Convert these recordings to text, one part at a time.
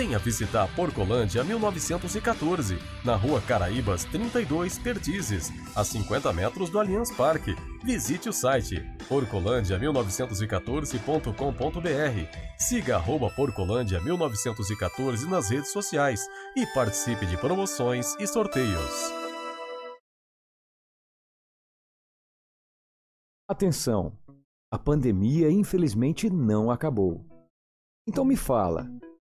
Venha visitar Porcolândia 1914, na rua Caraíbas 32, Pertizes, a 50 metros do Allianz Parque. Visite o site porcolândia1914.com.br. Siga arroba Porcolândia 1914 nas redes sociais e participe de promoções e sorteios. Atenção! A pandemia infelizmente não acabou. Então me fala,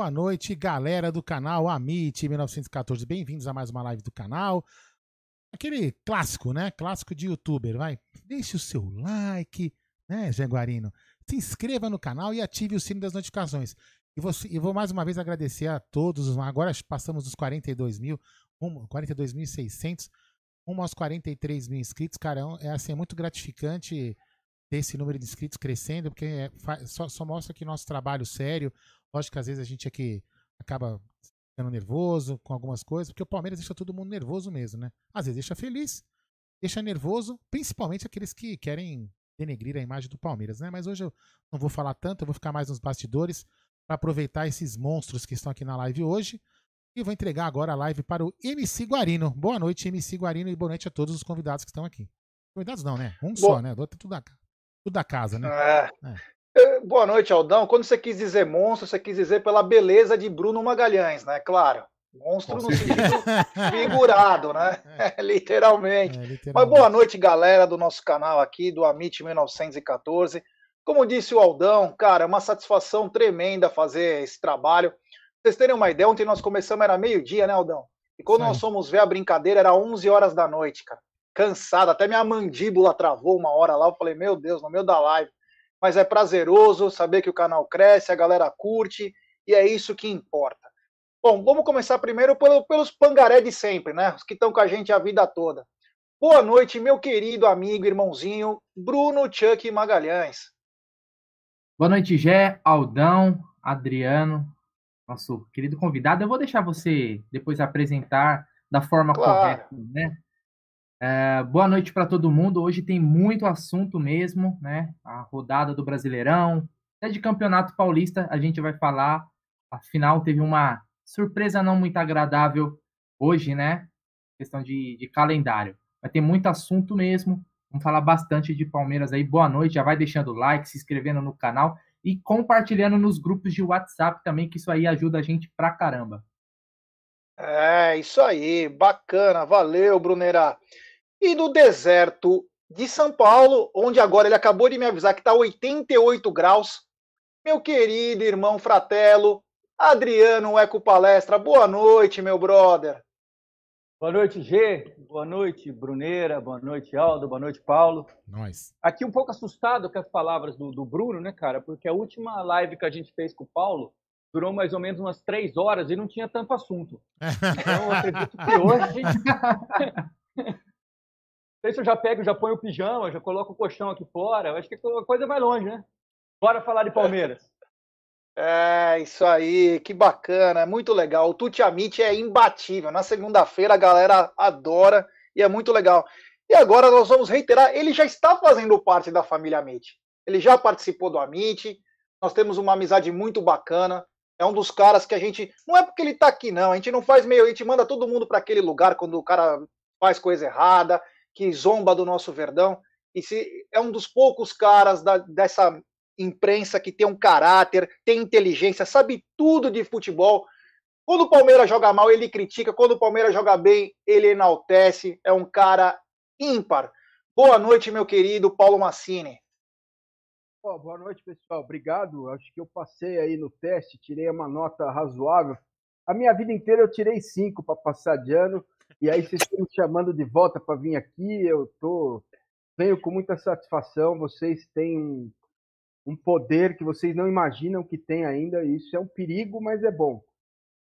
Boa noite, galera do canal Amit 1914. Bem-vindos a mais uma live do canal. Aquele clássico, né? Clássico de youtuber, vai. Deixe o seu like, né, Jaguarino? Se inscreva no canal e ative o sino das notificações. E, você, e vou mais uma vez agradecer a todos. Agora passamos dos 42 mil, 42.600, rumo aos 43 mil inscritos. Cara, é, assim, é muito gratificante ter esse número de inscritos crescendo, porque é, só, só mostra que nosso trabalho sério, Lógico que às vezes a gente aqui acaba ficando nervoso com algumas coisas, porque o Palmeiras deixa todo mundo nervoso mesmo, né? Às vezes deixa feliz, deixa nervoso, principalmente aqueles que querem denegrir a imagem do Palmeiras, né? Mas hoje eu não vou falar tanto, eu vou ficar mais nos bastidores para aproveitar esses monstros que estão aqui na live hoje. E vou entregar agora a live para o MC Guarino. Boa noite, MC Guarino, e boa noite a todos os convidados que estão aqui. Convidados não, né? Um só, né? Do outro tudo da, tudo da casa, né? É. é. Eh, boa noite, Aldão. Quando você quis dizer monstro, você quis dizer pela beleza de Bruno Magalhães, né? Claro. Monstro no sentido figurado, né? É, literalmente. É, literalmente. Mas boa noite, galera do nosso canal aqui, do Amit 1914. Como disse o Aldão, cara, é uma satisfação tremenda fazer esse trabalho. Pra vocês terem uma ideia, ontem nós começamos, era meio-dia, né, Aldão? E quando Sim. nós fomos ver a brincadeira, era 11 horas da noite, cara. Cansado, até minha mandíbula travou uma hora lá. Eu falei, meu Deus, no meio da live mas é prazeroso saber que o canal cresce, a galera curte e é isso que importa. Bom, vamos começar primeiro pelo, pelos pangaré de sempre, né? Os que estão com a gente a vida toda. Boa noite, meu querido amigo, irmãozinho, Bruno Chuck Magalhães. Boa noite, Gé, Aldão, Adriano, nosso querido convidado. Eu vou deixar você depois apresentar da forma claro. correta, né? É, boa noite para todo mundo. Hoje tem muito assunto mesmo, né? A rodada do Brasileirão, até de Campeonato Paulista a gente vai falar. Afinal, teve uma surpresa não muito agradável hoje, né? Questão de, de calendário. Vai ter muito assunto mesmo. Vamos falar bastante de Palmeiras aí. Boa noite. Já vai deixando like, se inscrevendo no canal e compartilhando nos grupos de WhatsApp também, que isso aí ajuda a gente pra caramba. É, isso aí. Bacana. Valeu, Brunera e no deserto de São Paulo, onde agora ele acabou de me avisar que está 88 graus. Meu querido irmão fratelo, Adriano Eco Palestra, boa noite, meu brother. Boa noite, G. Boa noite, Bruneira. Boa noite, Aldo. Boa noite, Paulo. Nós. Aqui um pouco assustado com as palavras do, do, Bruno, né, cara? Porque a última live que a gente fez com o Paulo durou mais ou menos umas três horas e não tinha tanto assunto. Então, eu acredito que hoje sei se eu já pego, já ponho o pijama, já coloco o colchão aqui fora. Acho que a coisa vai longe, né? Bora falar de Palmeiras. É, isso aí, que bacana, é muito legal. O Tuti Amit é imbatível. Na segunda-feira a galera adora e é muito legal. E agora nós vamos reiterar, ele já está fazendo parte da família Amit. Ele já participou do Amit, nós temos uma amizade muito bacana. É um dos caras que a gente. Não é porque ele está aqui, não. A gente não faz meio. A gente manda todo mundo para aquele lugar quando o cara faz coisa errada, que zomba do nosso Verdão. E se é um dos poucos caras da, dessa imprensa que tem um caráter, tem inteligência, sabe tudo de futebol. Quando o Palmeiras joga mal, ele critica. Quando o Palmeiras joga bem, ele enaltece. É um cara ímpar. Boa noite, meu querido Paulo Massini. Oh, boa noite, pessoal. Obrigado. Acho que eu passei aí no teste, tirei uma nota razoável. A minha vida inteira eu tirei cinco para passar de ano. E aí vocês estão me chamando de volta para vir aqui. Eu tô venho com muita satisfação. Vocês têm um, um poder que vocês não imaginam que tem ainda. Isso é um perigo, mas é bom.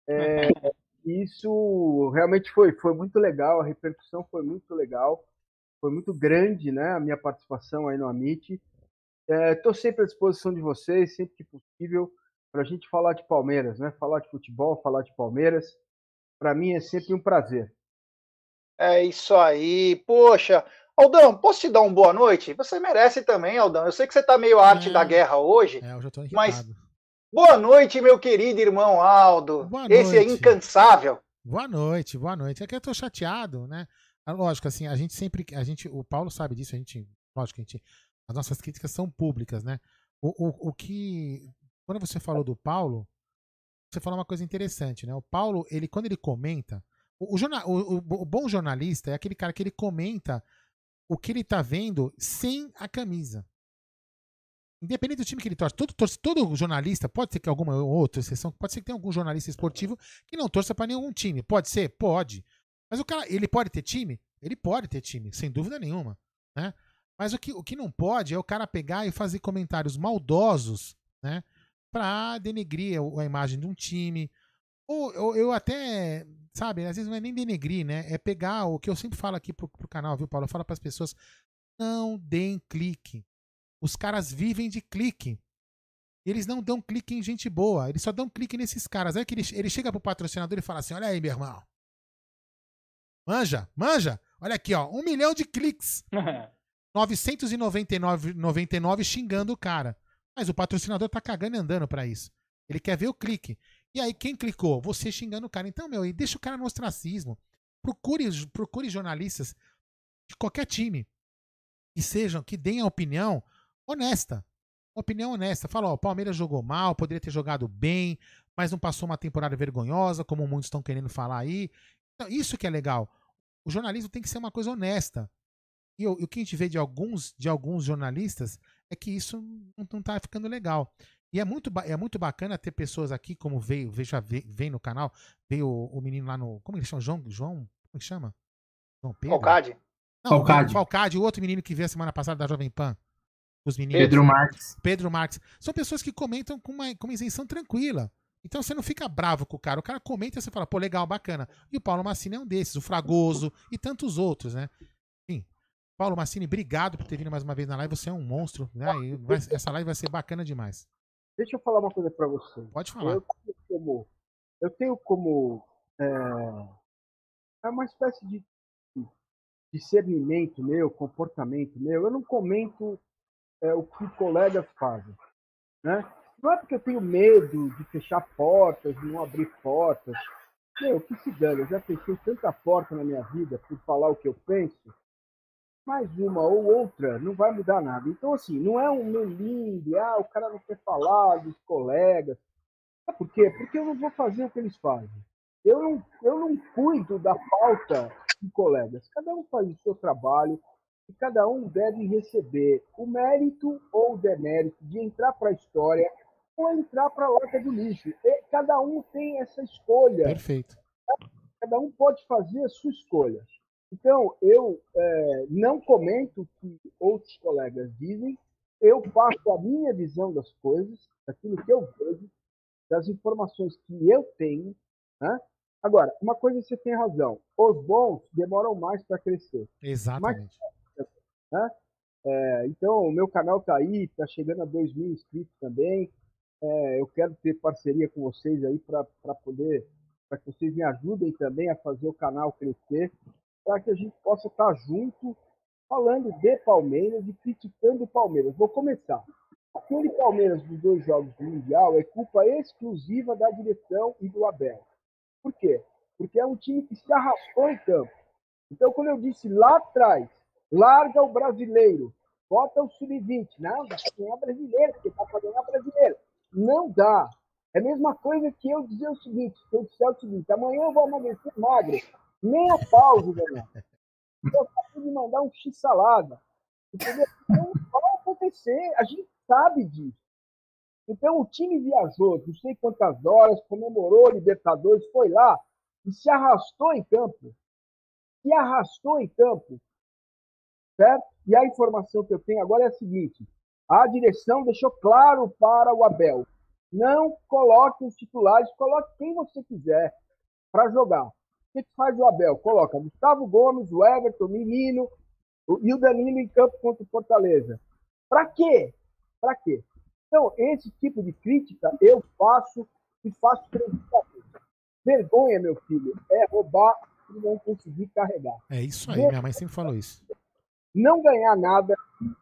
É, isso realmente foi, foi muito legal. A repercussão foi muito legal. Foi muito grande, né? A minha participação aí no Amit. Estou é, sempre à disposição de vocês, sempre que possível, para a gente falar de Palmeiras, né? Falar de futebol, falar de Palmeiras. Para mim é sempre um prazer. É isso aí. Poxa, Aldão, posso te dar uma boa noite? Você merece também, Aldão. Eu sei que você está meio arte é, da guerra hoje, é, eu já tô mas boa noite, meu querido irmão Aldo. Boa Esse é noite. é incansável. Boa noite, boa noite. É que eu tô chateado, né? Ah, lógico, assim, a gente sempre, a gente, o Paulo sabe disso, a gente, lógico, a gente as nossas críticas são públicas, né? O, o, o que. Quando você falou do Paulo, você falou uma coisa interessante, né? O Paulo, ele, quando ele comenta. O, o, o, o, bom jornalista é aquele cara que ele comenta o que ele tá vendo sem a camisa. Independente do time que ele torce, todo, torce, todo jornalista, pode ser que alguma outra exceção, pode ser que tenha algum jornalista esportivo que não torça para nenhum time. Pode ser? Pode. Mas o cara, ele pode ter time? Ele pode ter time, sem dúvida nenhuma. Né? Mas o que, o que não pode é o cara pegar e fazer comentários maldosos, né? Pra denegrir a, a imagem de um time. Ou, ou, eu até, sabe, às vezes não é nem denegrir, né? É pegar o que eu sempre falo aqui pro, pro canal, viu, Paulo? Eu falo pras pessoas: não deem clique. Os caras vivem de clique. Eles não dão clique em gente boa, eles só dão clique nesses caras. Aí que ele, ele chega pro patrocinador e fala assim: olha aí, meu irmão. Manja, manja. Olha aqui, ó, um milhão de cliques. 999,99 xingando o cara. Mas o patrocinador tá cagando e andando para isso. Ele quer ver o clique. E aí, quem clicou? Você xingando o cara. Então, meu, deixa o cara no ostracismo. Procure, procure jornalistas de qualquer time que sejam, que deem a opinião honesta. Opinião honesta. Fala, ó, o Palmeiras jogou mal, poderia ter jogado bem, mas não passou uma temporada vergonhosa, como muitos estão querendo falar aí. Então, isso que é legal. O jornalismo tem que ser uma coisa honesta. E o, o que a gente vê de alguns, de alguns jornalistas é que isso não está ficando legal. E é muito, é muito bacana ter pessoas aqui, como veio, veja, vem no canal, veio o, o, menino lá no. Como ele chama? João? João? Como ele chama? João Pedro? Falcade. Não, Falcade. Falcade, o outro menino que veio a semana passada da Jovem Pan. Os meninos. Pedro Marques. Pedro Marques. São pessoas que comentam com uma, com uma isenção tranquila. Então você não fica bravo com o cara. O cara comenta e você fala, pô, legal, bacana. E o Paulo Massini é um desses, o Fragoso e tantos outros, né? Paulo Massini, obrigado por ter vindo mais uma vez na live. Você é um monstro, né? Vai, essa live vai ser bacana demais. Deixa eu falar uma coisa para você. Pode falar. Eu tenho como, eu tenho como é, é uma espécie de discernimento meu, comportamento meu. Eu não comento é, o que colegas fazem, né? Não é porque eu tenho medo de fechar portas, de não abrir portas. Meu, que se dane, eu já fechei tanta porta na minha vida por falar o que eu penso mais uma ou outra não vai mudar nada. Então, assim, não é um melindre, ah, o cara não quer falar dos colegas. Sabe por quê? Porque eu não vou fazer o que eles fazem. Eu não, eu não cuido da pauta de colegas. Cada um faz o seu trabalho e cada um deve receber o mérito ou o demérito de entrar para a história ou entrar para a lata do lixo. E cada um tem essa escolha. Perfeito. Cada um pode fazer a sua escolha. Então, eu é, não comento o que outros colegas dizem, eu passo a minha visão das coisas, daquilo que eu vejo, das informações que eu tenho. Né? Agora, uma coisa você tem razão: os bons demoram mais para crescer. Exatamente. Mas, né? é, então, o meu canal está aí, está chegando a 2 mil inscritos também. É, eu quero ter parceria com vocês aí para poder, para que vocês me ajudem também a fazer o canal crescer para que a gente possa estar junto falando de Palmeiras e criticando o Palmeiras. Vou começar. Aquele Palmeiras dos dois jogos do Mundial é culpa exclusiva da direção e do Abel. Por quê? Porque é um time que se arrastou em campo. Então, quando eu disse lá atrás, larga o brasileiro, bota o sub-20. Não, dá para ganhar brasileiro, porque dá para ganhar brasileiro. Não dá. É a mesma coisa que eu dizer o seguinte: se eu disser o seguinte, amanhã eu vou emagrecer magro, nem a pausa, Daniel. Eu acabei de mandar um x-salada. Entendeu? Então, vai acontecer. A gente sabe disso. Então, o time viajou não sei quantas horas, comemorou Libertadores, foi lá e se arrastou em campo. Se arrastou em campo. Certo? E a informação que eu tenho agora é a seguinte: a direção deixou claro para o Abel: não coloque os titulares, coloque quem você quiser para jogar. O que, que faz o Abel? Coloca Gustavo Gomes, o Everton, Menino e o Danilo em campo contra o Fortaleza. Para quê? Para quê? Então, esse tipo de crítica eu faço e faço. Vergonha, meu filho, é roubar e não conseguir carregar. É isso aí, minha mãe sempre falou isso. Não ganhar nada,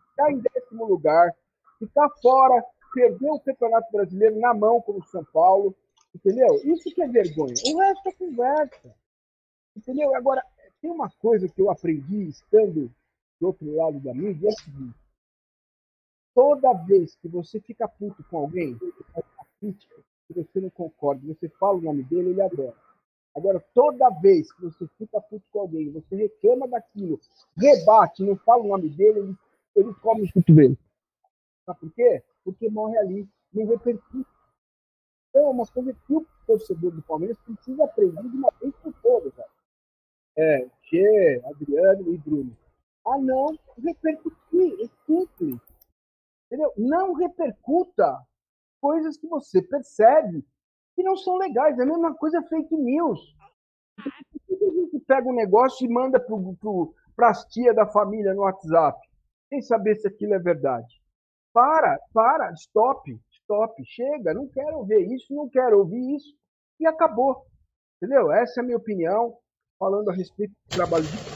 ficar em décimo lugar, ficar fora, perder o Campeonato Brasileiro na mão como São Paulo, entendeu? Isso que é vergonha. O resto é conversa. Entendeu? Agora, tem uma coisa que eu aprendi estando do outro lado da mídia, é o seguinte toda vez que você fica puto com alguém, crítica, que você não concorda, você fala o nome dele, ele adora. Agora, toda vez que você fica puto com alguém, você reclama daquilo, rebate, não fala o nome dele, ele, ele come o cotovelo. Sabe por quê? Porque morre ali, não repercute. Então, é uma coisa que o torcedor do Palmeiras precisa aprender de uma vez por todas. Cara. É, Che, Adriano e Bruno. Ah, não, repercutir, é simples. Entendeu? Não repercuta coisas que você percebe que não são legais. É a mesma coisa fake news. Por que a gente pega um negócio e manda para as tias da família no WhatsApp, sem saber se aquilo é verdade? Para, para, stop, stop, chega, não quero ver isso, não quero ouvir isso, e acabou. Entendeu? Essa é a minha opinião, falando a respeito do trabalho de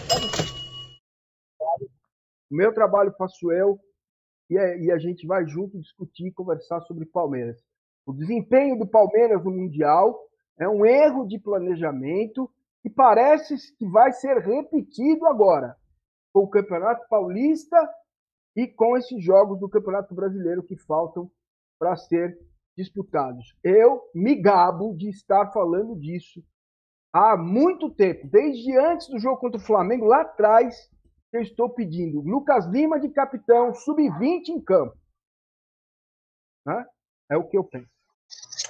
o meu trabalho faço eu, e a, e a gente vai junto discutir e conversar sobre Palmeiras. O desempenho do Palmeiras no Mundial é um erro de planejamento que parece que vai ser repetido agora com o Campeonato Paulista e com esses jogos do Campeonato Brasileiro que faltam para ser disputados. Eu me gabo de estar falando disso há muito tempo, desde antes do jogo contra o Flamengo, lá atrás, eu estou pedindo Lucas Lima de capitão, sub-20 em campo. Né? É o que eu penso.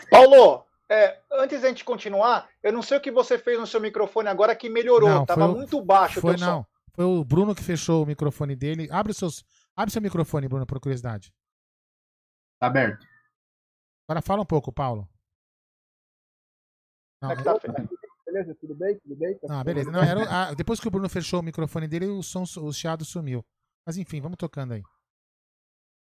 Paulo, é, antes da gente continuar, eu não sei o que você fez no seu microfone agora que melhorou. Não, Tava o, muito baixo. Foi não. Som. Foi o Bruno que fechou o microfone dele. Abre, seus, abre seu microfone, Bruno, por curiosidade. Tá aberto. Agora fala um pouco, Paulo. Não, é que tá, beleza? Tudo bem? Tudo bem? Tá ah, beleza. Não, era, ah, depois que o Bruno fechou o microfone dele, o som, o chiado sumiu. Mas enfim, vamos tocando aí.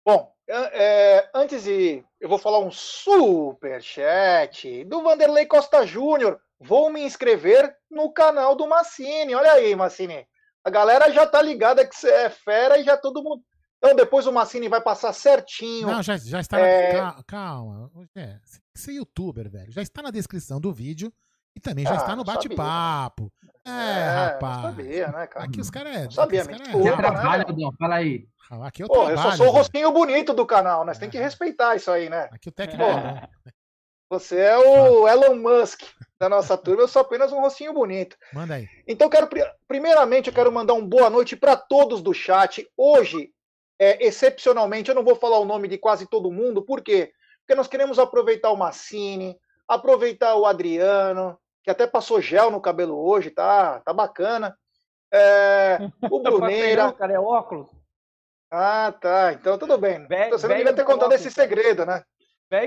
Bom, é, antes de. Eu vou falar um super chat do Vanderlei Costa Júnior. Vou me inscrever no canal do Massini. Olha aí, Massini. A galera já tá ligada que você é fera e já todo mundo. Então depois o Massini vai passar certinho. Não, já, já está é... na. Calma. É, você é youtuber, velho. Já está na descrição do vídeo e também já ah, está no bate-papo. É, é, rapaz. Sabia, né, cara? Aqui os caras é. Sabia, cara é, Você trabalha, né? Fala aí. Aqui eu Pô, trabalho. Eu só sou o rostinho bonito do canal, né? Você tem que é. respeitar isso aí, né? Aqui o técnico é. Você é o Elon Musk da nossa turma, eu sou apenas um rostinho bonito. Manda aí. Então, quero, primeiramente, eu quero mandar um boa noite para todos do chat. Hoje, é, excepcionalmente, eu não vou falar o nome de quase todo mundo, por quê? Porque nós queremos aproveitar o Massini, aproveitar o Adriano, que até passou gel no cabelo hoje, tá, tá bacana. É, o Bruneira. cara, é óculos. Ah, tá. Então tudo bem. Véio, Você não devia ter contado óculos, esse segredo, né?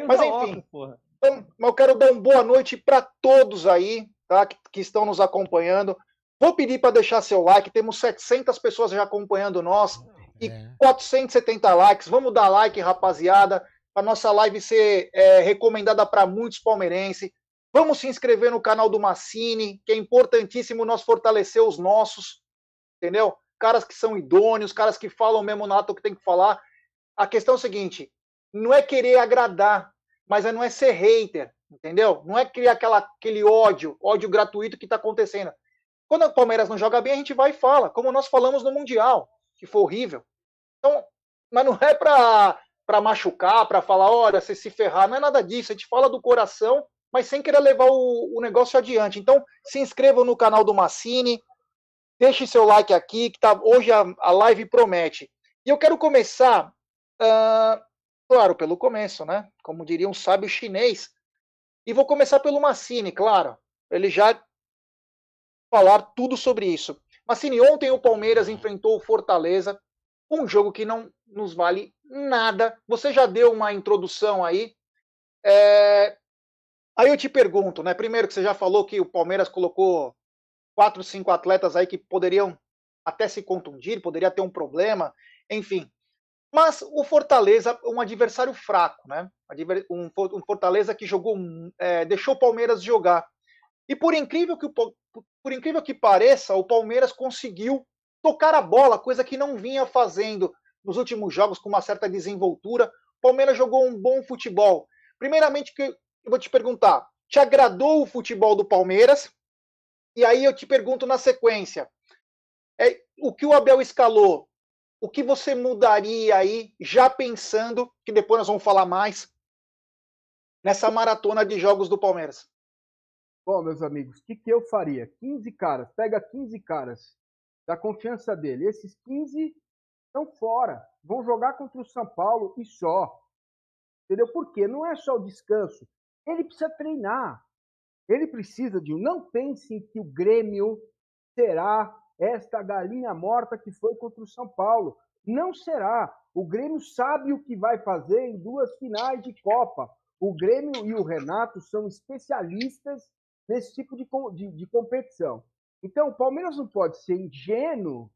Mas enfim. Óculos, então, eu quero dar uma boa noite para todos aí, tá? Que, que, estão nos acompanhando. Vou pedir para deixar seu like. Temos 700 pessoas já acompanhando nós e 470 é. likes. Vamos dar like, rapaziada, para nossa live ser é, recomendada para muitos palmeirenses. Vamos se inscrever no canal do Massini, que é importantíssimo nós fortalecer os nossos, entendeu? caras que são idôneos, caras que falam mesmo na o que tem que falar. A questão é o seguinte: não é querer agradar, mas não é ser hater, entendeu? Não é criar aquela, aquele ódio, ódio gratuito que está acontecendo. Quando o Palmeiras não joga bem, a gente vai e fala, como nós falamos no Mundial, que foi horrível. Então, mas não é para machucar, para falar, olha, você se ferrar, não é nada disso. A gente fala do coração, mas sem querer levar o, o negócio adiante. Então, se inscrevam no canal do Massini, deixe seu like aqui, que tá, hoje a, a live promete. E eu quero começar, uh, claro, pelo começo, né? Como diria um sábio chinês. E vou começar pelo Massini, claro. Ele já falar tudo sobre isso. Massini, ontem o Palmeiras enfrentou o Fortaleza, um jogo que não nos vale nada. Você já deu uma introdução aí. É... Aí eu te pergunto, né? Primeiro que você já falou que o Palmeiras colocou quatro, cinco atletas aí que poderiam até se contundir, poderia ter um problema, enfim. Mas o Fortaleza, um adversário fraco, né? Um, Fortaleza que jogou, é, deixou o Palmeiras jogar. E por incrível que por incrível que pareça, o Palmeiras conseguiu tocar a bola, coisa que não vinha fazendo nos últimos jogos com uma certa desenvoltura. O Palmeiras jogou um bom futebol. Primeiramente, eu vou te perguntar: te agradou o futebol do Palmeiras? E aí eu te pergunto na sequência: é, o que o Abel escalou? O que você mudaria aí, já pensando, que depois nós vamos falar mais, nessa maratona de jogos do Palmeiras? Bom, meus amigos, o que, que eu faria? 15 caras, pega 15 caras da confiança dele. Esses 15 estão fora, vão jogar contra o São Paulo e só. Entendeu? Por quê? Não é só o descanso. Ele precisa treinar. Ele precisa de um. Não pensem que o Grêmio será esta galinha morta que foi contra o São Paulo. Não será. O Grêmio sabe o que vai fazer em duas finais de Copa. O Grêmio e o Renato são especialistas nesse tipo de, de, de competição. Então, o Palmeiras não pode ser ingênuo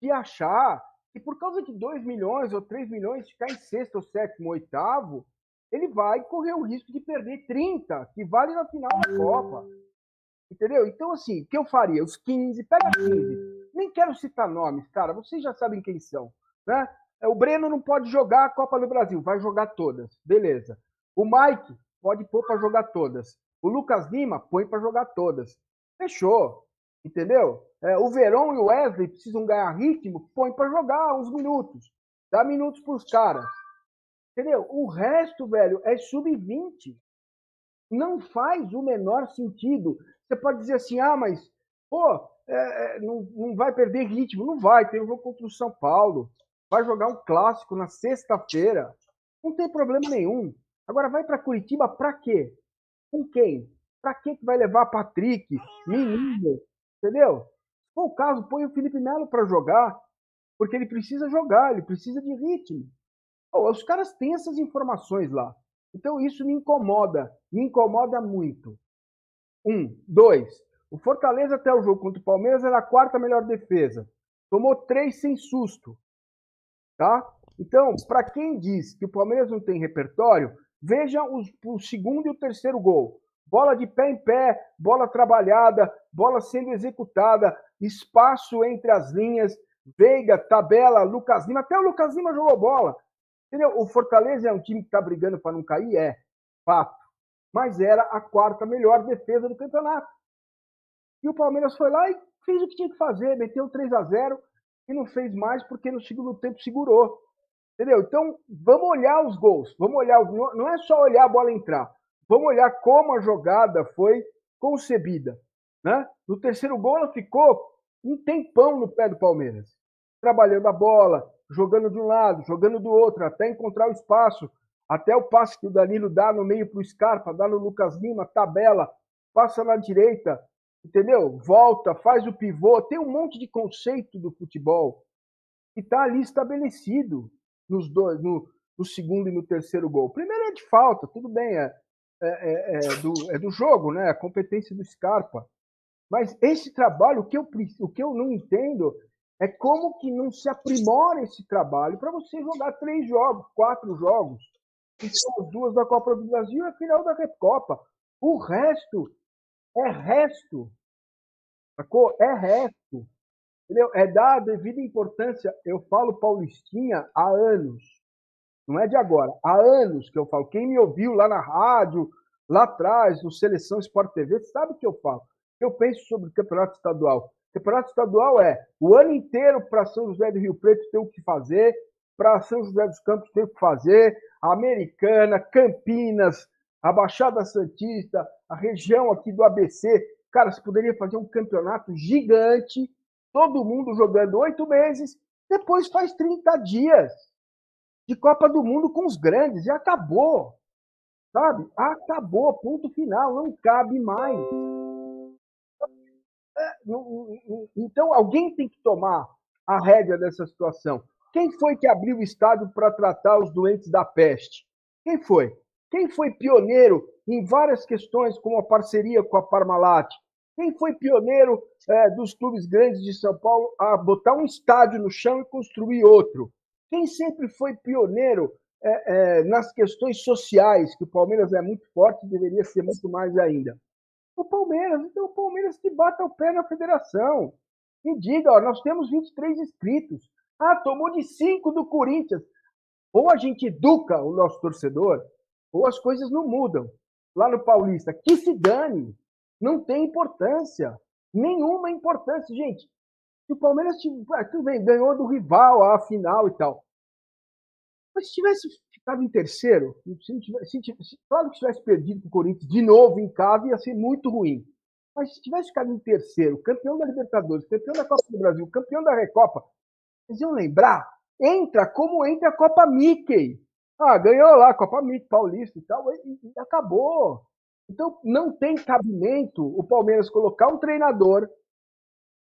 de achar que por causa de 2 milhões ou 3 milhões ficar em sexto ou sétimo, oitavo, ele vai correr o risco de perder 30, que vale na final da Copa. Entendeu? Então, assim, o que eu faria? Os 15, pega 15. Nem quero citar nomes, cara, vocês já sabem quem são. Né? É, o Breno não pode jogar a Copa do Brasil, vai jogar todas. Beleza. O Mike pode pôr para jogar todas. O Lucas Lima põe para jogar todas. Fechou. Entendeu? É, o Verão e o Wesley precisam ganhar ritmo, põe para jogar uns minutos. Dá minutos para os caras. Entendeu? O resto, velho, é sub-20. Não faz o menor sentido. Você pode dizer assim, ah, mas, pô, é, é, não, não vai perder ritmo. Não vai, tem um jogo contra o São Paulo. Vai jogar um clássico na sexta-feira. Não tem problema nenhum. Agora vai para Curitiba para quê? Com quem? Para que vai levar Patrick, Menino, entendeu? Se for o caso, põe o Felipe Melo para jogar, porque ele precisa jogar, ele precisa de ritmo. os caras têm essas informações lá. Então isso me incomoda, me incomoda muito. Um, dois. O Fortaleza até o jogo contra o Palmeiras era a quarta melhor defesa. Tomou três sem susto. Tá? Então, para quem diz que o Palmeiras não tem repertório, veja o segundo e o terceiro gol. Bola de pé em pé, bola trabalhada, bola sendo executada, espaço entre as linhas, Veiga, tabela, Lucas Lima, até o Lucas Lima jogou bola. Entendeu? O Fortaleza é um time que está brigando para não cair? É, fato. Mas era a quarta melhor defesa do campeonato. E o Palmeiras foi lá e fez o que tinha que fazer, meteu 3 a 0 e não fez mais porque no segundo tempo segurou. Entendeu? Então, vamos olhar os gols. Vamos olhar, não é só olhar a bola entrar. Vamos olhar como a jogada foi concebida. Né? No terceiro gol, ela ficou um tempão no pé do Palmeiras, trabalhando a bola, jogando de um lado, jogando do outro, até encontrar o espaço, até o passe que o Danilo dá no meio para o Scarpa, dá no Lucas Lima, tabela, passa na direita, entendeu? Volta, faz o pivô, tem um monte de conceito do futebol que está ali estabelecido nos dois, no, no, segundo e no terceiro gol. Primeiro é de falta, tudo bem, é, é, é, é, do, é do jogo, né? A competência do Scarpa. Mas esse trabalho, o que eu, o que eu não entendo é como que não se aprimora esse trabalho para você jogar três jogos, quatro jogos. Então, as duas da Copa do Brasil e a final da Recopa. O resto é resto. Sacou? É resto. Entendeu? É dar a devida importância. Eu falo Paulistinha há anos. Não é de agora. Há anos que eu falo. Quem me ouviu lá na rádio, lá atrás, no Seleção Sport TV, sabe o que eu falo. Eu penso sobre o campeonato estadual. O campeonato estadual é o ano inteiro para São José do Rio Preto ter o que fazer, para São José dos Campos ter o que fazer, a Americana, Campinas, a Baixada Santista, a região aqui do ABC. Cara, você poderia fazer um campeonato gigante, todo mundo jogando oito meses, depois faz 30 dias de Copa do Mundo com os grandes e acabou. Sabe? Acabou, ponto final, não cabe mais. Então, alguém tem que tomar a rédea dessa situação. Quem foi que abriu o estádio para tratar os doentes da peste? Quem foi? Quem foi pioneiro em várias questões, como a parceria com a Parmalat? Quem foi pioneiro é, dos clubes grandes de São Paulo a botar um estádio no chão e construir outro? Quem sempre foi pioneiro é, é, nas questões sociais, que o Palmeiras é muito forte e deveria ser muito mais ainda? O Palmeiras. Então, o Palmeiras que bata o pé na federação e diga: ó, nós temos 23 inscritos. Ah, tomou de 5 do Corinthians. Ou a gente educa o nosso torcedor, ou as coisas não mudam. Lá no Paulista, que se dane, não tem importância, nenhuma importância, gente. Se o Palmeiras tudo bem, ganhou do rival a final e tal, mas se tivesse ficado em terceiro, se tivesse, se tivesse, claro que tivesse perdido para o Corinthians de novo em casa, ia ser muito ruim. Mas se tivesse ficado em terceiro, campeão da Libertadores, campeão da Copa do Brasil, campeão da Recopa, vocês iam lembrar? Entra como entra a Copa Mickey. Ah, ganhou lá, Copa Mickey, Paulista e tal, e, e acabou. Então, não tem cabimento o Palmeiras colocar um treinador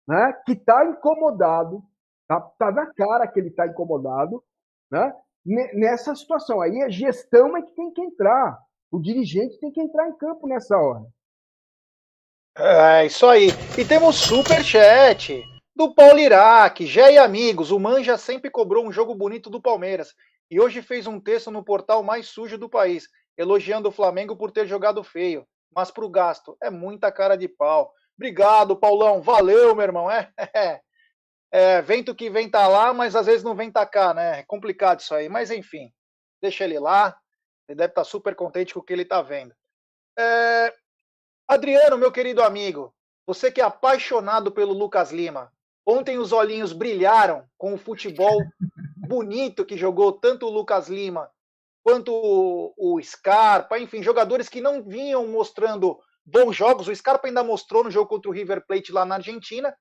né, que está incomodado, tá, tá na cara que ele está incomodado, né, nessa situação. Aí a gestão é que tem que entrar. O dirigente tem que entrar em campo nessa hora. É, isso aí. E temos super chat do Paulo Iraque, Gé e amigos. O Manja sempre cobrou um jogo bonito do Palmeiras e hoje fez um texto no portal mais sujo do país, elogiando o Flamengo por ter jogado feio, mas para o gasto é muita cara de pau. Obrigado, Paulão. Valeu, meu irmão. É, é, é, vento que vem tá lá, mas às vezes não vem tá cá, né? É complicado isso aí. Mas enfim, deixa ele lá. Ele deve estar tá super contente com o que ele está vendo. É... Adriano, meu querido amigo, você que é apaixonado pelo Lucas Lima, ontem os olhinhos brilharam com o futebol bonito que jogou tanto o Lucas Lima quanto o, Scarpa, enfim, jogadores que não vinham mostrando bons jogos. O Scarpa ainda mostrou no jogo contra o River Plate lá na Argentina,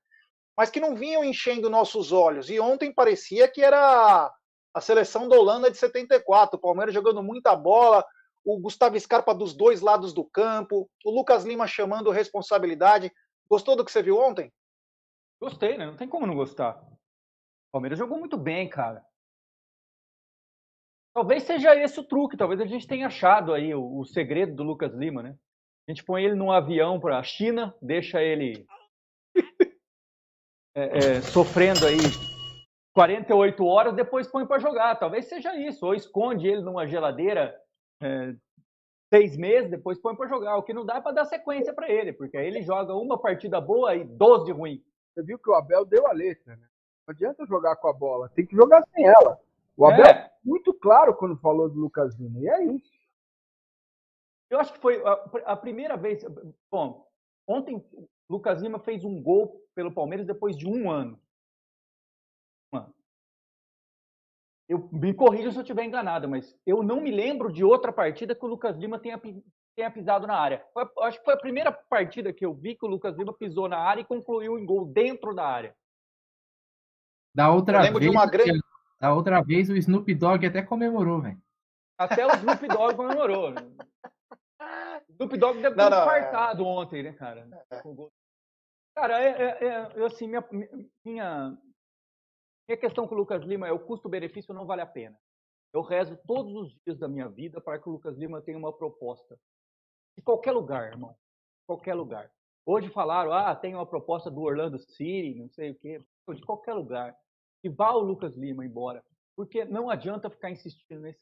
mas que não vinham enchendo nossos olhos. E ontem parecia que era a seleção da Holanda de 74, o Palmeiras jogando muita bola, o Gustavo Scarpa dos dois lados do campo, o Lucas Lima chamando responsabilidade. Gostou do que você viu ontem? Gostei, né? Não tem como não gostar. O Palmeiras jogou muito bem, cara. Talvez seja esse o truque, talvez a gente tenha achado aí o, o segredo do Lucas Lima, né? A gente põe ele num avião para a China, deixa ele é, é, sofrendo aí 48 horas, depois põe para jogar. Talvez seja isso, ou esconde ele numa geladeira é, seis meses, depois põe para jogar. O que não dá é para dar sequência para ele, porque aí ele joga uma partida boa e 12 ruim. Você viu que o Abel deu a letra, né? Não adianta jogar com a bola, tem que jogar sem ela. O Abel é. muito claro quando falou do Lucas Lima, e é isso. Eu acho que foi a, a primeira vez. Bom, ontem Lucas Lima fez um gol pelo Palmeiras depois de um ano. Eu me corrijo se eu estiver enganado, mas eu não me lembro de outra partida que o Lucas Lima tenha, tenha pisado na área. Foi, acho que foi a primeira partida que eu vi que o Lucas Lima pisou na área e concluiu em gol dentro da área. Da outra vez, de uma grande... Da outra vez o Snoop Dogg até comemorou, velho. Até o Snoop Dogg comemorou. Snoop Dogg deve ter infartado é... ontem, né, cara? É. Cara, é, é, é, assim, minha, minha, minha questão com o Lucas Lima é o custo-benefício não vale a pena. Eu rezo todos os dias da minha vida para que o Lucas Lima tenha uma proposta. De qualquer lugar, irmão. Qualquer lugar. Hoje falaram, ah, tem uma proposta do Orlando City, não sei o quê. De qualquer lugar que vá o Lucas Lima embora. Porque não adianta ficar insistindo nesse.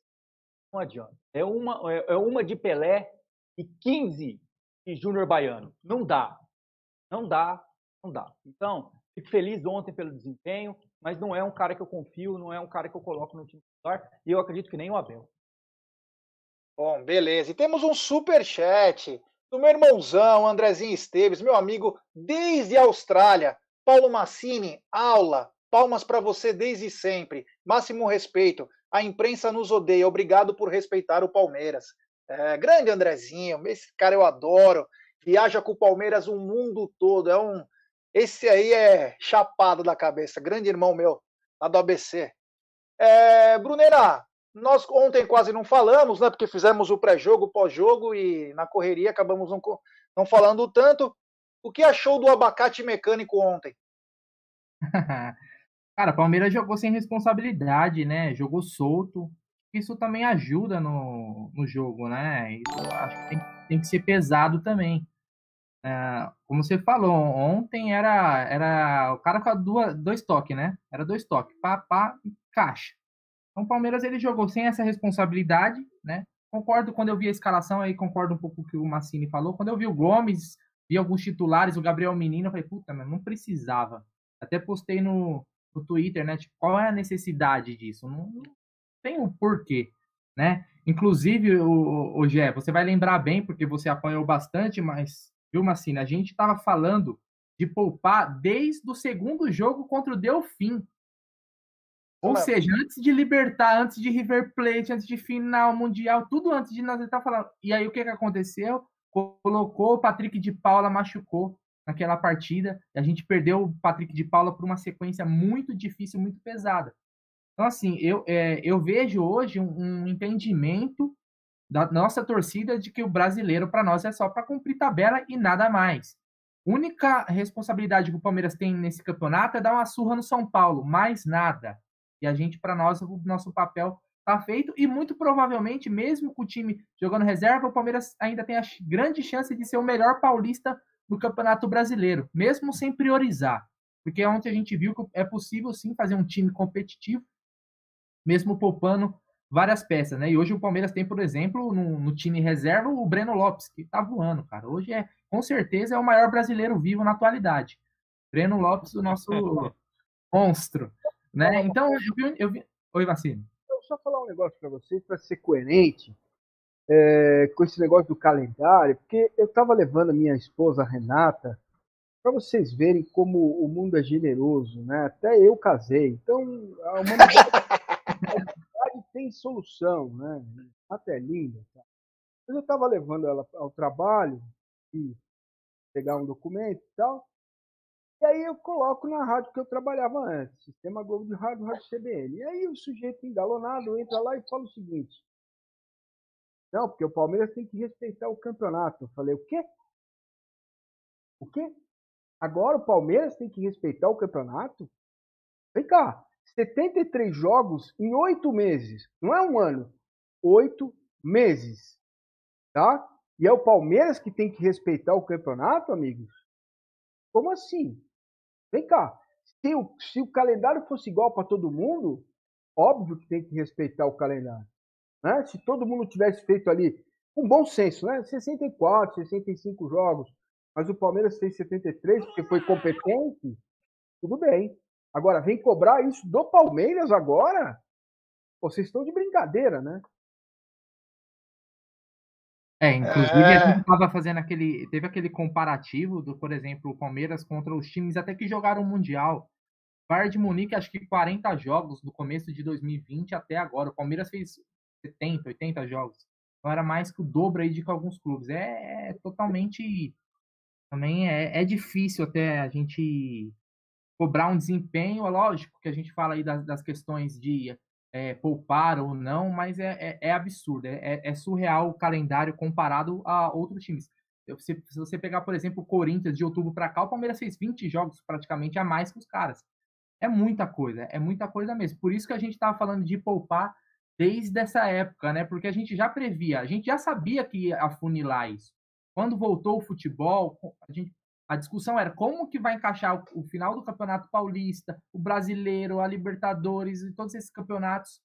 Não adianta. É uma, é, é uma de Pelé e 15 de Júnior Baiano. Não dá. Não dá. Não dá. Então, fico feliz ontem pelo desempenho, mas não é um cara que eu confio, não é um cara que eu coloco no time titular, e eu acredito que nem o Abel. Bom, beleza. E temos um super chat do meu irmãozão, Andrezinho Esteves, meu amigo desde a Austrália. Paulo Massini, aula. Palmas para você desde sempre. Máximo respeito. A imprensa nos odeia. Obrigado por respeitar o Palmeiras. É, grande Andrezinho, esse cara eu adoro. Viaja com o Palmeiras o mundo todo. É um, esse aí é chapado da cabeça. Grande irmão meu, lá do ABC. É, Brunera, nós ontem quase não falamos, né? Porque fizemos o pré-jogo, pós-jogo e na correria acabamos não, não falando tanto. O que achou do abacate mecânico ontem? Cara, Palmeiras jogou sem responsabilidade, né? Jogou solto. Isso também ajuda no, no jogo, né? Isso acho que tem, tem que ser pesado também. É, como você falou, ontem era, era o cara com duas, dois toques, né? Era dois toques, pá, pá e caixa. Então o Palmeiras ele jogou sem essa responsabilidade, né? Concordo quando eu vi a escalação aí, concordo um pouco com o que o Massini falou. Quando eu vi o Gomes, vi alguns titulares, o Gabriel Menino, eu falei, puta, mas não precisava. Até postei no, no Twitter, né? Tipo, qual é a necessidade disso? Não, tem um porquê, né? Inclusive, o, o Gé, você vai lembrar bem, porque você apanhou bastante, mas, viu, Massina, a gente estava falando de poupar desde o segundo jogo contra o Delfim. Ou seja, antes de Libertar, antes de River Plate, antes de final mundial, tudo antes de nós estar falando. E aí o que, que aconteceu? Colocou o Patrick de Paula, machucou naquela partida. E a gente perdeu o Patrick de Paula por uma sequência muito difícil, muito pesada. Então, assim, eu, é, eu vejo hoje um, um, entendimento da nossa torcida de que o brasileiro, para nós, é só para cumprir tabela e nada mais. Única responsabilidade que o Palmeiras tem nesse campeonato é dar uma surra no São Paulo, mais nada. E a gente, para nós, o nosso papel está feito. E muito provavelmente, mesmo com o time jogando reserva, o Palmeiras ainda tem a grande chance de ser o melhor paulista no Campeonato Brasileiro, mesmo sem priorizar. Porque ontem a gente viu que é possível sim fazer um time competitivo, mesmo poupando várias peças, né? E hoje o Palmeiras tem, por exemplo, no, no time reserva o Breno Lopes, que tá voando, cara. Hoje é, com certeza, é o maior brasileiro vivo na atualidade. Breno Lopes, o nosso monstro, né? Então, eu vi, eu vi... Oi, Vacino. Eu só falar um negócio para vocês, para ser coerente é, com esse negócio do calendário, porque eu estava levando a minha esposa Renata para vocês verem como o mundo é generoso, né? Até eu casei. Então, a humanidade, humanidade tem solução, né? Até linda. Tá? Eu estava levando ela ao trabalho e pegar um documento e tal. E aí eu coloco na rádio que eu trabalhava antes, Sistema Globo de Rádio, Rádio CBN. E aí o sujeito engalonado entra lá e fala o seguinte: não, porque o Palmeiras tem que respeitar o campeonato. Eu falei, o quê? O quê? Agora o Palmeiras tem que respeitar o campeonato? Vem cá, 73 jogos em oito meses. Não é um ano. Oito meses. Tá? E é o Palmeiras que tem que respeitar o campeonato, amigos? Como assim? Vem cá. Se o, se o calendário fosse igual para todo mundo, óbvio que tem que respeitar o calendário. Né? Se todo mundo tivesse feito ali um bom senso, né? 64, 65 jogos, mas o Palmeiras fez 73 porque foi competente, tudo bem. Agora, vem cobrar isso do Palmeiras agora? Vocês estão de brincadeira, né? É, inclusive é... a gente estava fazendo aquele. Teve aquele comparativo do, por exemplo, o Palmeiras contra os times até que jogaram o Mundial. Bayern de Munique, acho que 40 jogos do começo de 2020 até agora. O Palmeiras fez 70, 80 jogos. Então era mais que o dobro aí de que alguns clubes. É, é totalmente. Também é, é, difícil até a gente cobrar um desempenho. É lógico que a gente fala aí das, das questões de é, poupar ou não, mas é, é, é absurdo. É, é, é, surreal o calendário comparado a outros times. Se, se você pegar, por exemplo, o Corinthians de outubro para cá, o Palmeiras fez 20 jogos praticamente a mais que os caras. É muita coisa, é muita coisa mesmo. Por isso que a gente estava falando de poupar desde essa época, né? Porque a gente já previa, a gente já sabia que ia afunilar isso. Quando voltou o futebol, a, gente, a discussão era como que vai encaixar o, o, final do Campeonato Paulista, o Brasileiro, a Libertadores e todos esses campeonatos.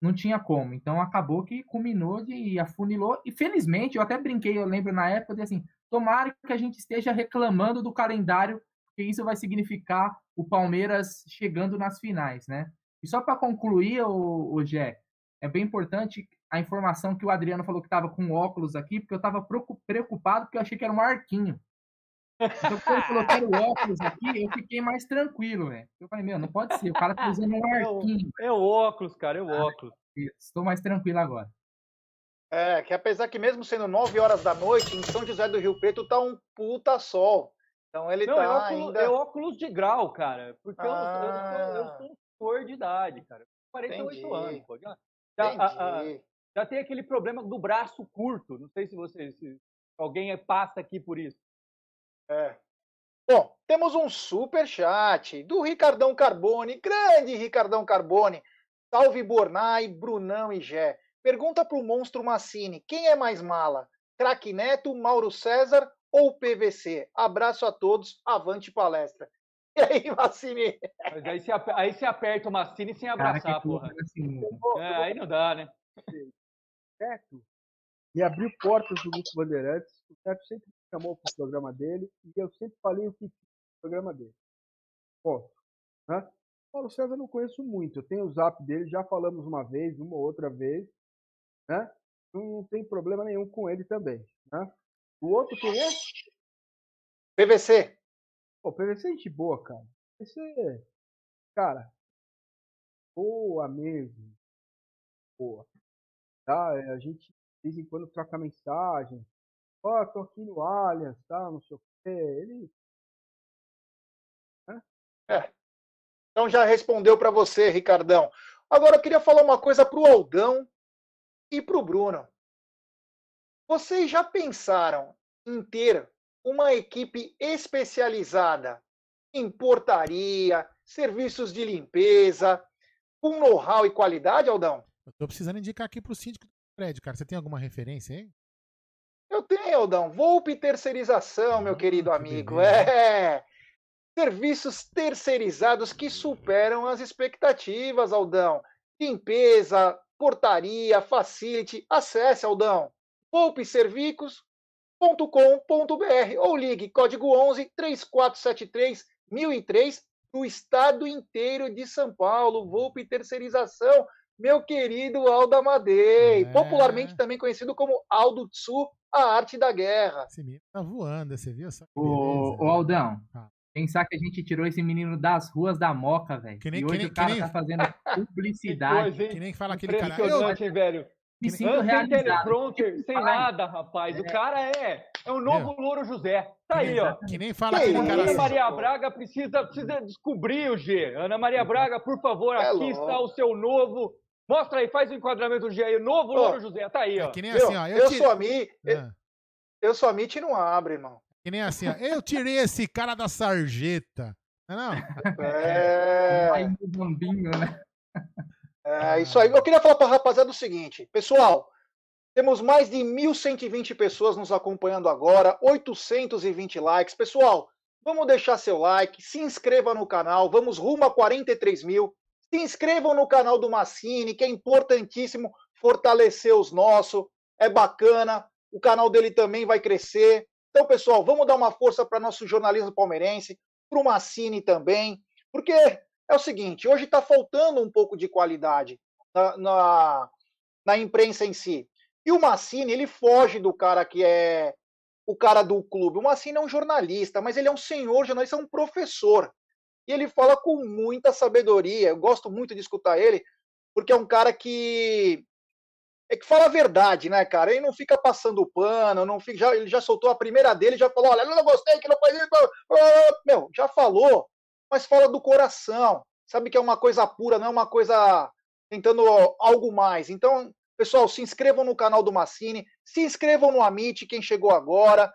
Não tinha como. Então acabou que culminou de afunilou. E felizmente, eu até brinquei, eu lembro na época, de assim, tomara que a gente esteja reclamando do calendário, porque isso vai significar o Palmeiras chegando nas finais, né? E só para concluir, o, o Gé, é bem importante a informação que o Adriano falou que estava com óculos aqui, porque eu estava preocupado porque eu achei que era um arquinho. Então, quando eu coloquei o óculos aqui, eu fiquei mais tranquilo, velho. Eu falei, meu, não pode ser, o cara tá usando um é arquinho. É o óculos, cara, é o ah, óculos. Estou mais tranquilo agora. É, que apesar que mesmo sendo 9 horas da noite, em São José do Rio Preto tá um puta sol. Então ele não, tá é óculos, ainda... É óculos de grau, cara. Porque ah. eu, eu, eu, eu, sou um senhor de idade, cara. 48 Entendi. anos, pô. Já, já, a, a, já, tem aquele problema do braço curto. Não sei se você... Se alguém passa aqui por isso. É. Bom, temos um super chat do Ricardão Carbone, grande Ricardão Carbone. Salve Bornai, Brunão e Gé. Pergunta para o monstro Massini: quem é mais mala? Craque Neto, Mauro César ou PVC? Abraço a todos, avante palestra. E aí, Massini? Mas aí se aperta o Massini sem abraçar, porra. Assim, é, aí não dá, né? Neto me abriu portas do Grupo Bandeirantes. O Neto sempre chamou para o programa dele e eu sempre falei o que tinha no programa dele. Ponto. Né? Paulo César eu não conheço muito. Eu tenho o zap dele, já falamos uma vez, uma ou outra vez né? Não tem problema nenhum com ele também, né? O outro quem é? PVC. Pô, PVC é gente boa, cara. PVC, cara, boa mesmo. Boa. Tá? É, a gente de vez em quando troca mensagem. Ó, oh, tô aqui no Allianz, tá? Não sei o quê. Ele. Né? É. Então já respondeu para você, Ricardão. Agora eu queria falar uma coisa pro Aldão e para o Bruno. Vocês já pensaram em ter uma equipe especializada em portaria, serviços de limpeza, com know-how e qualidade, Aldão? Eu tô precisando indicar aqui para o síndico do prédio, cara. Você tem alguma referência aí? Eu tenho, Aldão. Volpe Terceirização, meu ah, querido amigo. É. Serviços terceirizados que superam as expectativas, Aldão. Limpeza, portaria, facility, acesse Aldão, poupeservicos.com.br ou ligue código 11 3473 1003 do estado inteiro de São Paulo, Volpe Terceirização, meu querido Aldo Amadei, é. popularmente também conhecido como Aldo Tsu, a arte da guerra. Esse menino tá voando, você viu? Essa o, o Aldão, ah. Pensar que a gente tirou esse menino das ruas da Moca, velho. E hoje nem, o cara nem... tá fazendo publicidade. Que, que nem fala aquele cara. Eu, velho. Me sinto sem teleprompter, sem nada, rapaz. É. O cara é, é o novo Meu. Louro José. Tá aí, ó. Que nem fala aquele cara. Ana assim. Maria Braga precisa, precisa descobrir o G. Ana Maria Braga, por favor, é aqui está o seu novo. Mostra aí, faz o enquadramento do. O novo Louro José. Tá aí, é ó. É que nem assim, ó. Eu, eu sou a mim. Eu, ah. eu sou e não abre, irmão. Que nem assim, ó. Eu tirei esse cara da sarjeta. Não, não. É. né? É isso aí. Eu queria falar para a rapaziada o seguinte, pessoal. Temos mais de 1.120 pessoas nos acompanhando agora, 820 likes. Pessoal, vamos deixar seu like, se inscreva no canal, vamos rumo a 43 mil. Se inscrevam no canal do Massini, que é importantíssimo fortalecer os nossos. É bacana, o canal dele também vai crescer. Então, pessoal, vamos dar uma força para nosso jornalismo palmeirense, para o Massini também, porque é o seguinte: hoje está faltando um pouco de qualidade na, na, na, imprensa em si. E o Massini, ele foge do cara que é o cara do clube. O Massini é um jornalista, mas ele é um senhor jornalista, é um professor. E ele fala com muita sabedoria. Eu gosto muito de escutar ele, porque é um cara que é que fala a verdade, né, cara? Ele não fica passando pano, não fica, já, ele já soltou a primeira dele, já falou, olha, eu não gostei, que não faz isso. Meu, já falou, mas fala do coração. Sabe que é uma coisa pura, não é uma coisa tentando algo mais. Então, pessoal, se inscrevam no canal do Massini, se inscrevam no Amit, quem chegou agora,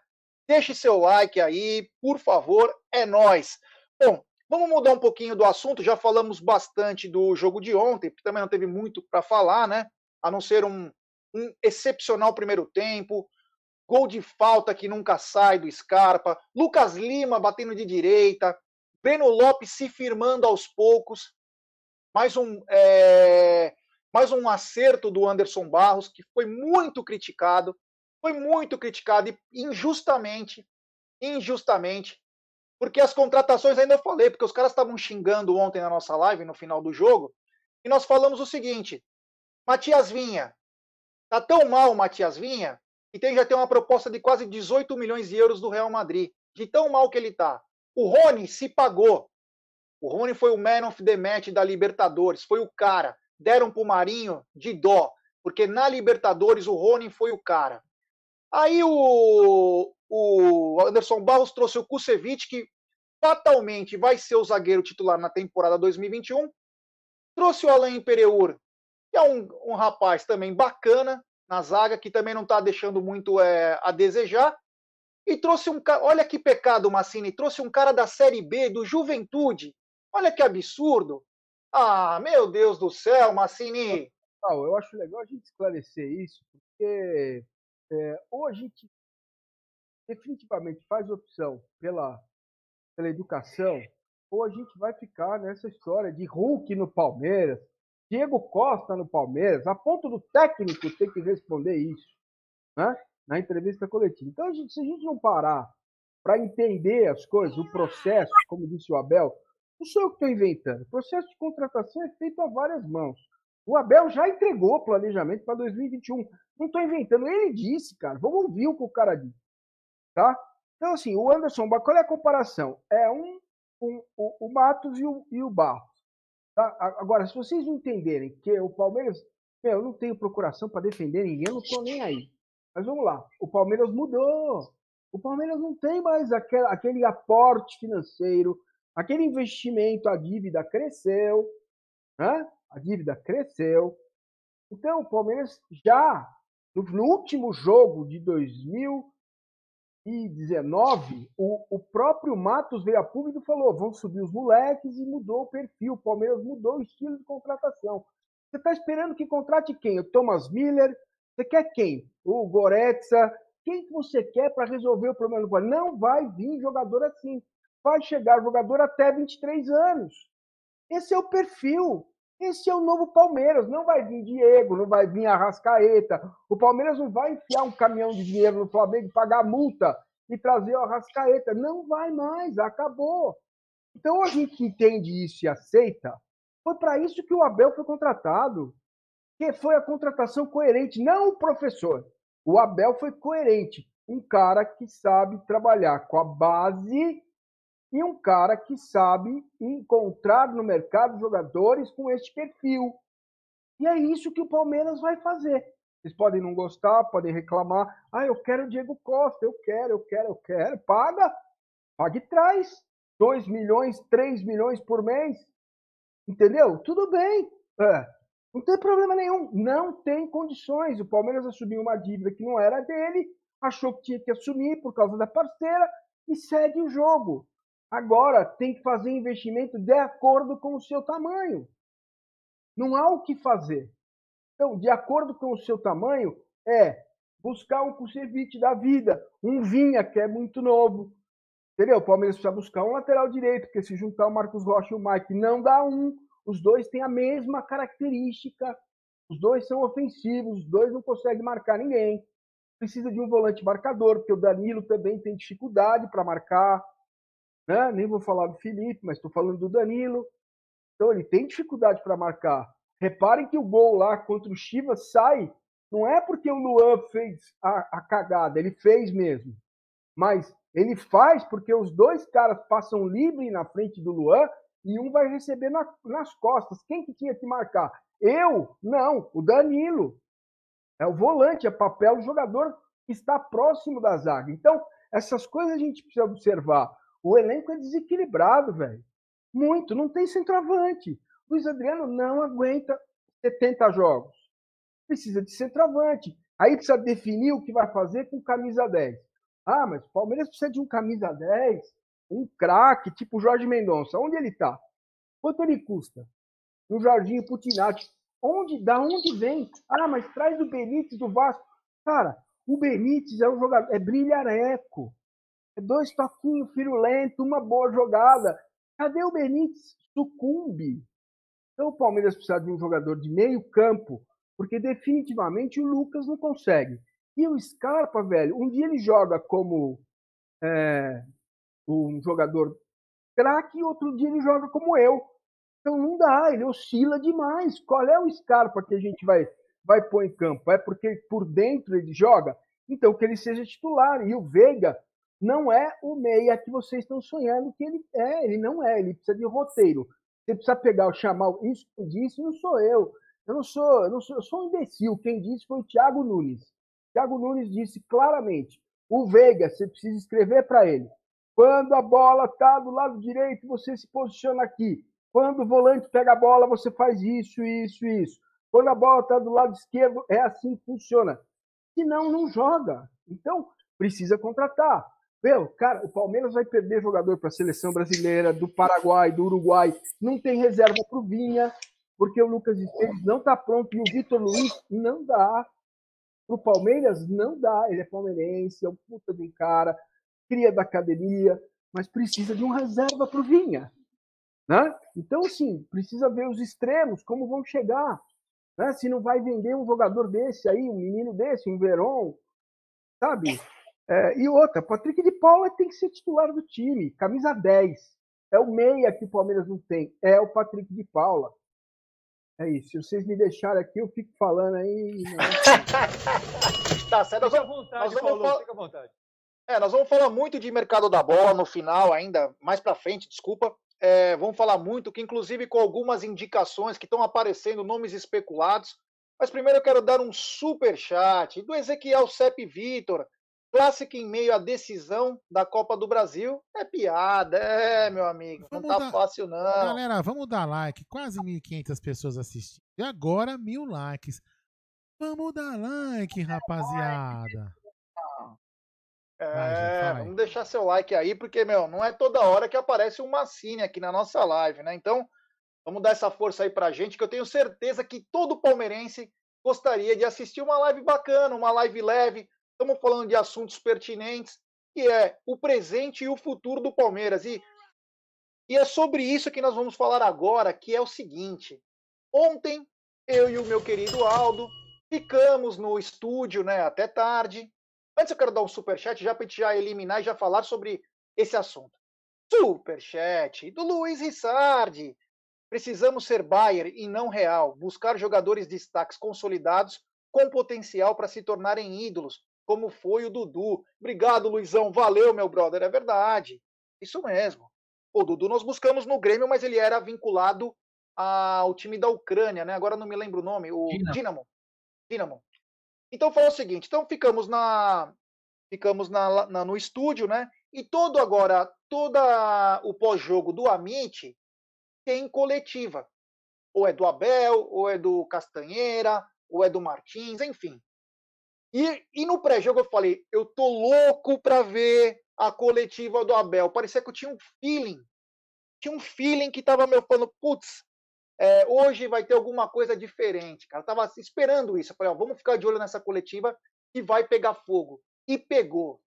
deixe seu like aí, por favor, é nós. Bom, vamos mudar um pouquinho do assunto, já falamos bastante do jogo de ontem, porque também não teve muito para falar, né? a não ser um, um excepcional primeiro tempo, gol de falta que nunca sai do Scarpa, Lucas Lima batendo de direita, Breno Lopes se firmando aos poucos, mais um, é, mais um acerto do Anderson Barros, que foi muito criticado, foi muito criticado e injustamente, injustamente, porque as contratações ainda eu falei, porque os caras estavam xingando ontem na nossa live, no final do jogo, e nós falamos o seguinte: Matias Vinha, tá tão mal o Matias Vinha, que tem, já tem uma proposta de quase 18 milhões de euros do Real Madrid, de tão mal que ele tá. O Rony se pagou. O Rony foi o man of the match da Libertadores, foi o cara. Deram pro Marinho de dó, porque na Libertadores o Rony foi o cara. Aí o, o Anderson Barros trouxe o Kusevich, que fatalmente vai ser o zagueiro titular na temporada 2021. Trouxe o Alain Pereur, que é um, um rapaz também bacana na zaga, que também não está deixando muito é, a desejar. E trouxe um cara, olha que pecado, Massini, trouxe um cara da Série B, do Juventude. Olha que absurdo. Ah, meu Deus do céu, Massini. eu acho legal a gente esclarecer isso, porque é, ou a gente definitivamente faz opção pela, pela educação, ou a gente vai ficar nessa história de Hulk no Palmeiras, Diego Costa no Palmeiras, a ponto do técnico ter que responder isso, né? Na entrevista coletiva. Então, a gente, se a gente não parar para entender as coisas, o processo, como disse o Abel, não sou eu que estou inventando. O processo de contratação é feito a várias mãos. O Abel já entregou o planejamento para 2021. Não estou inventando. Ele disse, cara. Vamos ouvir o que o cara disse. Tá? Então, assim, o Anderson, qual é a comparação? É um, um o, o, Matos e o, e o Barros. Tá? Agora, se vocês entenderem que o Palmeiras. Meu, eu não tenho procuração para defender ninguém, eu não estou nem aí. Mas vamos lá. O Palmeiras mudou. O Palmeiras não tem mais aquele, aquele aporte financeiro, aquele investimento, a dívida cresceu. Né? A dívida cresceu. Então, o Palmeiras já, no último jogo de 2019, o, o próprio Matos veio a público e falou: vão subir os moleques e mudou o perfil. O Palmeiras mudou o estilo de contratação. Você está esperando que contrate quem? O Thomas Miller? Você quer quem? O Goretza? Quem que você quer para resolver o problema do Palmeiras? Não vai vir jogador assim. Vai chegar jogador até 23 anos. Esse é o perfil. Esse é o novo Palmeiras. Não vai vir Diego, não vai vir Arrascaeta. O Palmeiras não vai enfiar um caminhão de dinheiro no Flamengo, pagar multa e trazer o Arrascaeta. Não vai mais, acabou. Então a gente entende isso e aceita. Foi para isso que o Abel foi contratado. Que foi a contratação coerente, não o professor. O Abel foi coerente. Um cara que sabe trabalhar com a base e um cara que sabe encontrar no mercado jogadores com este perfil. E é isso que o Palmeiras vai fazer. Vocês podem não gostar, podem reclamar. Ah, eu quero o Diego Costa, eu quero, eu quero, eu quero. Paga, pague e traz. 2 milhões, 3 milhões por mês. Entendeu? Tudo bem. É. Não tem problema nenhum. Não tem condições. O Palmeiras assumiu uma dívida que não era dele, achou que tinha que assumir por causa da parceira e segue o jogo. Agora tem que fazer investimento de acordo com o seu tamanho. Não há o que fazer. Então, de acordo com o seu tamanho, é buscar um Kusevich da vida, um Vinha, que é muito novo. Entendeu? O Palmeiras precisa buscar um lateral direito, porque se juntar o Marcos Rocha e o Mike não dá um. Os dois têm a mesma característica. Os dois são ofensivos, os dois não conseguem marcar ninguém. Precisa de um volante marcador, porque o Danilo também tem dificuldade para marcar né? nem vou falar do Felipe, mas estou falando do Danilo. Então ele tem dificuldade para marcar. Reparem que o gol lá contra o Chivas sai, não é porque o Luan fez a, a cagada, ele fez mesmo. Mas ele faz porque os dois caras passam livre na frente do Luan e um vai receber na, nas costas. Quem que tinha que marcar? Eu? Não, o Danilo. É o volante, é papel do jogador que está próximo da zaga. Então, essas coisas a gente precisa observar. O elenco é desequilibrado, velho. Muito. Não tem centroavante. Luiz Adriano não aguenta 70 jogos. Precisa de centroavante. Aí precisa definir o que vai fazer com camisa 10. Ah, mas o Palmeiras precisa de um camisa 10, um craque, tipo Jorge Mendonça. Onde ele está? Quanto ele custa? No Jardim Putinati. Onde, da onde vem? Ah, mas traz o Benítez do Vasco. Cara, o Benítez é um jogador, é brilhareco. Dois toquinhos firulento, uma boa jogada. Cadê o Benítez? Sucumbe. Então o Palmeiras precisa de um jogador de meio campo, porque definitivamente o Lucas não consegue. E o Scarpa, velho, um dia ele joga como é, um jogador craque e outro dia ele joga como eu. Então não dá, ele oscila demais. Qual é o Scarpa que a gente vai, vai pôr em campo? É porque por dentro ele joga? Então que ele seja titular. E o Veiga não é o meia que vocês estão sonhando que ele é. Ele não é, ele precisa de roteiro. Você precisa pegar, chamar isso que disse, não sou eu. Eu não sou, eu não sou, eu sou um imbecil. Quem disse foi o Thiago Nunes. Thiago Nunes disse claramente: o Veiga, você precisa escrever para ele. Quando a bola está do lado direito, você se posiciona aqui. Quando o volante pega a bola, você faz isso, isso, isso. Quando a bola está do lado esquerdo, é assim que funciona. Senão, não joga. Então, precisa contratar. Meu, cara, o Palmeiras vai perder jogador para a seleção brasileira, do Paraguai, do Uruguai. Não tem reserva para o Vinha, porque o Lucas Esteves não está pronto e o Vitor Luiz não dá. Para o Palmeiras, não dá. Ele é palmeirense, é um puta de um cara, cria da academia, mas precisa de um reserva para o Vinha. Né? Então, sim, precisa ver os extremos, como vão chegar. Né? Se não vai vender um jogador desse aí, um menino desse, um Verón, sabe? É, e outra, Patrick de Paula tem que ser titular do time, camisa 10. É o meia que o Palmeiras não tem, é o Patrick de Paula. É isso. Se vocês me deixarem aqui, eu fico falando aí. Né? tá certo. Nós vamos, vontade, nós vamos Paulo, falar... fica à vontade. É, nós vamos falar muito de mercado da bola no final, ainda mais para frente, desculpa. É, vamos falar muito, que inclusive com algumas indicações que estão aparecendo, nomes especulados. Mas primeiro eu quero dar um super chat do Ezequiel Sepp Vitor, clássico em meio à decisão da Copa do Brasil. É piada, é, meu amigo. Vamos não tá dar... fácil, não. Galera, vamos dar like. Quase 1.500 pessoas assistindo. E agora, mil likes. Vamos dar like, rapaziada. É, vamos deixar seu like aí, porque, meu, não é toda hora que aparece um Massini aqui na nossa live, né? Então, vamos dar essa força aí pra gente, que eu tenho certeza que todo palmeirense gostaria de assistir uma live bacana, uma live leve, Estamos falando de assuntos pertinentes, que é o presente e o futuro do Palmeiras. E, e é sobre isso que nós vamos falar agora, que é o seguinte. Ontem, eu e o meu querido Aldo ficamos no estúdio né, até tarde. Antes eu quero dar um superchat já para já eliminar e já falar sobre esse assunto. Superchat do Luiz Rissardi. Precisamos ser Bayer e não Real, buscar jogadores destaques consolidados com potencial para se tornarem ídolos, como foi o Dudu. Obrigado, Luizão. Valeu, meu brother. É verdade. Isso mesmo. O Dudu nós buscamos no Grêmio, mas ele era vinculado ao time da Ucrânia, né? Agora não me lembro o nome. O Dinamo. Dinamo. Então foi o seguinte. Então ficamos na ficamos na, na no estúdio, né? E todo agora, toda o pós-jogo do Amit tem coletiva. Ou é do Abel, ou é do Castanheira, ou é do Martins, enfim. E, e no pré-jogo eu falei, eu tô louco para ver a coletiva do Abel. Parecia que eu tinha um feeling. Tinha um feeling que tava me falando, putz, é, hoje vai ter alguma coisa diferente, cara. Eu tava esperando isso. Eu falei, ó, vamos ficar de olho nessa coletiva e vai pegar fogo. E pegou.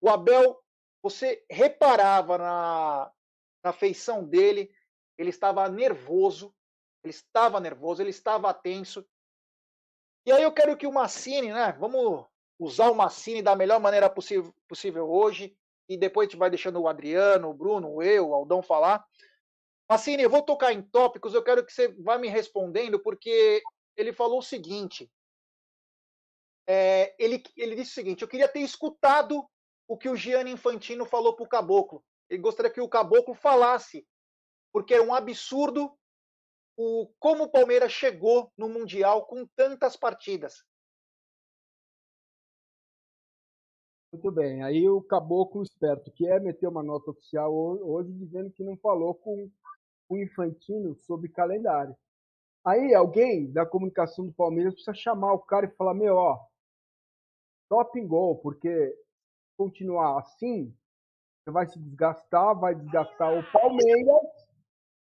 O Abel, você reparava na, na feição dele, ele estava nervoso, ele estava nervoso, ele estava tenso. E aí eu quero que o Massini, né? Vamos usar o Massini da melhor maneira possível, hoje. E depois a gente vai deixando o Adriano, o Bruno, eu, o Aldão falar. Massini, eu vou tocar em tópicos, eu quero que você vá me respondendo, porque ele falou o seguinte. É, ele, ele disse o seguinte: eu queria ter escutado o que o Gianni Infantino falou para o Caboclo. Ele gostaria que o Caboclo falasse, porque é um absurdo o, como o Palmeiras chegou no Mundial com tantas partidas. Muito bem. Aí o caboclo esperto, que é meter uma nota oficial hoje, dizendo que não falou com o Infantino sobre calendário. Aí alguém da comunicação do Palmeiras precisa chamar o cara e falar: meu, ó, top gol, porque continuar assim, você vai se desgastar, vai desgastar o Palmeiras.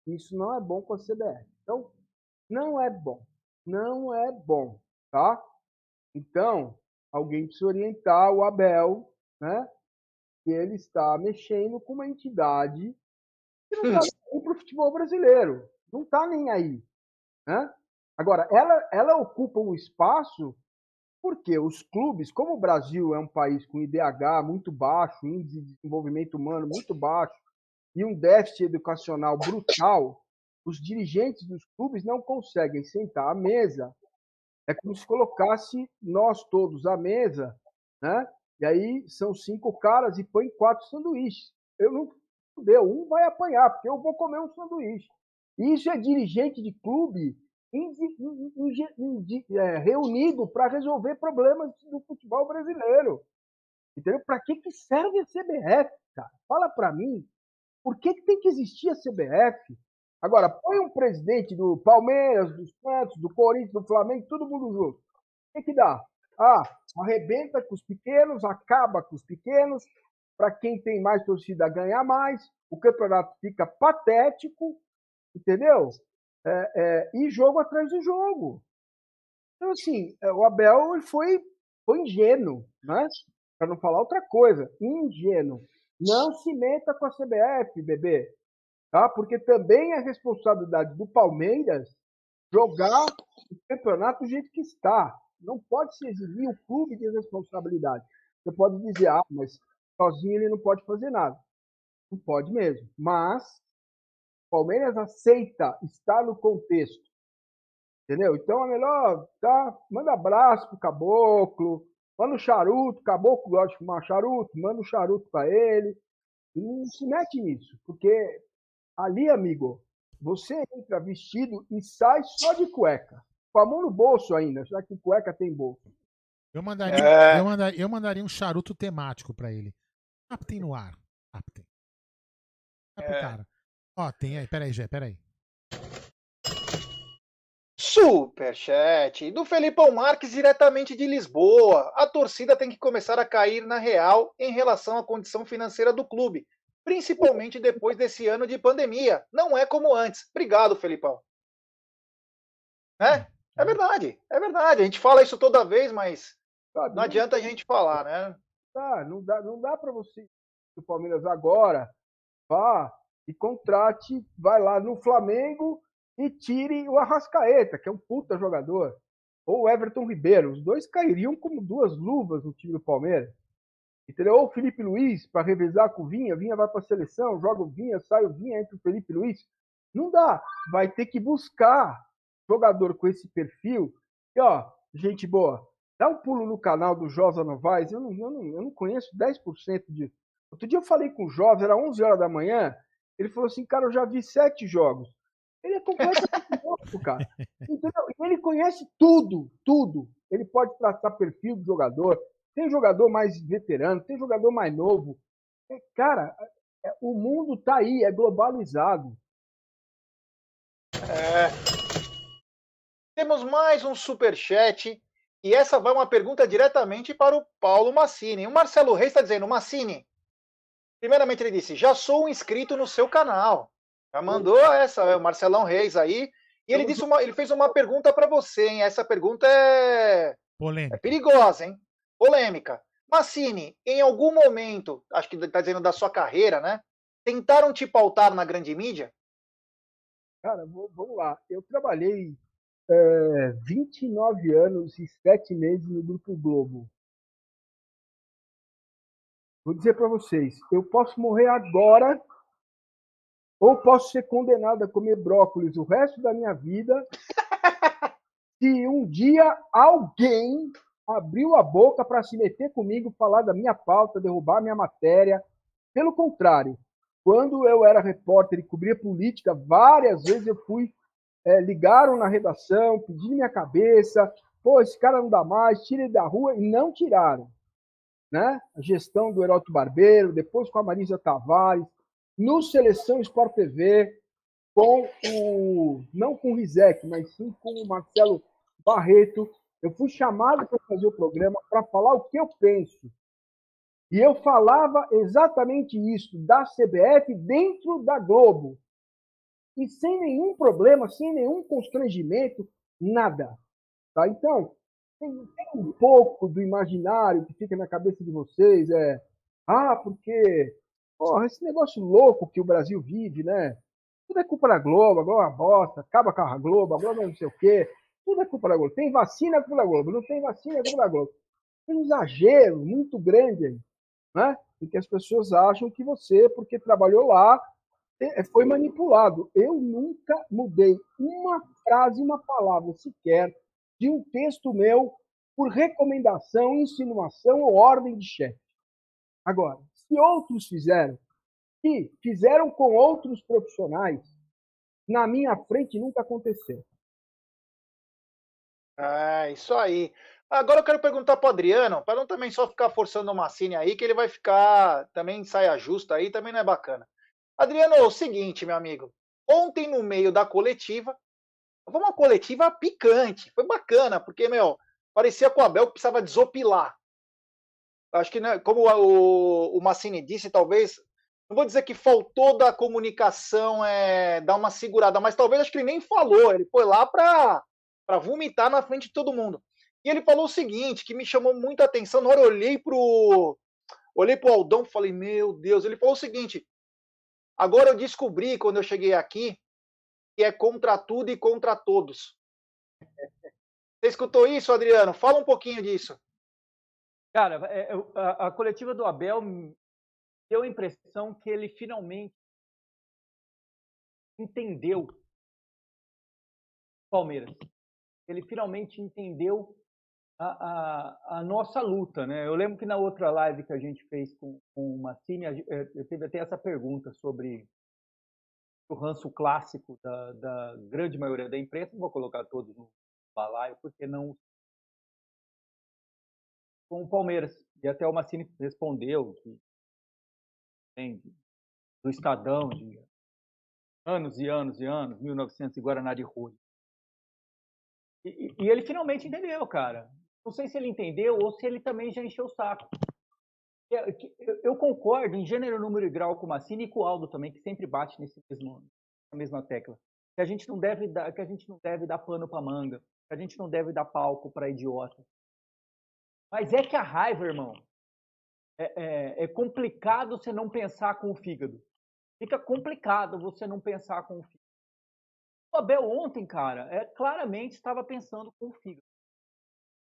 Isso não é bom com a CBF. Então, não é bom. Não é bom, tá? Então, alguém precisa orientar o Abel, né? Que ele está mexendo com uma entidade que não está nem para o futebol brasileiro. Não está nem aí. Né? Agora, ela, ela ocupa um espaço Porque os clubes, como o Brasil é um país com IDH muito baixo, índice de desenvolvimento humano muito baixo e um déficit educacional brutal, os dirigentes dos clubes não conseguem sentar à mesa. É como se colocasse nós todos à mesa, né? E aí são cinco caras e põe quatro sanduíches. Eu não deu, um vai apanhar, porque eu vou comer um sanduíche. Isso é dirigente de clube é, reunido para resolver problemas do futebol brasileiro. Entendeu? Para que, que serve a CBF, cara? Fala para mim, por que, que tem que existir a CBF? Agora, põe um presidente do Palmeiras, do Santos, do Corinthians, do Flamengo, todo mundo junto. O que, que dá? Ah, arrebenta com os pequenos, acaba com os pequenos, para quem tem mais torcida ganhar mais, o campeonato fica patético, entendeu? É, é, e jogo atrás de jogo. Então, assim, é, o Abel foi, foi ingênuo, né? para não falar outra coisa, ingênuo. Não se meta com a CBF, bebê, tá? porque também é responsabilidade do Palmeiras jogar o campeonato do jeito que está. Não pode se eximir o clube de responsabilidade. Você pode dizer, ah, mas sozinho ele não pode fazer nada. Não pode mesmo. Mas Palmeiras aceita estar no contexto. Entendeu? Então é melhor, tá? Manda abraço pro caboclo, manda um charuto, caboclo gosta de fumar charuto, manda um charuto para ele. E não se mete nisso, porque ali, amigo, você entra vestido e sai só de cueca. Com a mão no bolso ainda, já que cueca tem bolso. Eu mandaria, é... eu mandaria, eu mandaria um charuto temático para ele. Captem no ar. Captem. É pro cara. Ó, tem aí, peraí, Gé, peraí. Superchat do Felipão Marques diretamente de Lisboa. A torcida tem que começar a cair na real em relação à condição financeira do clube, principalmente depois desse ano de pandemia. Não é como antes. Obrigado, Felipão. Né? É verdade, é verdade. A gente fala isso toda vez, mas não adianta a gente falar, né? Tá, não dá, não dá para você o Palmeiras agora vá e contrate, vai lá no Flamengo e tire o Arrascaeta, que é um puta jogador, ou o Everton Ribeiro. Os dois cairiam como duas luvas no time do Palmeiras. Entendeu? Ou o Felipe Luiz para revezar com o Vinha, Vinha vai para a seleção, joga o Vinha, sai o Vinha, entra o Felipe Luiz. Não dá. Vai ter que buscar jogador com esse perfil. E ó, gente boa, dá um pulo no canal do Josa Novaes. Eu não, eu não, eu não conheço 10% disso. Outro dia eu falei com o Josa, era 11 horas da manhã. Ele falou assim, cara, eu já vi sete jogos. Ele é completamente louco, cara. Entendeu? Ele conhece tudo, tudo. Ele pode traçar perfil do jogador. Tem jogador mais veterano, tem jogador mais novo. É, cara, é, o mundo tá aí, é globalizado. É. Temos mais um super chat e essa vai uma pergunta diretamente para o Paulo Massini. O Marcelo Reis está dizendo, Massini, primeiramente ele disse, já sou um inscrito no seu canal. Já mandou essa, é o Marcelão Reis aí. E ele disse uma, ele fez uma pergunta para você, hein? Essa pergunta é, Polêmica. é perigosa, hein? Polêmica. Massini, em algum momento, acho que está dizendo da sua carreira, né? Tentaram te pautar na grande mídia? Cara, vamos lá. Eu trabalhei é, 29 anos e 7 meses no Grupo Globo. Vou dizer para vocês, eu posso morrer agora ou posso ser condenado a comer brócolis o resto da minha vida se um dia alguém abriu a boca para se meter comigo, falar da minha pauta, derrubar minha matéria. Pelo contrário, quando eu era repórter e cobria política, várias vezes eu fui, é, ligaram na redação, pedindo minha cabeça, pô, esse cara não dá mais, tira ele da rua, e não tiraram. Né? A gestão do Heroto Barbeiro, depois com a Marisa Tavares, no Seleção Sport TV, com o, não com o Rizek, mas sim com o Marcelo Barreto. Eu fui chamado para fazer o programa para falar o que eu penso. E eu falava exatamente isso, da CBF dentro da Globo. E sem nenhum problema, sem nenhum constrangimento, nada. Tá? Então, tem, tem um pouco do imaginário que fica na cabeça de vocês, é, ah, porque Porra, esse negócio louco que o Brasil vive, né? Tudo é culpa da Globo, a Globo é uma bosta, acaba com a Globo, a Globo é não sei o quê. Tudo é culpa da Globo. Tem vacina, é culpa da Globo. Não tem vacina, é culpa da Globo. Tem um exagero muito grande aí, né? Em que as pessoas acham que você, porque trabalhou lá, é, foi manipulado. Eu nunca mudei uma frase, uma palavra sequer de um texto meu por recomendação, insinuação ou ordem de chefe. Agora, se outros fizeram, e fizeram com outros profissionais, na minha frente nunca aconteceu. É, isso aí. Agora eu quero perguntar para Adriano, para não também só ficar forçando o Massini aí, que ele vai ficar também saia justa aí, também não é bacana. Adriano, é o seguinte, meu amigo. Ontem, no meio da coletiva, foi uma coletiva picante. Foi bacana, porque, meu, parecia com o Abel precisava desopilar. Acho que, né, como o, o Massini disse, talvez não vou dizer que faltou da comunicação é, dar uma segurada, mas talvez acho que ele nem falou, ele foi lá para vomitar na frente de todo mundo. E ele falou o seguinte, que me chamou muita atenção, na hora eu olhei pro olhei pro Aldão falei, meu Deus, ele falou o seguinte, agora eu descobri quando eu cheguei aqui que é contra tudo e contra todos. Você escutou isso, Adriano? Fala um pouquinho disso. Cara, é, a, a coletiva do Abel deu a impressão que ele finalmente entendeu Palmeiras. Ele finalmente entendeu a, a, a, nossa luta, né? Eu lembro que na outra live que a gente fez com, com o Massini, eh, teve até essa pergunta sobre o ranço clássico da, da grande maioria da imprensa. Vou colocar todos no balaio, porque não com o Palmeiras. E até o Massini respondeu que do Estadão, de anos e anos e anos, 1900 e Guaraná de Rui. E, e, ele finalmente entendeu, cara. Não sei se ele entendeu ou se ele também já encheu o saco. Eu concordo em gênero, número e grau com o Massini e com o Aldo também, que sempre bate nesse mesmo, na mesma tecla. Que a gente não deve dar, que a gente não deve dar pano para manga, que a gente não deve dar palco para idiota. Mas é que a raiva, irmão, é, é, é complicado você não pensar com o fígado. Fica complicado você não pensar com o fígado. O Abel ontem, cara, é, claramente estava pensando com o fígado.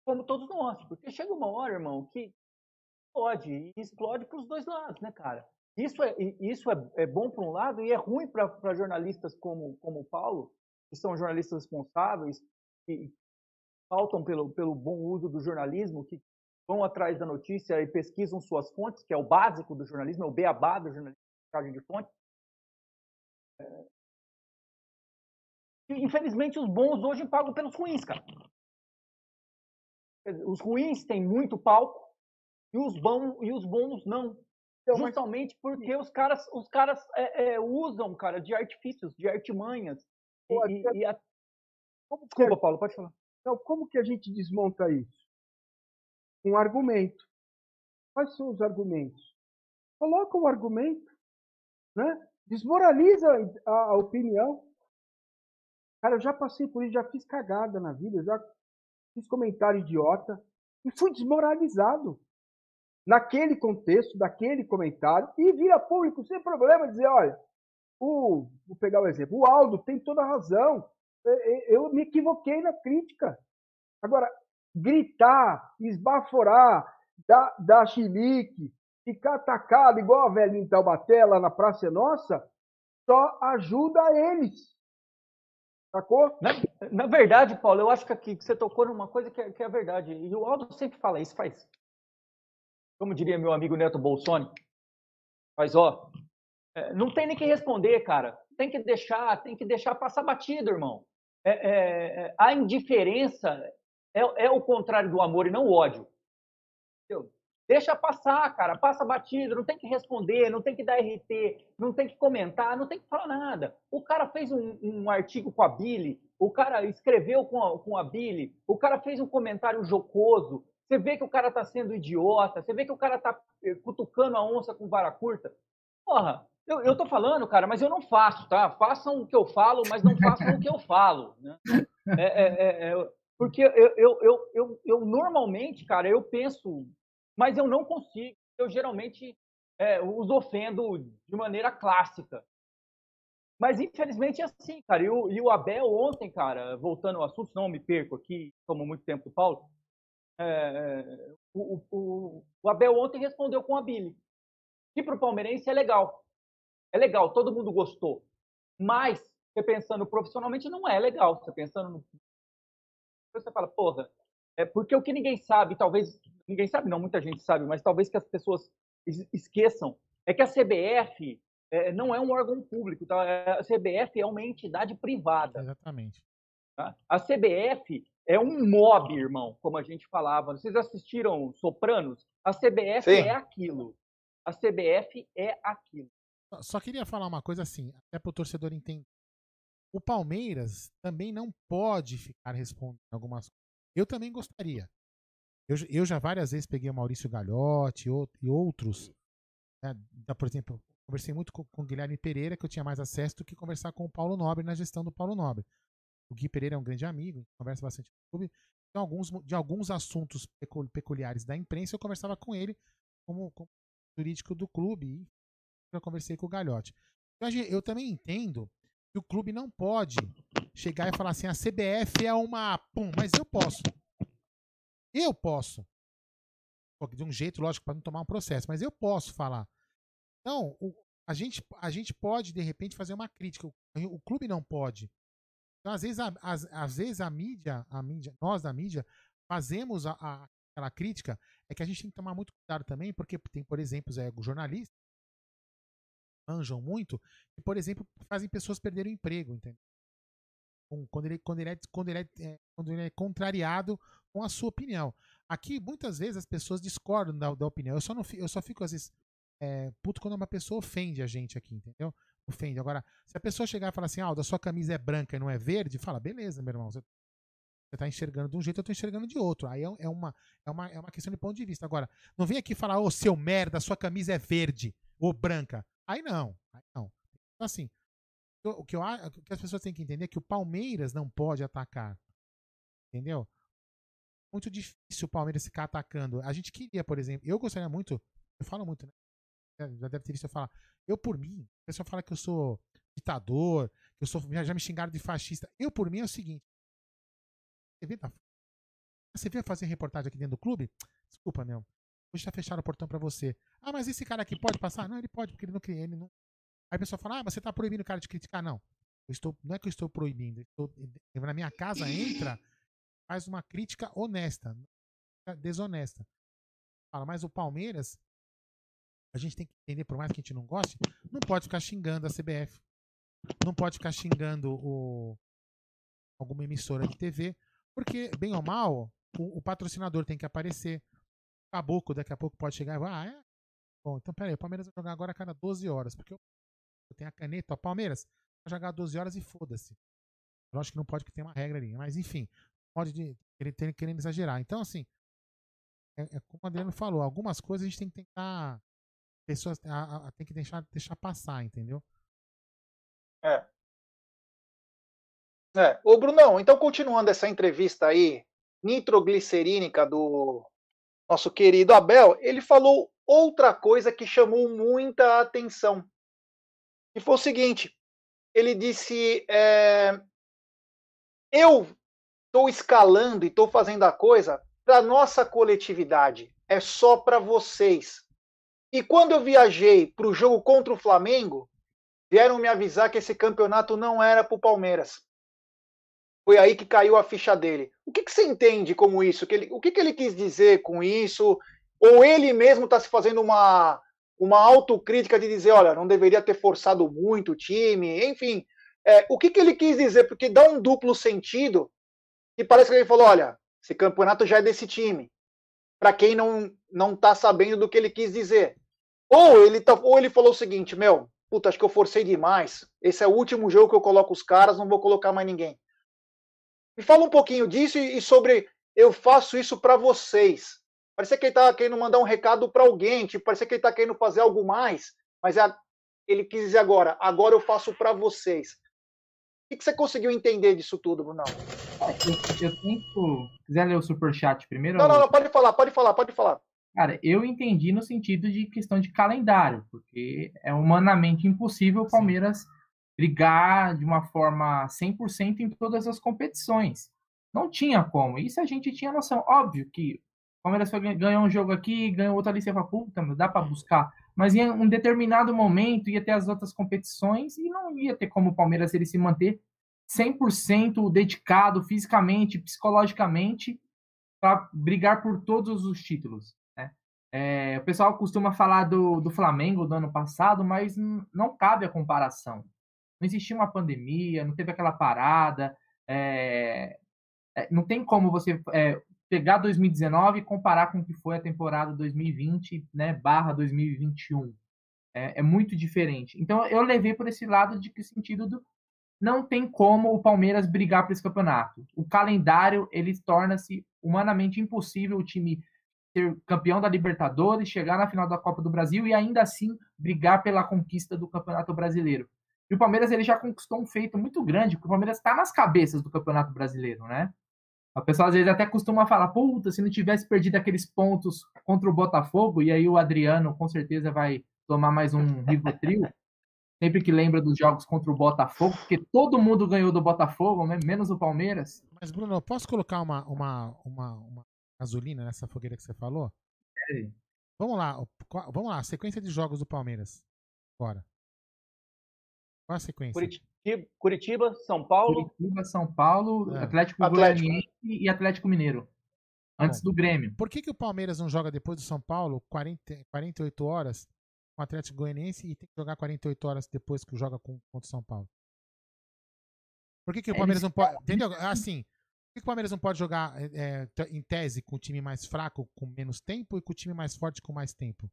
Como todos nós. Porque chega uma hora, irmão, que explode. E explode para os dois lados, né, cara? Isso é, isso é, é bom para um lado e é ruim para jornalistas como, como o Paulo, que são jornalistas responsáveis, que faltam pelo, pelo bom uso do jornalismo, que vão atrás da notícia e pesquisam suas fontes, que é o básico do jornalismo, é o beabá do jornalismo, de fonte. É... Infelizmente, os bons hoje pagam pelos ruins, cara. Os ruins têm muito palco e os bons, e os bons não. Então, Justamente porque os caras, os caras é, é, usam, cara, de artifícios, de artimanhas. Pô, e, e a... Desculpa, Paulo, pode falar. Então, como que a gente desmonta isso? um argumento. Quais são os argumentos? Coloca o um argumento, né? desmoraliza a, opinião. Cara, eu já passei por isso, já fiz cagada na vida, já fiz comentário idiota e fui desmoralizado naquele contexto, daquele comentário, e vira público sem problema dizer, olha, o, vou pegar o um exemplo, o Aldo tem toda a razão, eu me equivoquei na crítica. Agora, gritar, esbaforar, dar, dar chilique, ficar atacado igual a velhinha em Taubaté, lá na Praça Nossa, só ajuda eles. Sacou? Na, na, verdade, Paulo, eu acho que aqui você tocou numa coisa que é, que é verdade. E o Aldo sempre fala isso, faz. Como diria meu amigo Neto Bolsoni, faz ó. É, não tem nem que responder, cara. Tem que deixar, tem que deixar passar batido, irmão. É, é, é a indiferença é, é o contrário do amor e não o ódio. Entendeu? Deixa passar, cara, passa batido, não tem que responder, não tem que dar RT, não tem que comentar, não tem que falar nada. O cara fez um, um artigo com a Billy, o cara escreveu com a, com a Billy, o cara fez um comentário jocoso, você vê que o cara tá sendo idiota, você vê que o cara tá eh, cutucando a onça com vara curta. Porra, eu, eu tô falando, cara, mas eu não faço, tá? Façam o que eu falo, mas não façam o que eu falo. Né? É, é, é, é porque eu, eu, eu, eu, eu normalmente, cara, eu penso, mas eu não consigo. Eu geralmente é, os ofendo de maneira clássica. Mas infelizmente é assim, cara. E o, e o Abel ontem, cara, voltando ao assunto, não me perco aqui, tomo muito tempo do Paulo. É, o, o, o, Abel ontem respondeu com a Billy. Que para o palmeirense é legal. É legal, todo mundo gostou. Mas, você pensando profissionalmente, não é legal. Você pensando no. Você fala, porra, é porque o que ninguém sabe, talvez. Ninguém sabe, não, muita gente sabe, mas talvez que as pessoas esqueçam, é que a CBF é, não é um órgão público, tá? É, a CBF é uma entidade privada. Exatamente. Tá? A CBF é um mob, irmão, como a gente falava. Vocês assistiram Sopranos? A CBF Sim. é aquilo. A CBF é aquilo. Só queria falar uma coisa assim, até para o torcedor entender. O Palmeiras também não pode ficar respondendo algumas coisas. Eu também gostaria. Eu, eu já várias vezes peguei o Maurício Galhotti e outros. Né, por exemplo, conversei muito com, com o Guilherme Pereira, que eu tinha mais acesso do que conversar com o Paulo Nobre na gestão do Paulo Nobre. O Gui Pereira é um grande amigo, conversa bastante no clube. Então, alguns, de alguns assuntos peculiares da imprensa, eu conversava com ele como, como jurídico do clube e eu conversei com o Galhote. Eu, eu também entendo que o clube não pode chegar e falar assim, a CBF é uma pum, mas eu posso. Eu posso. De um jeito, lógico, para não tomar um processo, mas eu posso falar. Então, o, a, gente, a gente pode, de repente, fazer uma crítica. O, o clube não pode. Então, às vezes, a, às, às vezes a mídia, a mídia, nós da mídia, fazemos a, a, aquela crítica, é que a gente tem que tomar muito cuidado também, porque tem, por exemplo, é, o jornalista manjam muito e, por exemplo, fazem pessoas perderem o emprego, entendeu? Quando ele, quando ele, é, quando ele, é, é, quando ele é contrariado com a sua opinião. Aqui, muitas vezes, as pessoas discordam da, da opinião. Eu só, não, eu só fico, às vezes, é, puto quando uma pessoa ofende a gente aqui, entendeu? Ofende. Agora, se a pessoa chegar e falar assim, ah, da sua camisa é branca e não é verde, fala, beleza, meu irmão, você, você tá enxergando de um jeito, eu tô enxergando de outro. Aí é, é, uma, é, uma, é uma questão de ponto de vista. Agora, não vem aqui falar, ô, oh, seu merda, sua camisa é verde ou branca. Aí não, aí não. Então, assim, o que, eu, o que as pessoas têm que entender é que o Palmeiras não pode atacar. Entendeu? Muito difícil o Palmeiras ficar atacando. A gente queria, por exemplo, eu gostaria muito, eu falo muito, né? Já deve ter visto eu falar. Eu, por mim, a pessoa fala que eu sou ditador, que eu sou. Já, me xingaram de fascista. Eu, por mim, é o seguinte. Você veio fazer reportagem aqui dentro do clube? Desculpa, meu. Hoje tá fechado o portão para você. Ah, mas esse cara aqui pode passar? Não, ele pode, porque ele não cria, ele não. Aí a pessoa fala, ah, mas você tá proibindo o cara de criticar. Não. Eu estou, não é que eu estou proibindo. Estou, na minha casa entra, faz uma crítica honesta, desonesta. Fala, mas o Palmeiras, a gente tem que entender, por mais que a gente não goste, não pode ficar xingando a CBF. Não pode ficar xingando o, alguma emissora de TV, porque, bem ou mal, o, o patrocinador tem que aparecer, Caboclo daqui a pouco pode chegar e falar, ah, é? Bom, então peraí, o Palmeiras vai jogar agora a cada 12 horas, porque eu, eu tenho a caneta, o Palmeiras vai jogar 12 horas e foda-se. Acho que não pode porque tem uma regra ali, mas enfim, de, ele querendo exagerar. Então, assim, é, é, como o Adriano falou, algumas coisas a gente tem que tentar. Pessoas a, a, tem que deixar, deixar passar, entendeu? É. É. Ô, Brunão, então continuando essa entrevista aí, nitroglicerínica do nosso querido Abel, ele falou outra coisa que chamou muita atenção. E foi o seguinte: ele disse, é, eu estou escalando e estou fazendo a coisa para nossa coletividade, é só para vocês. E quando eu viajei para o jogo contra o Flamengo, vieram me avisar que esse campeonato não era para o Palmeiras. Foi aí que caiu a ficha dele. O que, que você entende como isso? Que ele, o que, que ele quis dizer com isso? Ou ele mesmo está se fazendo uma, uma autocrítica de dizer, olha, não deveria ter forçado muito o time, enfim. É, o que, que ele quis dizer? Porque dá um duplo sentido e parece que ele falou, olha, esse campeonato já é desse time. Para quem não não está sabendo do que ele quis dizer. Ou ele, tá, ou ele falou o seguinte, meu, puta, acho que eu forcei demais. Esse é o último jogo que eu coloco os caras, não vou colocar mais ninguém. Me fala um pouquinho disso e, sobre eu faço isso para vocês. Parece que ele está querendo mandar um recado para alguém, tipo, parece que ele está querendo fazer algo mais, mas é, ele quis dizer agora, agora eu faço para vocês. O que, você conseguiu entender disso tudo, Bruno? Eu, eu tento. Quiser ler o superchat primeiro? Não, não, não, pode falar, pode falar, pode falar. Cara, eu entendi no sentido de questão de calendário, porque é humanamente impossível o Palmeiras Sim brigar de uma forma 100% em todas as competições. Não tinha como. Isso a gente tinha noção. Óbvio que o Palmeiras foi, ganhou um jogo aqui, ganhou outro ali, você fala, puta, dá para buscar. Mas em um determinado momento ia ter as outras competições e não ia ter como o Palmeiras ele se manter 100% dedicado fisicamente, psicologicamente, para brigar por todos os títulos. Né? É, o pessoal costuma falar do, do Flamengo do ano passado, mas não cabe a comparação. Não existia uma pandemia, não teve aquela parada. É, é, não tem como você é, pegar 2019 e comparar com o que foi a temporada 2020, né, barra 2021. É, é, muito diferente. Então eu levei por esse lado de que sentido do não tem como o Palmeiras brigar por esse campeonato. O calendário ele torna-se humanamente impossível o time ser campeão da Libertadores, chegar na final da Copa do Brasil e ainda assim brigar pela conquista do Campeonato Brasileiro. E o Palmeiras ele já conquistou um feito muito grande, porque o Palmeiras está nas cabeças do Campeonato Brasileiro, né? A pessoa às vezes até costuma falar, puta, se não tivesse perdido aqueles pontos contra o Botafogo, e aí o Adriano com certeza vai tomar mais um Rivotril, sempre que lembra dos jogos contra o Botafogo, porque todo mundo ganhou do Botafogo, né? menos o Palmeiras. Mas, Bruno, posso colocar uma, uma, uma, uma gasolina nessa fogueira que você falou? É. Vamos lá, vamos lá, sequência de jogos do Palmeiras. Bora. Qual a sequência? Curitiba, Curitiba São Paulo. Curitiba, São Paulo, é. Atlético, Atlético Goianiense e Atlético Mineiro. Tá antes Bom, do Grêmio. Por que, que o Palmeiras não joga depois do São Paulo 40, 48 horas com o Atlético Goianiense e tem que jogar 48 horas depois que joga com, contra o São Paulo? Por que, que o é, Palmeiras não pode. Entendeu? Assim, por que, que o Palmeiras não pode jogar é, em tese com o time mais fraco com menos tempo e com o time mais forte com mais tempo?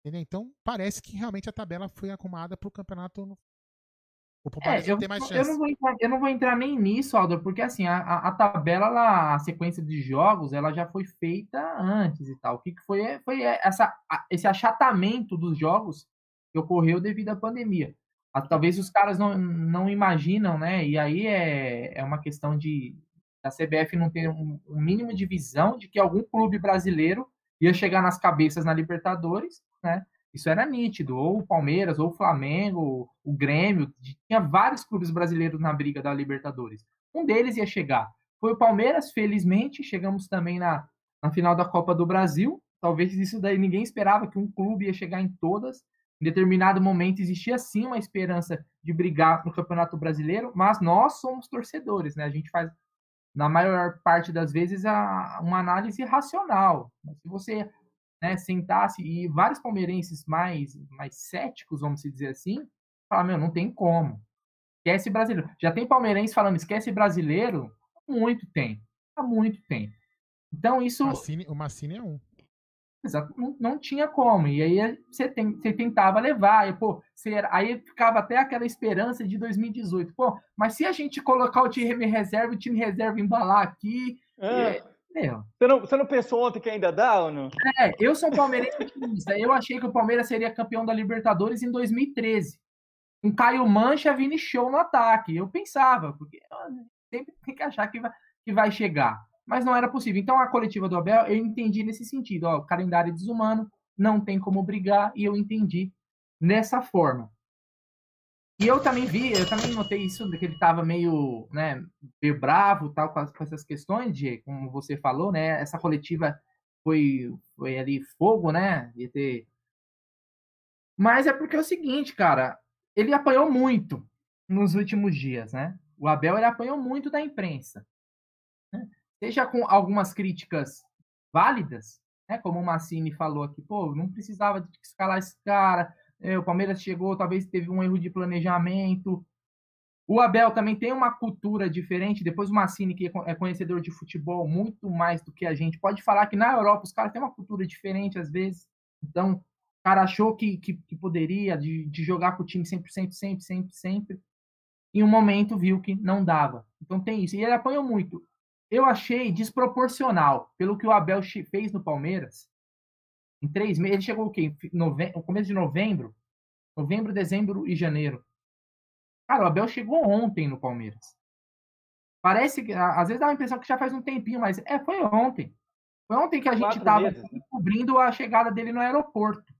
Entendeu? Então, parece que realmente a tabela foi acumulada para o campeonato no o Palmeiras é, eu, tem mais chance. Eu não, vou entrar, eu não vou entrar nem nisso, Aldo, porque assim, a, a, tabela, ela, a sequência de jogos, ela já foi feita antes e tal. O que, que foi? Foi essa, esse achatamento dos jogos que ocorreu devido à pandemia. Talvez os caras não, não imaginam, né? E aí é, é uma questão de a CBF não ter um, um mínimo de visão de que algum clube brasileiro ia chegar nas cabeças na Libertadores, né? Isso era nítido. Ou o Palmeiras, ou o Flamengo, o Grêmio. Tinha vários clubes brasileiros na briga da Libertadores. Um deles ia chegar. Foi o Palmeiras, felizmente. Chegamos também na, na final da Copa do Brasil. Talvez isso daí ninguém esperava que um clube ia chegar em todas. Em determinado momento existia sim uma esperança de brigar no Campeonato Brasileiro, mas nós somos torcedores, né? A gente faz, na maior parte das vezes, a, uma análise racional. Se você né, sentasse e vários palmeirenses mais, mais céticos, vamos dizer assim, falar, meu, não tem como. Esquece brasileiro. Já tem palmeirense falando, esquece brasileiro? Muito tem. Há muito tem. Então isso. O Massini, é um. Exato, não, não, tinha como. E aí você, tem, você tentava levar, e, pô, você, aí ficava até aquela esperança de 2018. Pô, mas se a gente colocar o time reserva, o time reserva embalar aqui, é. É, você não, você não pensou ontem que ainda dá ou não? É, eu sou palmeirense otimista. Eu achei que o Palmeiras seria campeão da Libertadores em 2013. Com Caio Mancha, Vini Show no ataque. Eu pensava, porque sempre tem que achar que vai, que vai chegar. Mas não era possível. Então a coletiva do Abel, eu entendi nesse sentido. Ó, o calendário desumano, não tem como brigar, e eu entendi nessa forma. E eu também vi, eu também notei isso, que ele estava meio, né, meio bravo tal, com, essas questões de, como você falou, né, essa coletiva foi, foi ali fogo, né, ia ter... Mas é porque é o seguinte, cara, ele apanhou muito nos últimos dias, né, o Abel, ele apanhou muito da imprensa, né? seja com algumas críticas válidas, né, como o Massini falou aqui, pô, não precisava de escalar esse cara, o Palmeiras chegou, talvez teve um erro de planejamento. O Abel também tem uma cultura diferente. Depois o Massini, que é conhecedor de futebol muito mais do que a gente, pode falar que na Europa os caras têm uma cultura diferente às vezes. Então, o cara achou que, que, que poderia, de, de jogar com o time 100%, sempre, sempre, sempre. Em um momento viu que não dava. Então tem isso. E ele apanhou muito. Eu achei desproporcional pelo que o Abel fez no Palmeiras em três meses, ele chegou o quê? Nove... No começo de novembro? Novembro, dezembro e janeiro. Cara, o Abel chegou ontem no Palmeiras. Parece que, às vezes dá a impressão que já faz um tempinho, mas é, foi ontem. Foi ontem que a gente estava cobrindo a chegada dele no aeroporto.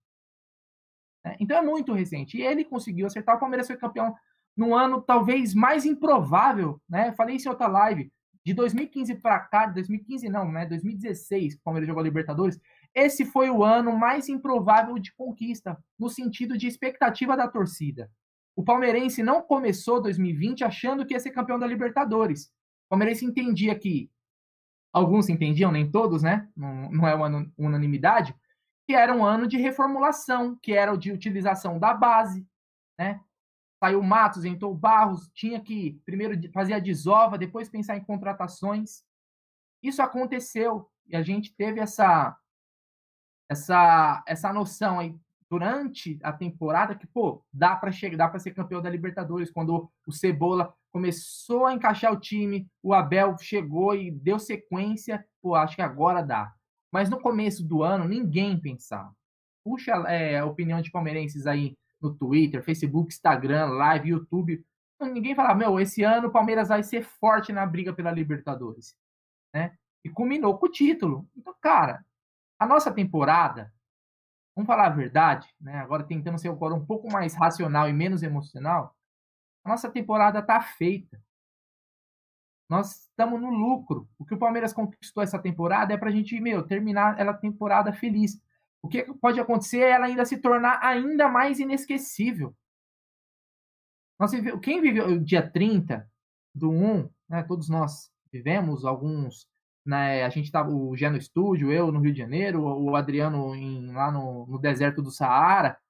É, então é muito recente. E ele conseguiu acertar. O Palmeiras foi campeão num ano talvez mais improvável, né? Falei isso em outra live. De 2015 para cá, 2015 não, né? 2016, que o Palmeiras jogou a Libertadores, esse foi o ano mais improvável de conquista, no sentido de expectativa da torcida. O palmeirense não começou 2020 achando que ia ser campeão da Libertadores. O palmeirense entendia que, alguns entendiam, nem todos, né? Não, não é uma unanimidade, que era um ano de reformulação, que era o de utilização da base, né? Saiu Matos, entrou Barros, tinha que primeiro fazer a desova, depois pensar em contratações. Isso aconteceu e a gente teve essa essa essa noção aí durante a temporada que, pô, dá para chegar, dá para ser campeão da Libertadores quando o Cebola começou a encaixar o time, o Abel chegou e deu sequência, pô, acho que agora dá. Mas no começo do ano ninguém pensava. Puxa é, a opinião de palmeirenses aí no Twitter, Facebook, Instagram, Live, YouTube. Ninguém falava, meu, esse ano o Palmeiras vai ser forte na briga pela Libertadores, né? E culminou com o título. Então, cara, a nossa temporada vamos falar a verdade, né? Agora tentando ser agora um pouco mais racional e menos emocional, a nossa temporada está feita. Nós estamos no lucro. O que o Palmeiras conquistou essa temporada é para a gente, meu, terminar ela temporada feliz. O que pode acontecer é ela ainda se tornar ainda mais inesquecível. Nós. Quem viveu o dia 30 do 1, né, todos nós vivemos, alguns né? A gente estava, o Gé no estúdio, eu no Rio de Janeiro, o Adriano em, lá no, no deserto do Saara.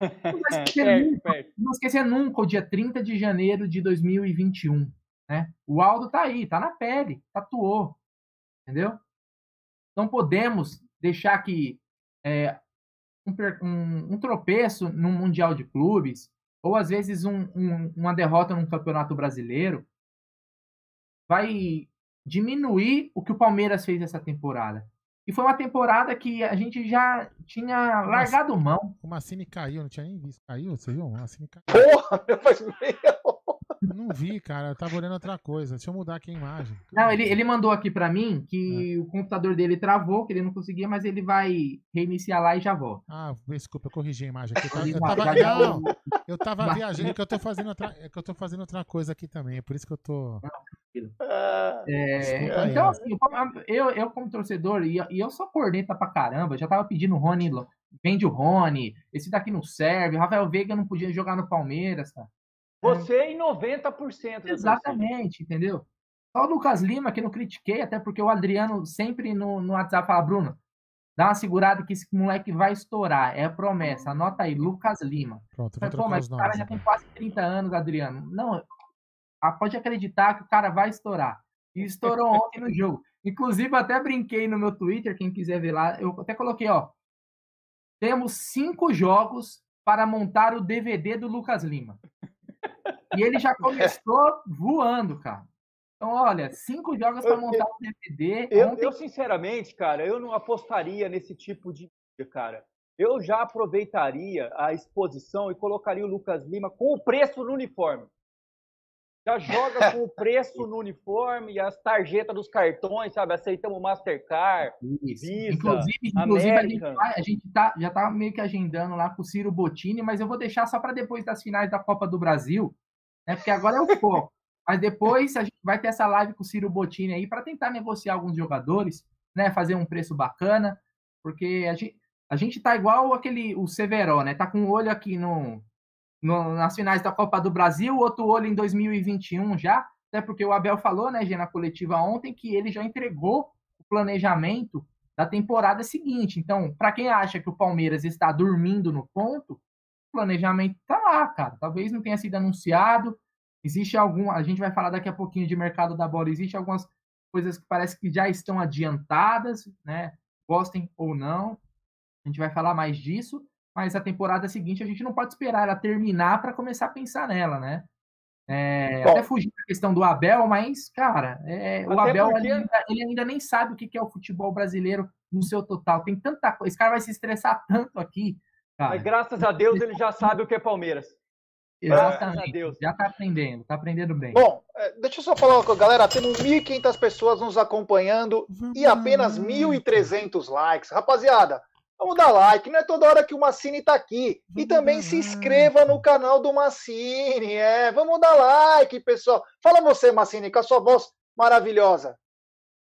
Não esquecer, nunca, não esquecer nunca o dia 30 de janeiro de 2021. Né? O Aldo tá aí, tá na pele, tatuou. Entendeu? Não podemos deixar que é, um, um, um, tropeço no Mundial de Clubes, ou às vezes um, uma derrota num campeonato brasileiro, vai diminuir o que o Palmeiras fez essa temporada. E foi uma temporada que a gente já tinha largado mão. O Massini caiu, não tinha nem visto. Caiu? Você viu? O Massini caiu. Porra, meu, faz meio. Não vi, cara. Eu tava olhando outra coisa. Deixa eu mudar aqui a imagem. Não, ele, ele mandou aqui para mim que é. o computador dele travou, que ele não conseguia, mas ele vai reiniciar lá e já volta. Ah, desculpa, eu corrigi a imagem aqui. Eu tava, eu tava, não, eu tava viajando, que eu tô fazendo outra, que eu tô fazendo outra coisa aqui também. É por isso que eu tô. É, então, assim, eu, eu como torcedor, e, e eu sou corneta pra caramba, já tava pedindo o Rony, vende o Rony, esse daqui não serve, o Rafael Veiga não podia jogar no Palmeiras, cara. Você e 90%. Exatamente, entendeu? Só o Lucas Lima, que eu não critiquei, até porque o Adriano sempre no, no WhatsApp fala, Bruno, dá uma segurada que esse moleque vai estourar. É a promessa. Anota aí, Lucas Lima. Pronto, vou Pô, mas o cara já tem quase 30 anos, Adriano. Não, pode acreditar que o cara vai estourar. E estourou ontem no jogo. Inclusive, até brinquei no meu Twitter, quem quiser ver lá, eu até coloquei, ó. Temos cinco jogos para montar o DVD do Lucas Lima. E ele já começou voando, cara. Então, olha, cinco jogos para montar o DVD. Eu, Ontem... eu, sinceramente, cara, eu não apostaria nesse tipo de cara. Eu já aproveitaria a exposição e colocaria o Lucas Lima com o preço no uniforme. Já joga com o preço no uniforme e as tarjetas dos cartões, sabe? Aceitamos Mastercard, Isso. Visa, Inclusive, inclusive a, gente, a gente tá, já tá meio que agendando lá com o Ciro Bottini, mas eu vou deixar só para depois das finais da Copa do Brasil, né? Porque agora é o foco. Mas depois a gente vai ter essa live com o Ciro Bottini aí para tentar negociar alguns jogadores, né? Fazer um preço bacana, porque a gente, a gente tá igual aquele o Severo, né? Tá com o olho aqui no, no, nas finais da Copa do Brasil, outro olho em 2021 já, até porque o Abel falou, né, na coletiva ontem, que ele já entregou o planejamento da temporada seguinte. Então, para quem acha que o Palmeiras está dormindo no ponto, planejamento tá lá, cara. Talvez não tenha sido anunciado. Existe algum. A gente vai falar daqui a pouquinho de mercado da bola. Existe algumas coisas que parece que já estão adiantadas, né? Gostem ou não. A gente vai falar mais disso. Mas a temporada seguinte a gente não pode esperar ela terminar para começar a pensar nela, né? É, até fugir da questão do Abel, mas, cara, é, o Abel porque... ele, ainda, ele, ainda, nem sabe o que é o futebol brasileiro no seu total. Tem tanta coisa. Esse cara vai se estressar tanto aqui Cara, Mas graças a Deus ele já sabe o que é Palmeiras. Exatamente. Já está aprendendo, está aprendendo bem. Bom, é, deixa eu só falar uma coisa, galera. Temos 1.500 pessoas nos acompanhando e apenas 1.300 likes. Rapaziada, Vamos dar like, não é toda hora que o Massini está aqui. E também se inscreva no canal do Massini. É, vamos dar like, pessoal. Fala você, Massini, com a sua voz maravilhosa.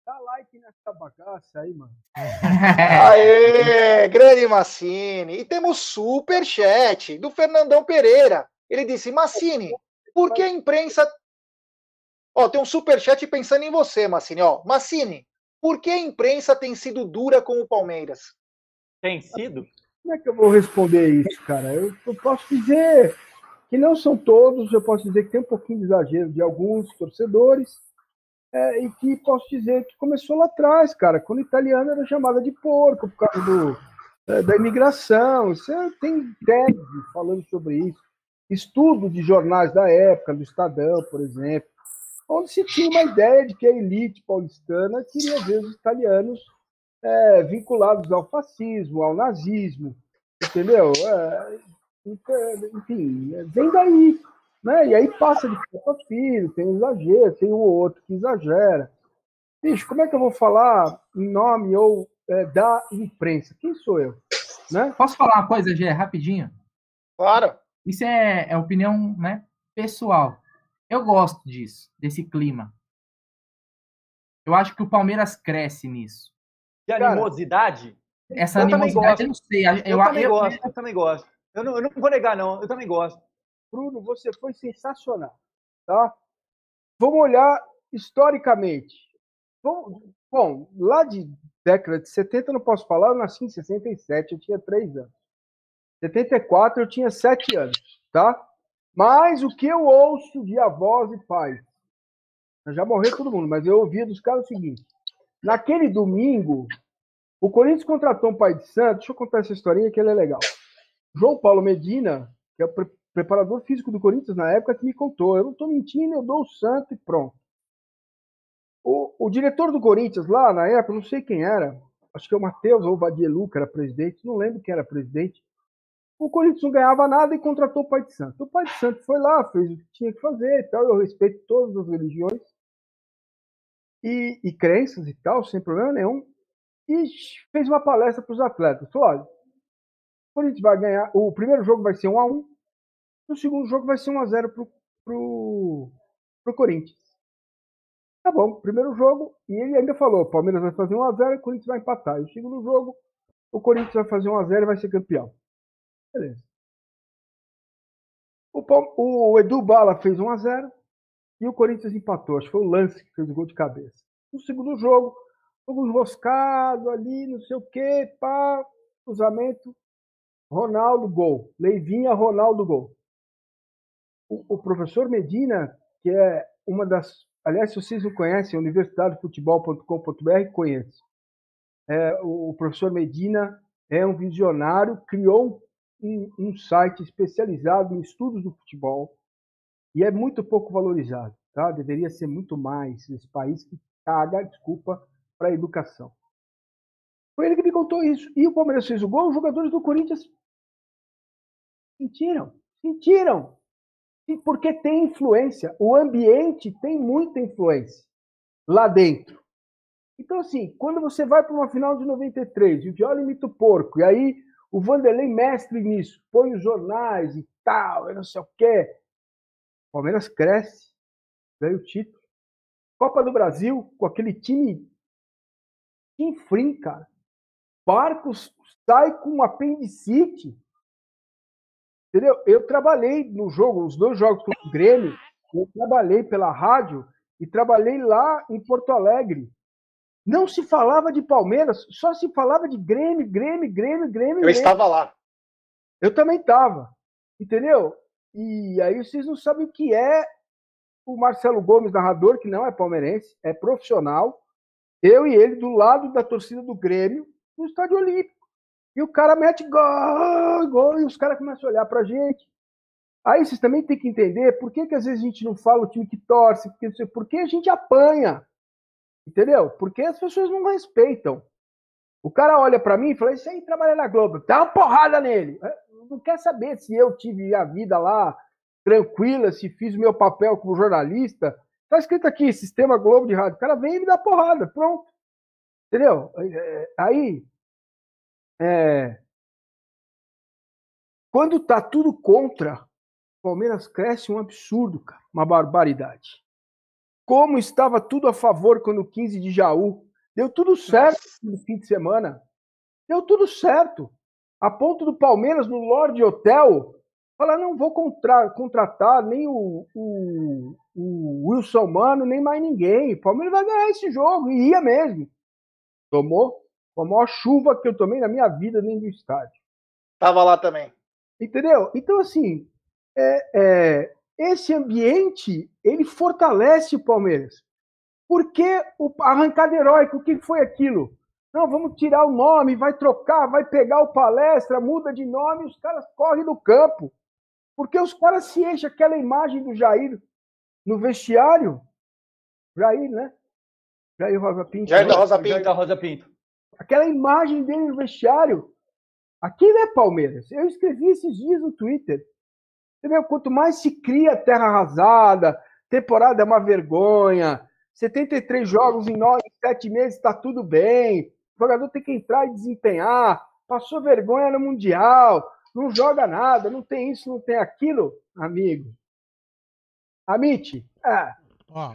Dá like nessa bagaça aí, mano. Aê, grande Massini. E temos super chat do Fernandão Pereira. Ele disse: Massini, por que a imprensa. Ó, tem um super chat pensando em você, Massini. Ó, Massini, por que a imprensa tem sido dura com o Palmeiras? Tem sido? Como é que eu vou responder isso, cara? Eu, eu posso dizer que não são todos, eu posso dizer que tem um pouquinho de exagero de alguns torcedores, é, e que posso dizer que começou lá atrás, cara, quando o italiano era chamada de porco por causa do, é, da imigração. Você tem tese falando sobre isso. Estudo de jornais da época, do Estadão, por exemplo, onde se tinha uma ideia de que a elite paulistana queria ver os italianos é, vinculados ao fascismo, ao nazismo, entendeu? É, enfim, vem daí. Né? E aí passa de filho para filho, tem exagero, tem um outro que exagera. Bicho, como é que eu vou falar em nome ou é, da imprensa? Quem sou eu? Né? Posso falar uma coisa, Gê, rapidinho? Claro. Isso é, é opinião né, pessoal. Eu gosto disso, desse clima. Eu acho que o Palmeiras cresce nisso. De animosidade? Essa eu animosidade eu não sei. Eu, eu, também eu, gosto, eu também gosto. Eu não, eu não vou negar, não. Eu também gosto. Bruno, você foi sensacional. Tá? Vamos olhar historicamente. Bom, bom, lá de década de 70 eu não posso falar, eu nasci em 67, eu tinha 3 anos. 74 eu tinha 7 anos, tá? Mas o que eu ouço de avós e pais, já morreu todo mundo, mas eu ouvia dos caras o seguinte: Naquele domingo, o Corinthians contratou um pai de santo. Deixa eu contar essa historinha que ela é legal. João Paulo Medina, que é o pre preparador físico do Corinthians na época, que me contou. Eu não estou mentindo, eu dou o santo e pronto. O, o, diretor do Corinthians lá na época, não sei quem era, acho que é o Matheus ou o Vadielu, que era presidente, não lembro quem era presidente. O Corinthians não ganhava nada e contratou o Pai de Santo. O Pai de Santo foi lá, fez o que tinha que fazer e tal. Eu respeito todas as religiões e, e crenças e tal, sem problema nenhum, e fez uma palestra para os atletas. Falou: olha, o Corinthians vai ganhar, o primeiro jogo vai ser 1 a 1 o segundo jogo vai ser 1 a 0 para o Corinthians. Tá bom, primeiro jogo, e ele ainda falou: o Palmeiras vai fazer 1 a 0 e o Corinthians vai empatar. E o segundo jogo, o Corinthians vai fazer 1 a 0 e vai ser campeão. Beleza. O, o Edu Bala fez 1 a 0 e o Corinthians empatou. Acho que foi o Lance que fez o gol de cabeça. No segundo jogo, jogo enroscado ali, não sei o quê, pá, cruzamento, Ronaldo, gol. Leivinha, Ronaldo, gol. O, o, professor Medina, que é uma das. Aliás, se vocês não conhecem, universidadefutebol.com.br, conhece. É, o, o, professor Medina é um visionário, criou um, um site especializado em estudos do futebol e é muito pouco valorizado, tá? Deveria ser muito mais esse país que caga, desculpa, para a educação. Foi ele que me contou isso. E o Palmeiras fez o gol, os jogadores do Corinthians sentiram, sentiram. Porque tem influência, o ambiente tem muita influência lá dentro. Então, assim, quando você vai para uma final de 93 e o Viola imita o porco, e aí o Vanderlei mestre nisso, põe os jornais e tal, e não sei o quê, Palmeiras cresce, ganha o título. Copa do Brasil, com aquele time infrim, cara. Barcos sai com um apendicite. Entendeu? Eu trabalhei no jogo, os dois jogos com o Grêmio, eu trabalhei pela rádio e trabalhei lá em Porto Alegre. Não se falava de Palmeiras, só se falava de Grêmio, Grêmio, Grêmio, Grêmio. Eu Grêmio. estava lá. Eu também estava. Entendeu? E aí vocês não sabem o que é o Marcelo Gomes, narrador, que não é palmeirense, é profissional. Eu e ele do lado da torcida do Grêmio no Estádio Olímpico. E o cara mete gol, gol, e os caras começam a olhar pra gente. Aí vocês também têm que entender por que, que às vezes a gente não fala o time que torce, porque, porque a gente apanha. Entendeu? Porque as pessoas não respeitam. O cara olha para mim e fala: Isso aí trabalha na Globo, dá uma porrada nele não quer saber se eu tive a vida lá tranquila, se fiz o meu papel como jornalista. Tá escrito aqui, Sistema Globo de Rádio. O cara vem e me dá porrada, pronto. Entendeu? É, aí, é, quando tá tudo contra, o Palmeiras cresce um absurdo, cara, uma barbaridade. Como estava tudo a favor quando o 15 de Jaú deu tudo certo no fim de semana. Deu tudo certo. A ponto do Palmeiras no Lorde Hotel falar: não vou contra contratar nem o, o, o, Wilson Mano, nem mais ninguém. O Palmeiras vai ganhar esse jogo. E ia mesmo. Tomou a maior chuva que eu tomei na minha vida dentro do estádio. Tava lá também. Entendeu? Então, assim, é, é, esse ambiente, ele fortalece o Palmeiras. Porque o arrancada heróico, o que foi aquilo? Não, vamos tirar o nome, vai trocar, vai pegar o palestra, muda de nome, os caras correm do campo. Porque os caras se enchem aquela imagem do Jair no vestiário. Jair, né? Jair Rosa Pinto. Jair da Rosa Pinto. Jair da Rosa Pinto. Aquela imagem dele no vestiário. Aquilo é Palmeiras. Eu escrevi esses dias no Twitter. Entendeu? Quanto mais se cria terra arrasada, temporada é uma vergonha, 73 jogos em 9, 7 meses está tudo bem, o jogador tem que entrar e desempenhar, passou vergonha no Mundial, não joga nada, não tem isso, não tem aquilo, amigo. Amite, é. Ó,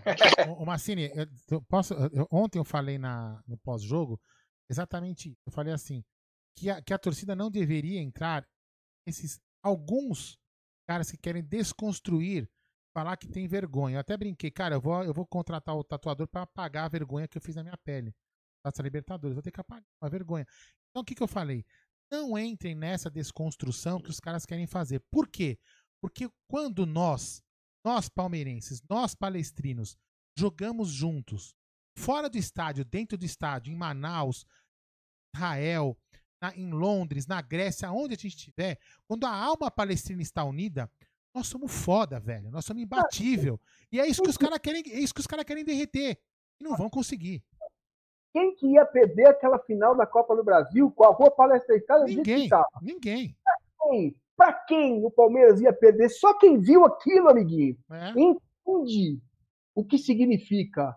o Massini, eu posso, eu, ontem eu falei na, no pós-jogo exatamente Eu falei assim, que a, que a torcida não deveria entrar esses alguns caras que querem desconstruir, falar que tem vergonha. Eu até brinquei, cara, eu vou, eu vou contratar o tatuador para apagar a vergonha que eu fiz na minha pele. Taça Libertadores, vou ter que apagar uma vergonha. Então o que, que eu falei? Não entrem nessa desconstrução que os caras querem fazer. Por quê? Porque quando nós, nós palmeirenses, nós palestrinos, jogamos juntos, fora do estádio, dentro do estádio, em Manaus, Israel, na, em Londres, na Grécia, onde a gente estiver, quando a alma palestina está unida, nós somos foda, velho. Nós somos imbatível. E é isso que os caras querem, é isso que os caras querem derreter. E não vão conseguir. Quem que ia perder aquela final da Copa do Brasil com a rua palestina? Ninguém. Ninguém. Pra quem? Pra quem o Palmeiras ia perder? Só quem viu aquilo, amiguinho. É. Entende o que significa.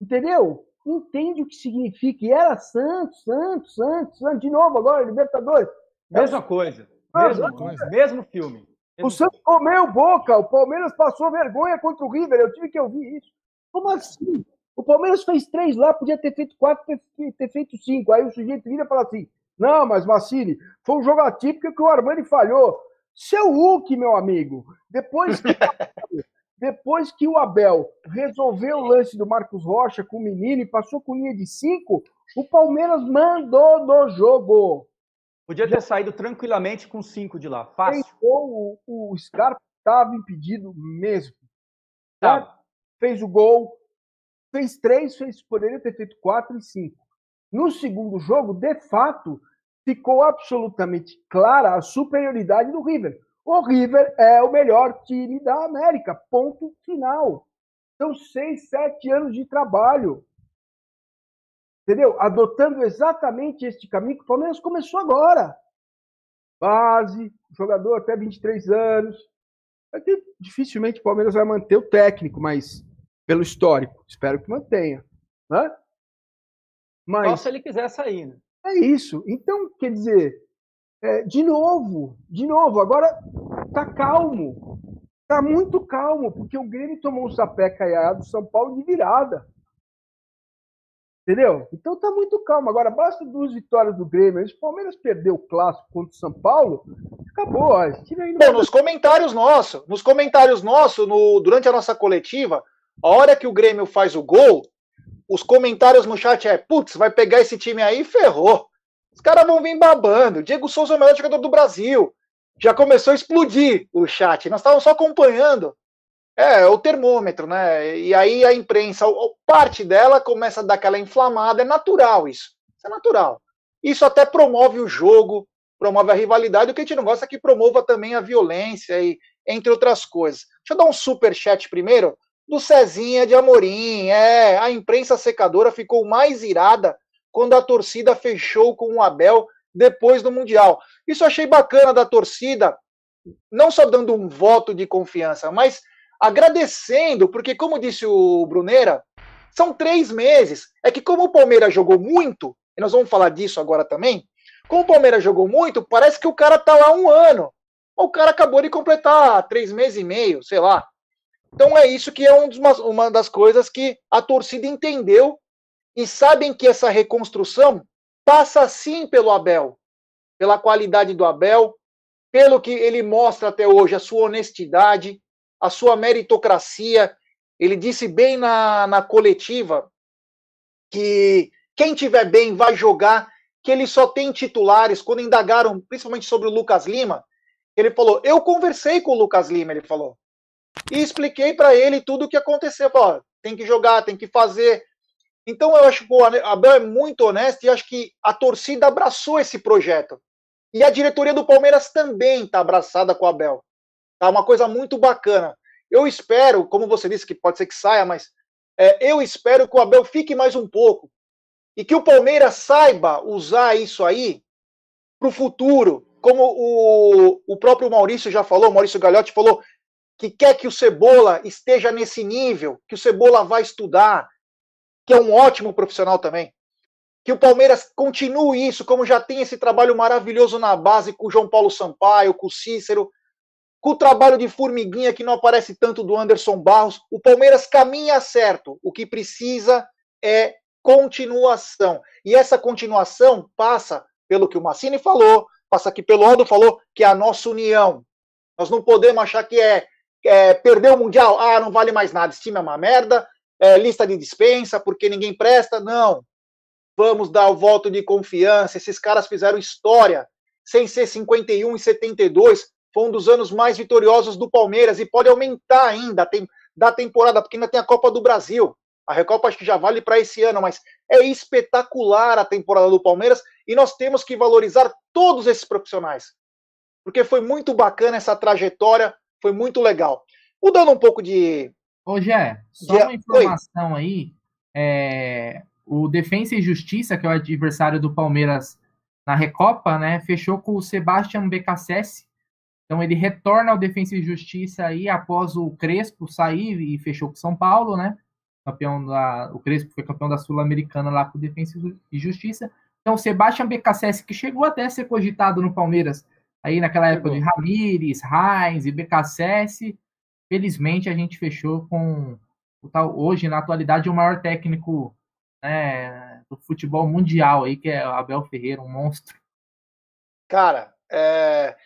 Entendeu? entende o que significa. E era Santos, Santos, Santos, Santos, de novo agora, Libertadores. Mesma coisa. Mesma coisa. Mesmo filme. O Santos comeu boca, o Palmeiras passou vergonha contra o River, eu tive que ouvir isso. Como assim? O Palmeiras fez três lá, podia ter feito quatro, ter, ter feito cinco. Aí o sujeito vira e fala assim: não, mas Massini, foi um jogo atípico que o Armani falhou. Seu Hulk, meu amigo, depois que Depois que o Abel resolveu o lance do Marcos Rocha com o menino e passou com linha de cinco, o Palmeiras mandou no jogo. Podia ter saído tranquilamente com cinco de lá, fácil. O, o Scarpa estava impedido mesmo. Tá? Fez o gol, fez três, fez, poderia ter feito quatro e cinco. No segundo jogo, de fato, ficou absolutamente clara a superioridade do River. O River é o melhor time da América. Ponto final. São seis, sete anos de trabalho. Entendeu? Adotando exatamente este caminho que o Palmeiras começou agora. Base, jogador até 23 anos. Aqui, dificilmente o Palmeiras vai manter o técnico, mas pelo histórico, espero que mantenha. Né? Mas, Só se ele quiser sair. Né? É isso. Então, quer dizer, é, de novo, de novo, agora tá calmo. Tá muito calmo, porque o Grêmio tomou um sapé caiado do São Paulo de virada. Entendeu? Então tá muito calmo. Agora, basta duas vitórias do Grêmio. Se o Palmeiras perdeu o clássico contra o São Paulo, acabou. Ó, Bom, nos comentários nossos, nos comentários nossos, no, durante a nossa coletiva, a hora que o Grêmio faz o gol, os comentários no chat é: putz, vai pegar esse time aí ferrou. Os caras vão vir babando. Diego Souza é o melhor jogador do Brasil. Já começou a explodir o chat. Nós estávamos só acompanhando. É, o termômetro, né? E aí a imprensa, parte dela começa a dar aquela inflamada. É natural isso. Isso é natural. Isso até promove o jogo, promove a rivalidade. O que a gente não gosta é que promova também a violência e entre outras coisas. Deixa eu dar um super chat primeiro do Cezinha de Amorim. É, a imprensa secadora ficou mais irada quando a torcida fechou com o Abel depois do Mundial. Isso achei bacana da torcida, não só dando um voto de confiança, mas agradecendo, porque, como disse o Brunera, são três meses. É que, como o Palmeiras jogou muito, e nós vamos falar disso agora também, Como o Palmeiras jogou muito, parece que o cara tá lá um ano. O cara acabou de completar três meses e meio, sei lá. Então é isso que é um dos, uma das coisas que a torcida entendeu e sabem que essa reconstrução passa sim pelo Abel, pela qualidade do Abel, pelo que ele mostra até hoje, a sua honestidade, a sua meritocracia. Ele disse bem na, na coletiva que quem tiver bem vai jogar, que ele só tem titulares. Quando indagaram, principalmente sobre o Lucas Lima, ele falou: Eu conversei com o Lucas Lima, ele falou, e expliquei para ele tudo o que aconteceu. Falou, tem que jogar, tem que fazer. Então eu acho que o Abel é muito honesto e acho que a torcida abraçou esse projeto. E a diretoria do Palmeiras também está abraçada com o Abel. Tá uma coisa muito bacana. Eu espero, como você disse, que pode ser que saia, mas é, eu espero que o Abel fique mais um pouco e que o Palmeiras saiba usar isso aí para o futuro, como o, o próprio Maurício já falou, Maurício Gagliotti falou que quer que o Cebola esteja nesse nível, que o Cebola vai estudar, que é um ótimo profissional também que o Palmeiras continue isso, como já tem esse trabalho maravilhoso na base com o João Paulo Sampaio, com o Cícero, com o trabalho de formiguinha que não aparece tanto do Anderson Barros. O Palmeiras caminha certo. O que precisa é continuação. E essa continuação passa pelo que o Massini falou, passa aqui pelo Aldo falou, que é a nossa união. Nós não podemos achar que é, é perder o Mundial, ah, não vale mais nada, esse time é uma merda, é, lista de dispensa, porque ninguém presta. Não vamos dar o voto de confiança. Esses caras fizeram história, sem ser 51 e 72, foi um dos anos mais vitoriosos do Palmeiras e pode aumentar ainda tem, da temporada, porque ainda tem a Copa do Brasil. A Recopa acho que já vale para esse ano, mas é espetacular a temporada do Palmeiras e nós temos que valorizar todos esses profissionais. Porque foi muito bacana essa trajetória, foi muito legal. Mudando um pouco de. Ô, Gé, só de... uma informação Oi. aí. É, o Defensa e Justiça, que é o adversário do Palmeiras na Recopa, né, fechou com o Sebastian Becassese. Então ele retorna ao Defensa e Justiça aí após o Crespo sair e fechou com o São Paulo, né? Campeão da, o Crespo foi campeão da Sul-Americana lá com o Defensa e Justiça. Então o Sebastian Becassese, que chegou até a ser cogitado no Palmeiras aí naquela época de Ramires, Heinz e Becassese, felizmente a gente fechou com o tal hoje na atualidade o maior técnico né, do futebol mundial aí, que é o Abel Ferreira, um monstro. Cara, é...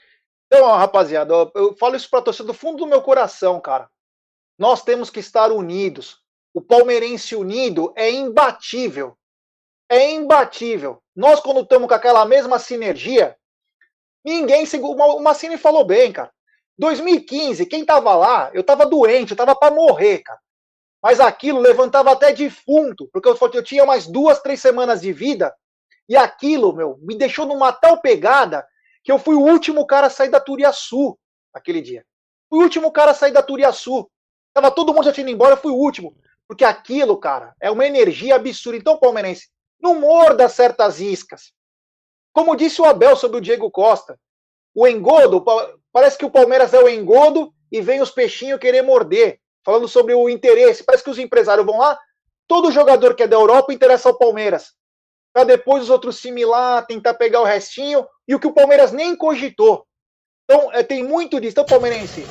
então, rapaziada, eu falo isso para torcida do fundo do meu coração, cara. Nós temos que estar unidos. O palmeirense unido é imbatível. É imbatível. Nós, quando estamos com aquela mesma sinergia, ninguém segura. O Massini falou bem, cara. 2015, quem tava lá, eu tava doente, eu tava para morrer, cara. Mas aquilo levantava até defunto, porque eu, eu tinha mais duas, três semanas de vida, e aquilo, meu, me deixou numa tal pegada que eu fui o último cara a sair da Turiaçu aquele dia. Fui o último cara a sair da Turiaçu. Tava todo mundo já tinha ido embora, eu fui o último. Porque aquilo, cara, é uma energia absurda. Então, palmeirense, não morda certas iscas. Como disse o Abel sobre o Diego Costa, o engodo, parece que o Palmeiras é o engodo e vem os peixinhos querer morder falando sobre o interesse. Parece que os empresários vão lá, todo jogador que é da Europa interessa ao Palmeiras. Para depois os outros similar, tentar pegar o restinho, e o que o Palmeiras nem cogitou. Então, é, tem muito disso. Então, palmeirense,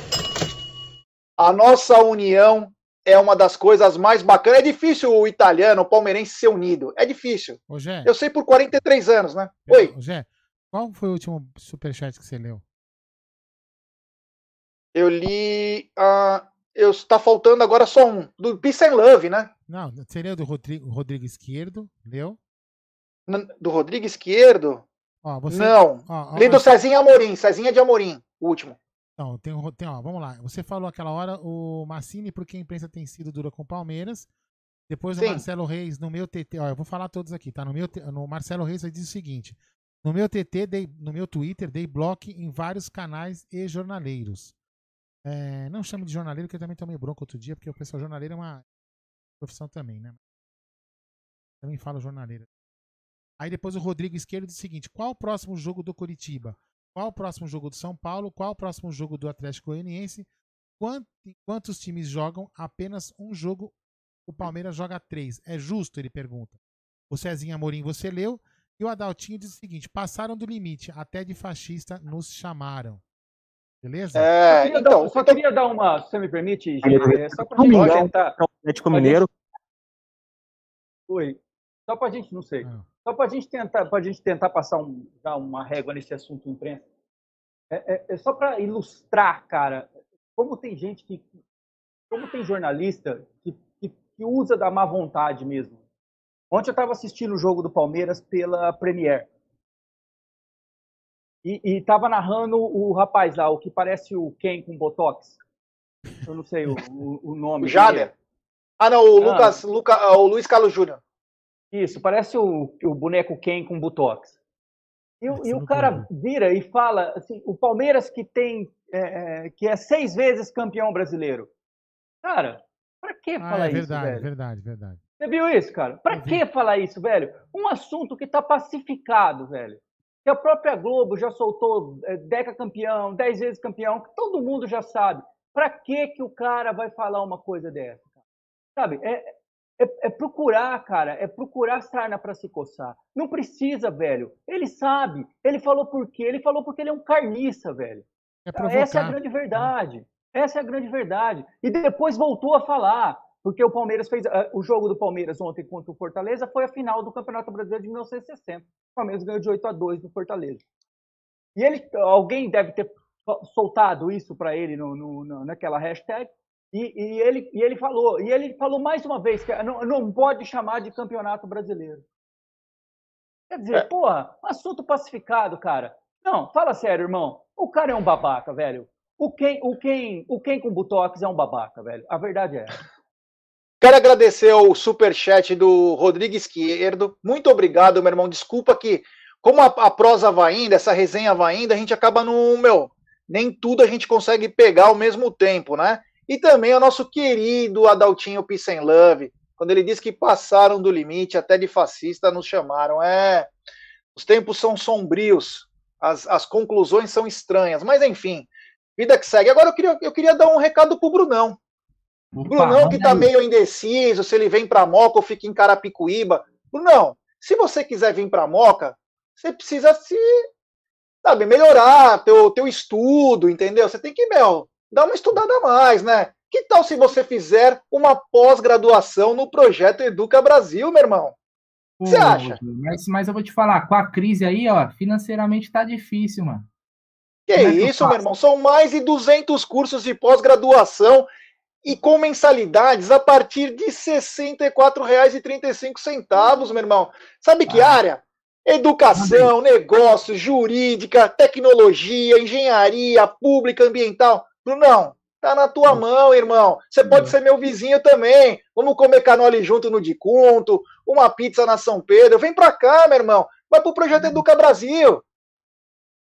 a nossa união é uma das coisas mais bacanas. É difícil o italiano, o palmeirense ser unido. É difícil. Ô, Eu sei por 43 anos, né? Oi. Ô, qual foi o último superchat que você leu? Eu li. Uh, eu está faltando agora só um do Peace and Love, né? Não, seria do Rodrigo, Rodrigo Esquerdo, leu? Do Rodrigo Esquerdo? Ó, você... Não. Ó, ó, Li do Cezinha Amorim, Cezinha de Amorim, o último. Não, tem, tem, ó, vamos lá. Você falou aquela hora o Massini, porque a imprensa tem sido dura com o Palmeiras. Depois o Sim. Marcelo Reis, no meu TT, ó, eu vou falar todos aqui, tá? No meu no Marcelo Reis diz o seguinte: no meu TT, dei, no meu Twitter, dei bloco em vários canais e jornaleiros. É, não chamo de jornaleiro, que eu também tomei bronca outro dia, porque o pessoal jornaleiro é uma profissão também, né? Também falo jornaleiro. Aí depois o Rodrigo Esquerdo diz o seguinte: qual o próximo jogo do Curitiba? Qual o próximo jogo do São Paulo? Qual o próximo jogo do Atlético Goianiense? quantos times jogam apenas um jogo? O Palmeiras joga três. É justo? Ele pergunta. O Cezinha Amorim você leu. E o Adaltinho diz o seguinte: passaram do limite, até de fascista nos chamaram. Beleza? É, só queria, então, dar, só então... queria dar uma, se você me permite, é, só para gente tentar. Atlético Mineiro. Oi. Só para a gente, não sei. Não. Só para a gente tentar, para gente tentar passar um, dar uma régua nesse assunto imprensa. É, é, é só para ilustrar, cara, como tem gente que, como tem jornalista que, que, que usa da má vontade mesmo. Ontem eu estava assistindo o jogo do Palmeiras pela Premier. E, estava narrando o rapaz lá, o que parece o Ken com Botox. Eu não sei o, o, o nome. O Jader? Ah, não, o, ah. Lucas, Luca, ah, o Luiz Carlos Júnior. Isso, parece o, o boneco Ken com Botox. E, e o cara vira e fala assim, o Palmeiras que tem é, é, que é seis vezes campeão brasileiro. Cara, para que ah, falar é verdade, isso, velho? verdade, verdade. Você viu isso, cara? Para que falar isso, velho? Um assunto que está pacificado, velho. Que a própria Globo já soltou é, Deca campeão, dez vezes campeão, que todo mundo já sabe. Para que que o cara vai falar uma coisa dessa? Cara? Sabe? É, é, é, procurar, cara, é procurar sarna para se coçar. Não precisa, velho. Ele sabe. Ele falou por quê? Ele falou porque ele é um carniça, velho. É Essa é a grande verdade. Essa é a grande verdade. E depois voltou a falar, porque o Palmeiras fez. Uh, o jogo do Palmeiras ontem contra o Fortaleza foi a final do Campeonato Brasileiro de 1960. O Palmeiras ganhou de 8 a 2 do Fortaleza. E ele, alguém deve ter soltado isso para ele no, no, naquela hashtag. E, e, ele, e ele falou, e ele falou mais uma vez que não, não pode chamar de campeonato brasileiro. Quer dizer, é. porra, assunto pacificado, cara. Não, fala sério, irmão. O cara é um babaca, velho. O quem, o quem, o quem com Butox é um babaca, velho. A verdade é. Quero agradecer o super chat do Rodrigo Esquerdo. Muito obrigado, meu irmão. Desculpa que, como a, a, prosa vai indo, essa resenha vai indo, a gente acaba no meu. Nem tudo a gente consegue pegar ao mesmo tempo, né? E também o nosso querido Adaltinho Peace and Love, quando ele diz que passaram do limite, até de fascista nos chamaram. É, os tempos são sombrios, as, as conclusões são estranhas, mas enfim, vida que segue. Agora eu queria, eu queria dar um recado pro Brunão. Opa, Brunão que tá meio indeciso, se ele vem para Moca ou fica em Carapicuíba. Brunão, se você quiser vir para Moca, você precisa se sabe, melhorar teu, teu estudo, entendeu? Você tem que, meu, dá uma estudada a mais, né? Que tal se você fizer uma pós-graduação no projeto Educa Brasil, meu irmão? O que você acha? Mas, mas eu vou te falar, com a crise aí, ó, financeiramente tá difícil, mano. Que é isso, meu irmão? São mais de 200 cursos de pós-graduação e com mensalidades a partir de R$ 64,35, meu irmão. Sabe que ah. área? Educação, negócios, jurídica, tecnologia, engenharia pública, ambiental. Não, tá na tua mão, irmão. Você pode ser meu vizinho também. Vamos comer canole junto no Dicunto, uma pizza na São Pedro. Vem pra cá, meu irmão. Vai pro Projeto Educa Brasil.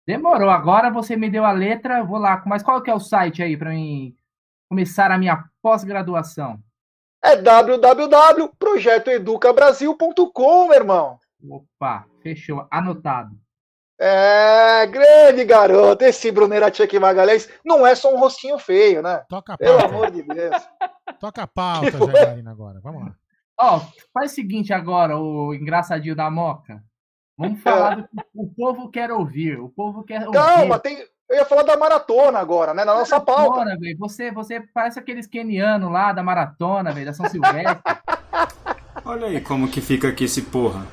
Demorou. Agora você me deu a letra, vou lá. Mas qual que é o site aí para mim começar a minha pós-graduação? É www.projetoeducabrasil.com, meu irmão. Opa, fechou. Anotado. É, grande garoto. Esse Brunera Tchek Magalhães não é só um rostinho feio, né? Toca a pauta. Pelo amor de Deus. Toca a pauta, Jagarina, agora. Vamos lá. Ó, faz o seguinte agora, o engraçadinho da Moca. Vamos falar do que o povo quer ouvir. O povo quer ouvir. Calma, tem, eu ia falar da maratona agora, né? Na nossa maratona, pauta. Véio. Você, você parece aqueles kenianos lá da maratona, velho, da São Silvestre. Olha aí como que fica aqui esse porra.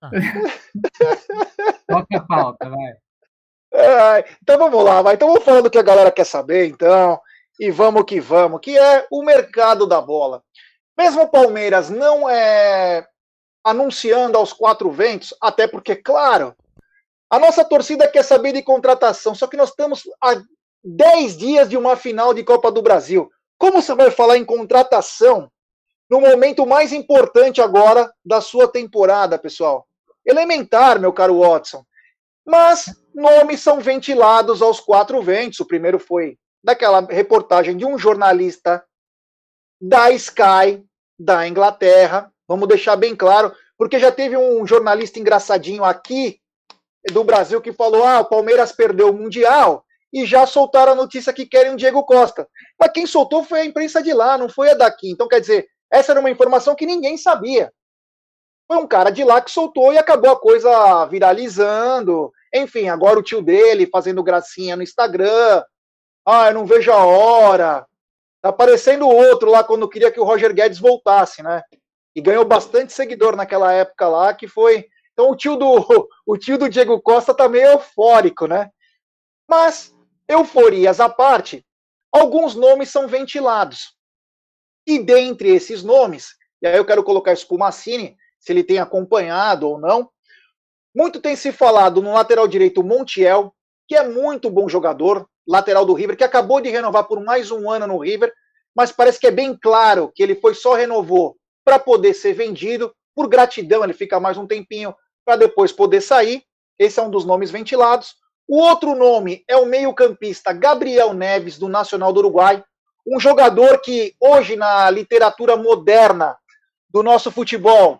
Toca a pauta, vai. É, então vamos lá, vai. Então vamos falando do que a galera quer saber, então. E vamos que vamos, que é o mercado da bola. Mesmo o Palmeiras não é anunciando aos quatro ventos, até porque, claro, a nossa torcida quer saber de contratação, só que nós estamos a 10 dias de uma final de Copa do Brasil. Como você vai falar em contratação no momento mais importante agora da sua temporada, pessoal? Elementar, meu caro Watson. Mas nomes são ventilados aos quatro ventos. O primeiro foi daquela reportagem de um jornalista da Sky, da Inglaterra. Vamos deixar bem claro, porque já teve um jornalista engraçadinho aqui do Brasil que falou: ah, o Palmeiras perdeu o Mundial e já soltaram a notícia que querem o Diego Costa. Mas quem soltou foi a imprensa de lá, não foi a daqui. Então, quer dizer, essa era uma informação que ninguém sabia. Foi um cara de lá que soltou e acabou a coisa viralizando. Enfim, agora o tio dele fazendo gracinha no Instagram. Ah, eu não vejo a hora. Tá parecendo outro lá quando queria que o Roger Guedes voltasse, né? E ganhou bastante seguidor naquela época lá, que foi. Então o tio do o tio do Diego Costa tá meio eufórico, né? Mas euforias à parte, alguns nomes são ventilados. E dentre esses nomes, e aí eu quero colocar Massini, se ele tem acompanhado ou não, muito tem se falado no lateral direito Montiel, que é muito bom jogador, lateral do River, que acabou de renovar por mais um ano no River, mas parece que é bem claro que ele foi só renovou para poder ser vendido, por gratidão, ele fica mais um tempinho para depois poder sair. Esse é um dos nomes ventilados. O outro nome é o meio-campista Gabriel Neves, do Nacional do Uruguai, um jogador que hoje na literatura moderna do nosso futebol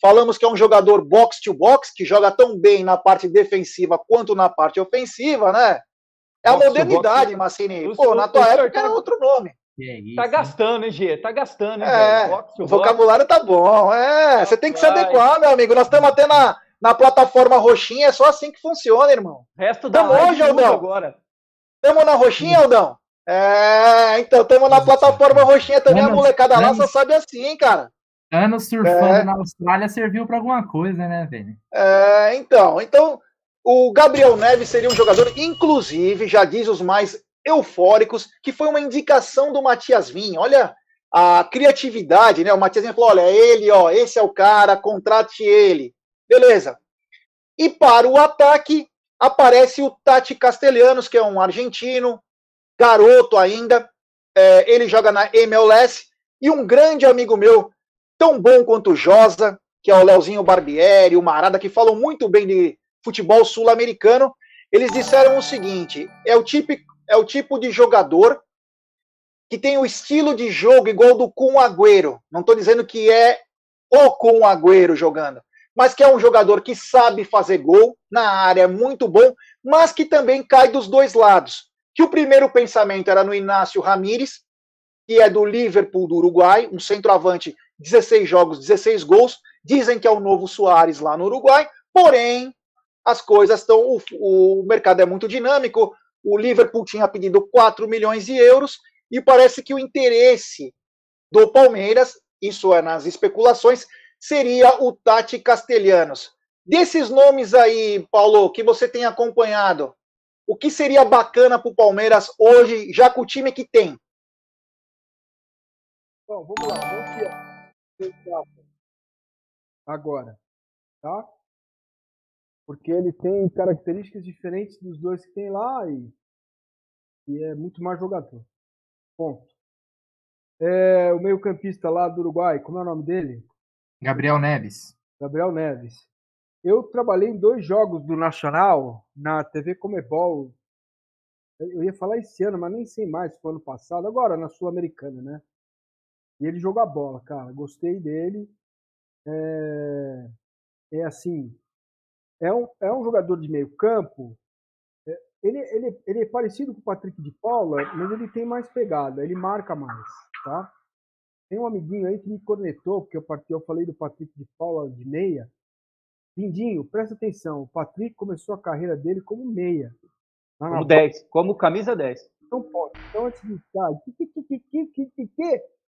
falamos que é um jogador box to box que joga tão bem na parte defensiva quanto na parte ofensiva, né? É a box modernidade, Massini. Pô, na tua época era outro nome. É tá gastando, hein, Gê? Tá gastando, hein, é, o vocabulário tá bom. É, você tem que se adequar, meu amigo. Nós estamos até na, na plataforma roxinha, é só assim que funciona, irmão. Resto da Tamo hoje, Aldão. agora. Estamos na roxinha, Aldão? É, então, estamos na plataforma roxinha também, a molecada lá só sabe assim, cara. Anos surfando é. na Austrália serviu para alguma coisa, né, velho? É, então, então, o Gabriel Neves seria um jogador, inclusive, já diz os mais eufóricos, que foi uma indicação do Matias Vinha. Olha a criatividade, né? O Matias Vinha falou: olha, ele, ó, esse é o cara, contrate ele. Beleza. E para o ataque aparece o Tati Castelhanos, que é um argentino, garoto ainda. É, ele joga na MLS. E um grande amigo meu, tão bom quanto o Josa, que é o Leozinho Barbieri, o Marada, que falam muito bem de futebol sul-americano. Eles disseram o seguinte: é o, típico, é o tipo de jogador que tem o estilo de jogo igual do Kun Agüero. Não estou dizendo que é o Kun Agüero jogando, mas que é um jogador que sabe fazer gol na área, muito bom, mas que também cai dos dois lados. Que o primeiro pensamento era no Inácio Ramírez, que é do Liverpool do Uruguai, um centroavante, 16 jogos, 16 gols. Dizem que é o novo Soares lá no Uruguai, porém as coisas estão. O, o mercado é muito dinâmico. O Liverpool tinha pedido 4 milhões de euros e parece que o interesse do Palmeiras, isso é nas especulações, seria o Tati Castelhanos. Desses nomes aí, Paulo, que você tem acompanhado, o que seria bacana para o Palmeiras hoje, já com o time que tem? Bom, vamos lá. Vamos agora, tá? Porque ele tem características diferentes dos dois que tem lá e, e é muito mais jogador. Ponto. É, o meio-campista lá do Uruguai, como é o nome dele? Gabriel Neves. Gabriel Neves. Eu trabalhei em dois jogos do Nacional na TV Comebol. Eu ia falar esse ano, mas nem sei mais, foi ano passado, agora na Sul-Americana, né? E ele joga bola, cara. Gostei dele. É, é assim, é um, é um jogador de meio campo. É, ele, ele, ele é parecido com o Patrick de Paula, mas ele tem mais pegada, ele marca mais, tá? Tem um amiguinho aí que me conectou, porque eu, eu falei do Patrick de Paula de meia. Lindinho, presta atenção, o Patrick começou a carreira dele como meia. Como 10, como camisa 10. Então, pode. Então, antes de ficar,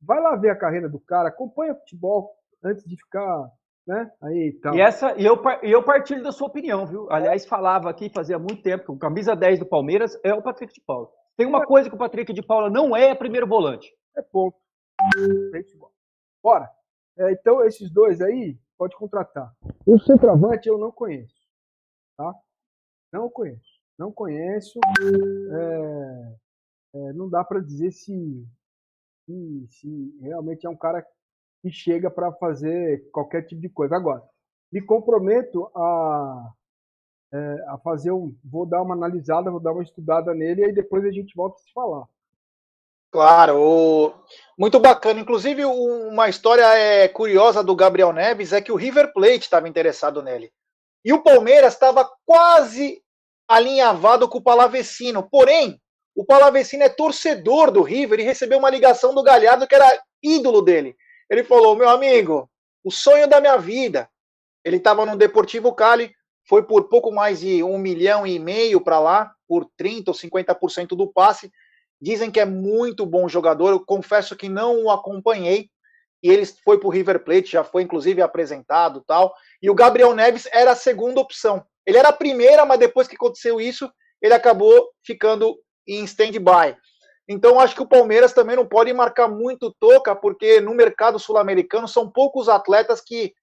vai lá ver a carreira do cara, acompanha futebol antes de ficar né? Aí, então. E, essa, e, eu, e eu partilho da sua opinião, viu? Aliás, falava aqui fazia muito tempo que o camisa 10 do Palmeiras é o Patrick de Paula. Tem uma coisa que o Patrick de Paula não é, é primeiro volante. É ponto. Bora. É, então, esses dois aí, pode contratar. O centroavante eu não conheço. Tá? Não conheço. Não conheço. É, é, não dá para dizer se, se, se realmente é um cara que chega para fazer qualquer tipo de coisa. Agora, me comprometo a, é, a fazer um. Vou dar uma analisada, vou dar uma estudada nele e aí depois a gente volta a se falar. Claro, muito bacana. Inclusive, uma história é, curiosa do Gabriel Neves é que o River Plate estava interessado nele. E o Palmeiras estava quase alinhavado com o Palavecino. Porém, o Palavecino é torcedor do River e recebeu uma ligação do Galhardo que era ídolo dele. Ele falou: meu amigo, o sonho da minha vida Ele estava no Deportivo Cali, foi por pouco mais de um milhão e meio para lá, por 30% ou 50% do passe. Dizem que é muito bom jogador. Eu confesso que não o acompanhei. E ele foi para o River Plate, já foi inclusive apresentado tal. E o Gabriel Neves era a segunda opção. Ele era a primeira, mas depois que aconteceu isso, ele acabou ficando em stand-by. Então, acho que o Palmeiras também não pode marcar muito toca, porque no mercado sul-americano são poucos atletas que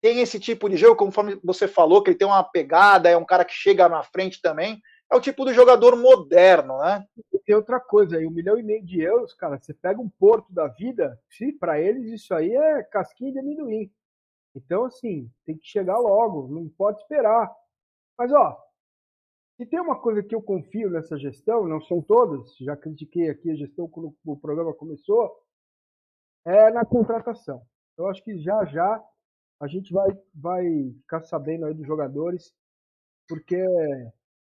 têm esse tipo de jogo, conforme você falou, que ele tem uma pegada, é um cara que chega na frente também é o tipo do jogador moderno, né? E tem outra coisa aí, um milhão e meio de euros, cara, você pega um porto da vida, para eles isso aí é casquinha de amendoim. Então, assim, tem que chegar logo, não pode esperar. Mas, ó, se tem uma coisa que eu confio nessa gestão, não são todas, já critiquei aqui a gestão quando o programa começou, é na contratação. Eu acho que já já a gente vai, vai ficar sabendo aí dos jogadores, porque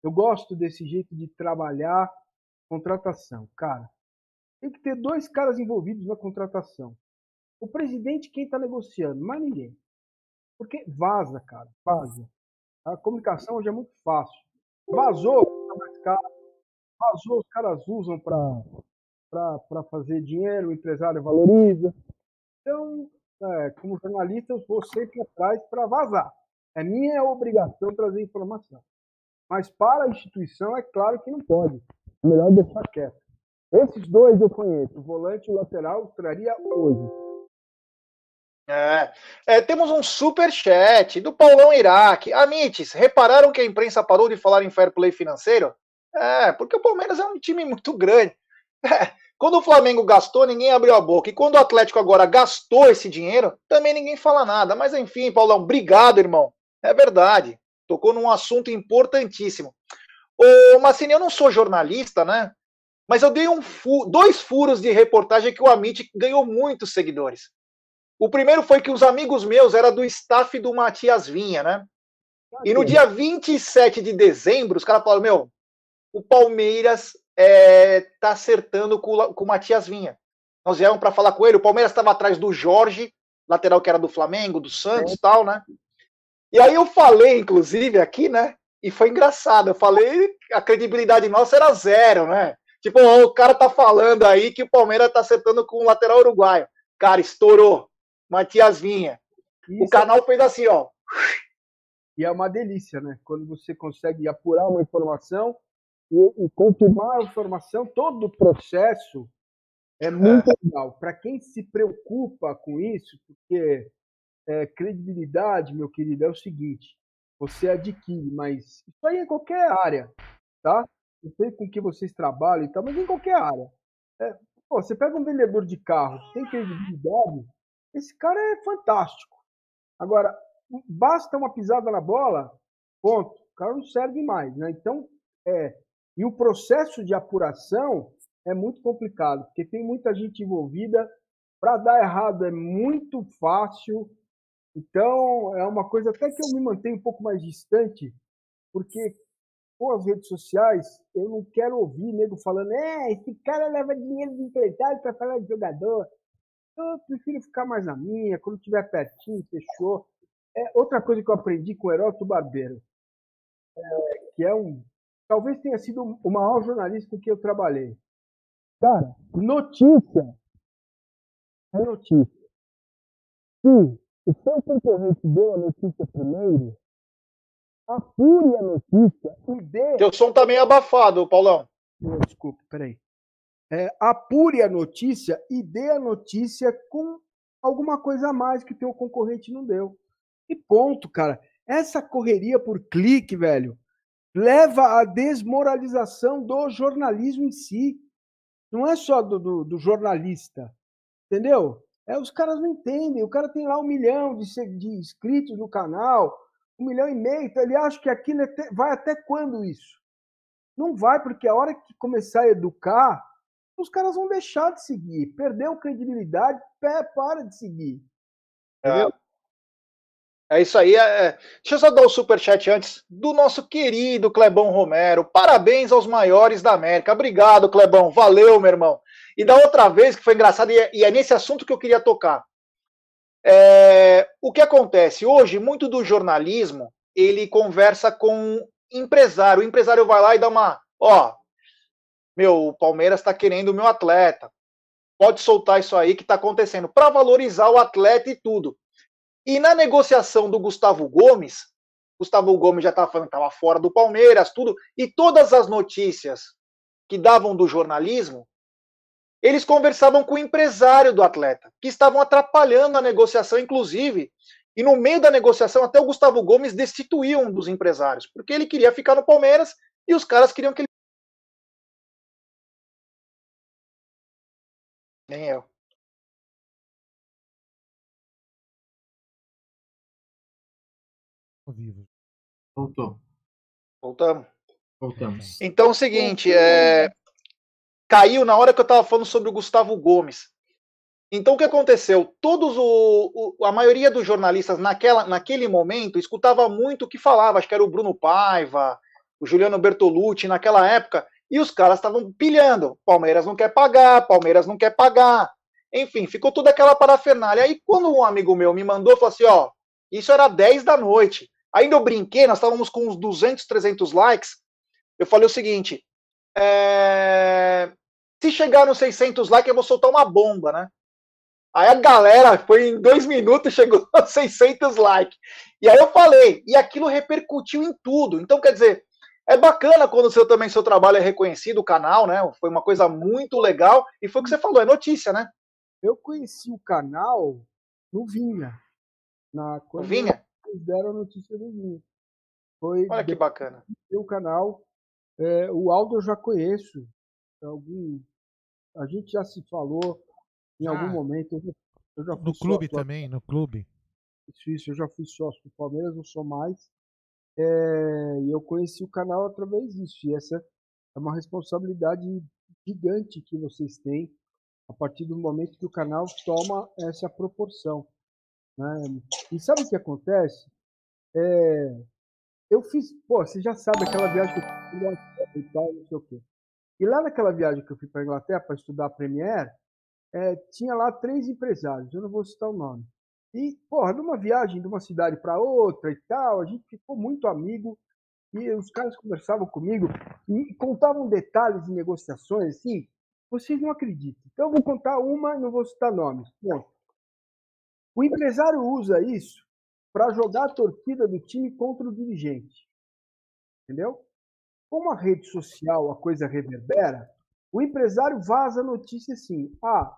eu gosto desse jeito de trabalhar contratação. Cara, tem que ter dois caras envolvidos na contratação. O presidente, quem está negociando, mais ninguém. Porque vaza, cara, vaza. A comunicação hoje é muito fácil. Vazou, tá mais caro. Vazou, os caras usam para fazer dinheiro, o empresário valoriza. Então, é, como jornalista, eu vou sempre atrás para vazar. É minha obrigação trazer informação. Mas para a instituição, é claro que não pode. É melhor deixar quieto. Esses dois eu conheço, o volante e o lateral, traria hoje. É, é, temos um super chat do Paulão Iraque. Amites, repararam que a imprensa parou de falar em fair play financeiro? É, porque o Palmeiras é um time muito grande. É, quando o Flamengo gastou, ninguém abriu a boca. E quando o Atlético agora gastou esse dinheiro, também ninguém fala nada. Mas enfim, Paulão, obrigado, irmão. É verdade tocou num assunto importantíssimo. Ô, Massini, eu não sou jornalista, né? Mas eu dei um fu dois furos de reportagem que o Amit ganhou muitos seguidores. O primeiro foi que os amigos meus eram do staff do Matias Vinha, né? E no dia 27 de dezembro, os caras falaram: Meu, o Palmeiras é, tá acertando com, com o Matias Vinha. Nós viemos para falar com ele. O Palmeiras estava atrás do Jorge, lateral que era do Flamengo, do Santos e é. tal, né? E aí eu falei, inclusive, aqui, né? E foi engraçado. Eu falei, a credibilidade nossa era zero, né? Tipo, o cara tá falando aí que o Palmeiras tá acertando com o lateral uruguaio. Cara, estourou. Matias Vinha. Isso. O canal fez assim, ó. E é uma delícia, né? Quando você consegue apurar uma informação e, e confirmar a informação, todo o processo é muito é. legal. Para quem se preocupa com isso, porque é, credibilidade, meu querido, é o seguinte: você adquire, mas isso aí é em qualquer área, tá? Não sei com que vocês trabalham e tal, mas em qualquer área. É, pô, você pega um vendedor de carro, tem credibilidade, esse cara é fantástico. Agora, basta uma pisada na bola, ponto. O cara não serve mais, né? Então, é. E o processo de apuração é muito complicado, porque tem muita gente envolvida. Para dar errado é muito fácil, então, é uma coisa até que eu me mantenho um pouco mais distante, porque com as redes sociais, eu não quero ouvir nego falando, é, esse cara leva dinheiro de empresário para falar de jogador. Eu prefiro ficar mais na minha, quando tiver pertinho, fechou. É, outra coisa que eu aprendi com o Heródoto Barbeiro, é, que é um. Talvez tenha sido o maior jornalista com que eu trabalhei. Cara, notícia é notícia. Se o seu concorrente deu a notícia primeiro, apure a notícia e dê. Teu som tá meio abafado, Paulão. Desculpa, peraí. É, apure a notícia e dê a notícia com alguma coisa a mais que teu concorrente não deu. E ponto, cara. Essa correria por clique, velho, leva à desmoralização do jornalismo em si. Não é só do, do, do jornalista. Entendeu? É, os caras não entendem. O cara tem lá um milhão de, de inscritos no canal, um milhão e meio. Então ele acha que aquilo é vai até quando isso? Não vai, porque a hora que começar a educar, os caras vão deixar de seguir. Perdeu credibilidade, pé, para de seguir. É. É isso aí. É, é... Deixa eu só dar o um superchat antes do nosso querido Clebão Romero. Parabéns aos maiores da América. Obrigado, Clebão. Valeu, meu irmão. E da outra vez, que foi engraçado, e é, é nesse assunto que eu queria tocar. É, o que acontece? Hoje, muito do jornalismo, ele conversa com empresário. O empresário vai lá e dá uma, ó, meu, o Palmeiras está querendo o meu atleta. Pode soltar isso aí que está acontecendo, para valorizar o atleta e tudo. E na negociação do Gustavo Gomes, Gustavo Gomes já estava falando que estava fora do Palmeiras, tudo, e todas as notícias que davam do jornalismo, eles conversavam com o empresário do atleta, que estavam atrapalhando a negociação, inclusive. E no meio da negociação, até o Gustavo Gomes destituiu um dos empresários, porque ele queria ficar no Palmeiras e os caras queriam que ele. Nem eu. Vivo. Voltou. Voltamos. Voltamos. Então é o seguinte, é... caiu na hora que eu estava falando sobre o Gustavo Gomes. Então o que aconteceu? Todos o, o, a maioria dos jornalistas naquela, naquele momento escutava muito o que falava, acho que era o Bruno Paiva, o Juliano Bertolucci naquela época, e os caras estavam pilhando. Palmeiras não quer pagar, Palmeiras não quer pagar. Enfim, ficou toda aquela parafernália. Aí quando um amigo meu me mandou, falou assim, ó, isso era 10 da noite. Ainda eu brinquei, nós estávamos com uns 200, 300 likes. Eu falei o seguinte: é... se chegar nos 600 likes, eu vou soltar uma bomba, né? Aí a galera foi em dois minutos, chegou a 600 likes. E aí eu falei, e aquilo repercutiu em tudo. Então, quer dizer, é bacana quando o seu, também seu trabalho é reconhecido, o canal, né? Foi uma coisa muito legal. E foi o que você falou, é notícia, né? Eu conheci o canal no Vinha. Na, no Vinha? Eles deram a notícia do Vinha. Foi Olha que bacana. O canal. É, o Aldo eu já conheço. Algum, a gente já se falou em ah, algum momento. Eu, eu já no clube sócio, também, no clube. Isso, isso, eu já fui sócio do Palmeiras, não sou mais. É, eu conheci o canal através disso. E essa é uma responsabilidade gigante que vocês têm a partir do momento que o canal toma essa proporção. Né? E sabe o que acontece? É, eu fiz, pô, você já sabe aquela viagem que eu fui e tal, não sei o quê. E lá naquela viagem que eu fui para Inglaterra para estudar a Premiere, é, tinha lá três empresários, eu não vou citar o nome. E, porra, numa viagem de uma cidade para outra e tal, a gente ficou muito amigo e os caras conversavam comigo e contavam detalhes de negociações, assim, vocês não acreditam. Então eu vou contar uma e não vou citar nomes. Bom, o empresário usa isso para jogar a torcida do time contra o dirigente. Entendeu? Como a rede social a coisa reverbera, o empresário vaza a notícia assim: ah,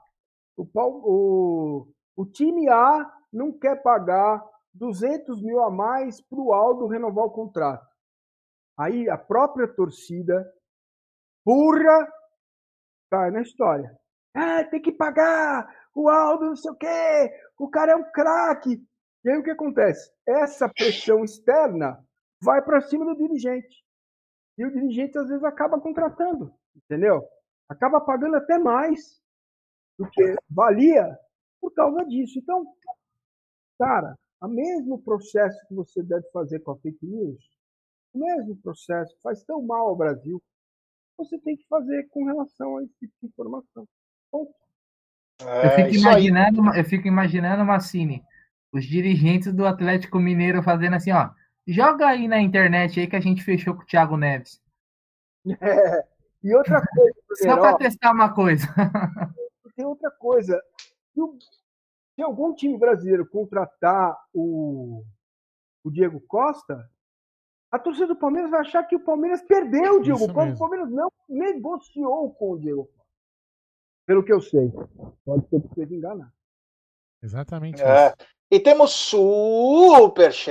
o, o, o time A não quer pagar 200 mil a mais para o Aldo renovar o contrato. Aí a própria torcida, burra, cai na história. Ah, tem que pagar, o Aldo não sei o quê, o cara é um craque. E aí o que acontece? Essa pressão externa vai para cima do dirigente. E o dirigente às vezes acaba contratando, entendeu? Acaba pagando até mais do que valia por causa disso. Então, cara, o mesmo processo que você deve fazer com a fake news, o mesmo processo faz tão mal ao Brasil, você tem que fazer com relação a esse tipo de informação. Ponto. É, eu, fico imaginando, eu fico imaginando, Massini, os dirigentes do Atlético Mineiro fazendo assim, ó. Joga aí na internet aí que a gente fechou com o Thiago Neves. É, e outra coisa. Só para testar uma coisa. tem outra coisa. Se algum time brasileiro contratar o, o Diego Costa, a torcida do Palmeiras vai achar que o Palmeiras perdeu o Diego Costa. O Palmeiras não negociou com o Diego Costa. Pelo que eu sei. Pode ser que seja enganar. Exatamente é. isso. E temos superchat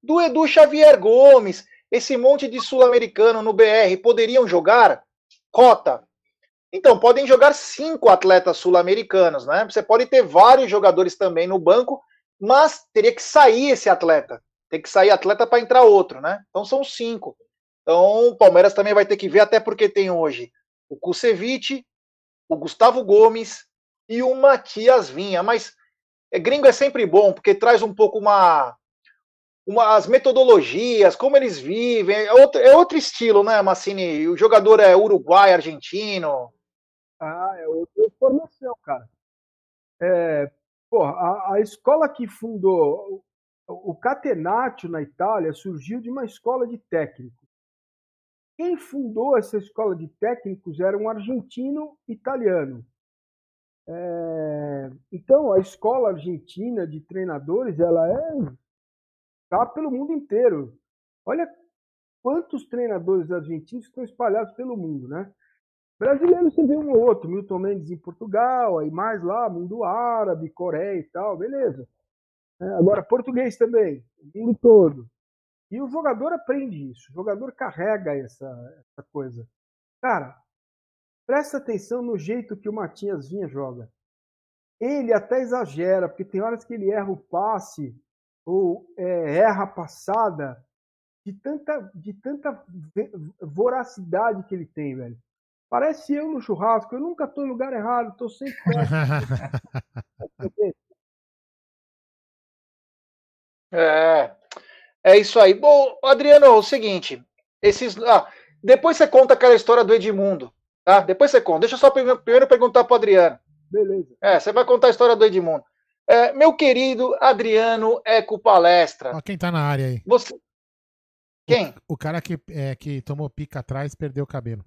do Edu Xavier Gomes. Esse monte de sul-americano no BR poderiam jogar? Cota. Então, podem jogar cinco atletas sul-americanos, né? Você pode ter vários jogadores também no banco, mas teria que sair esse atleta. Tem que sair atleta para entrar outro, né? Então são cinco. Então o Palmeiras também vai ter que ver, até porque tem hoje o Kusevich, o Gustavo Gomes e o Matias Vinha. Mas é, gringo é sempre bom, porque traz um pouco uma, uma, as metodologias, como eles vivem. É outro, é outro estilo, né, Massini? O jogador é uruguai, argentino. Ah, é outra formação, cara. É, Porra, a, a escola que fundou o Catenaccio na Itália surgiu de uma escola de técnicos. Quem fundou essa escola de técnicos era um argentino italiano. É... Então, a escola argentina de treinadores, ela é tá pelo mundo inteiro. Olha quantos treinadores argentinos estão espalhados pelo mundo, né? Brasileiro você vê um ou outro, Milton Mendes em Portugal, aí mais lá, mundo árabe, Coreia e tal, beleza. É, agora, português também, o mundo todo. E o jogador aprende isso, o jogador carrega essa, essa coisa. Cara, presta atenção no jeito que o Matias Vinha joga. Ele até exagera, porque tem horas que ele erra o passe ou é, erra a passada de tanta, de tanta voracidade que ele tem, velho. Parece eu no churrasco, eu nunca estou em lugar errado, estou sempre É, é isso aí. Bom, Adriano, é o seguinte, esses, ah, depois você conta aquela história do Edmundo, tá? Depois você conta. Deixa eu só primeiro, perguntar para Adriano. Beleza. É, você vai contar a história do Edmundo. É, meu querido Adriano Eco Palestra. Ó, quem tá na área aí? Você... Quem? O, o cara que, é, que tomou pica atrás perdeu o cabelo.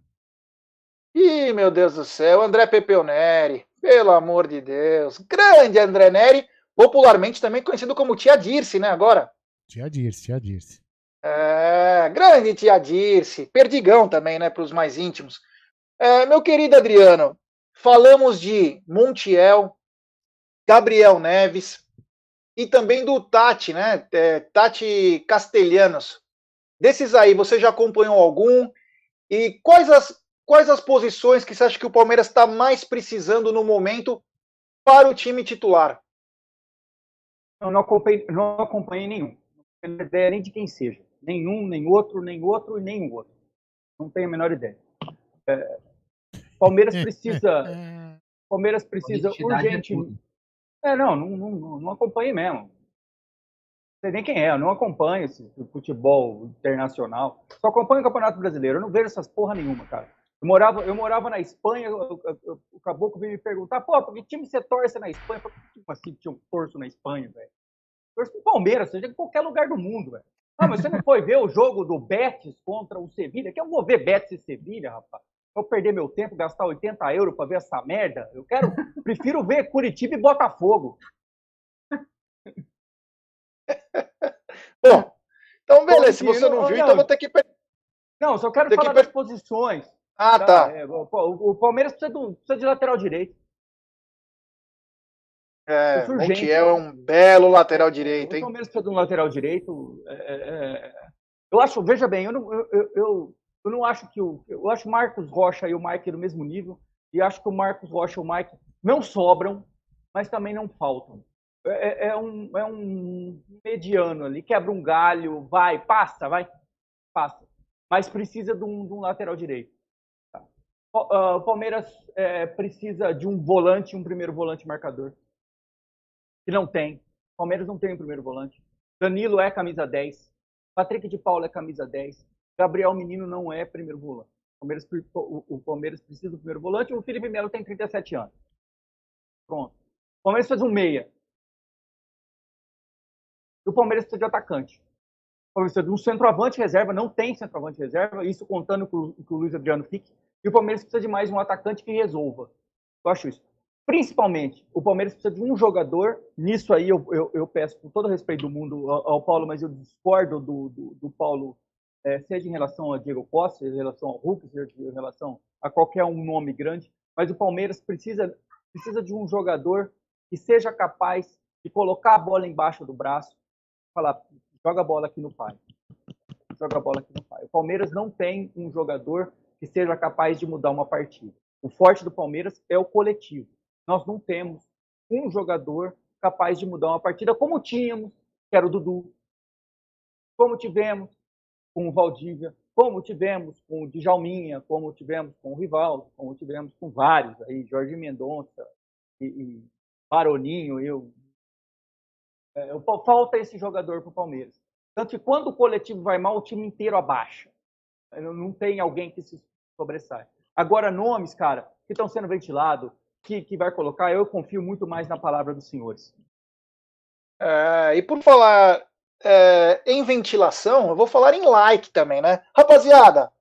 Ih, meu Deus do céu, André Pepeu Neri, pelo amor de Deus. Grande André Neri, popularmente também conhecido como Tia Dirce, né, agora? Tia Dirce, Tia Dirce. É, grande Tia Dirce, Perdigão também, né, para os mais íntimos. É, meu querido Adriano, falamos de Montiel, Gabriel Neves e também do Tati, né, é, Tati Castelhanos. Desses aí, você já acompanhou algum? E quais as Quais as posições que você acha que o Palmeiras está mais precisando no momento para o time titular? Eu não acompanhei, não acompanhei nenhum. Não tenho ideia nem de quem seja. Nenhum, nem outro, nem outro e nenhum outro. Não tenho a menor ideia. É, Palmeiras precisa. Palmeiras precisa é urgentemente. É, não, não, não, não acompanhei mesmo. Não sei nem quem é, eu não acompanho esse futebol internacional. Só acompanho o Campeonato Brasileiro. Eu não vejo essas porra nenhuma, cara. Eu morava, eu morava na Espanha, eu, eu, o caboclo veio me perguntar, pô, por que time você torce na Espanha? Por que assim tinha um torço na Espanha, velho? Torço pro Palmeiras, seja em qualquer lugar do mundo, velho. Ah, mas você não foi ver o jogo do Betis contra o Sevilha? Que eu vou ver Betis e Sevilha, rapaz. Vou perder meu tempo, gastar 80 euros para ver essa merda. Eu quero, prefiro ver Curitiba e Botafogo. Bom, então beleza, se você não viu, então vou ter que... Não, só quero falar que... das posições. Ah, tá. É, o, o, Palmeiras precisa, do, precisa de lateral direito. É, Montiel é um belo lateral direito, hein? O Palmeiras precisa de um lateral direito. É, é, é, eu acho, veja bem, eu não, eu, eu, eu, não acho que o. Eu acho Marcos Rocha e o Mike no mesmo nível. E acho que o Marcos Rocha e o Mike não sobram, mas também não faltam. É, é, um, é um mediano ali, quebra um galho, vai, passa, vai, passa. Mas precisa de um, de um lateral direito. Ah, o Palmeiras é, precisa de um volante, um primeiro volante marcador. Que não tem. O Palmeiras não tem um primeiro volante. Danilo é camisa 10. Patrick de Paula é camisa 10. Gabriel Menino não é primeiro volante. O Palmeiras, o Palmeiras precisa do primeiro volante. O Felipe Melo tem 37 anos. Pronto. O Palmeiras faz um meia. E o Palmeiras precisa de atacante. O Palmeiras precisa de um centroavante reserva. Não tem centroavante reserva. Isso contando que o Luiz Adriano fique. E o Palmeiras precisa de mais um atacante que resolva. Eu acho isso. Principalmente, o Palmeiras precisa de um jogador. Nisso aí eu, eu, eu peço, com todo respeito do mundo, ao, ao Paulo, mas eu discordo do, do, do Paulo, é, seja em relação a Diego Costa, seja em relação ao Hulk, seja em relação a qualquer um nome grande. Mas o Palmeiras precisa, precisa de um jogador que seja capaz de colocar a bola embaixo do braço, falar, joga a bola aqui no pai. Joga a bola aqui no pai. O Palmeiras não tem um jogador que seja capaz de mudar uma partida. O forte do Palmeiras é o coletivo. Nós não temos um jogador capaz de mudar uma partida como tínhamos, que era o Dudu, como tivemos com o Valdívia, como tivemos com o Djalminha, como tivemos com o Rivaldo, como tivemos com vários aí, Jorge Mendonça e, e Baroninho, eu. É, falta esse jogador para o Palmeiras. Tanto que quando o coletivo vai mal, o time inteiro abaixa. Não tem alguém que se sobressai. Agora, nomes, cara, que estão sendo ventilados, que, que vai colocar, eu confio muito mais na palavra dos senhores. É, e por falar é, em ventilação, eu vou falar em like também, né? Rapaziada,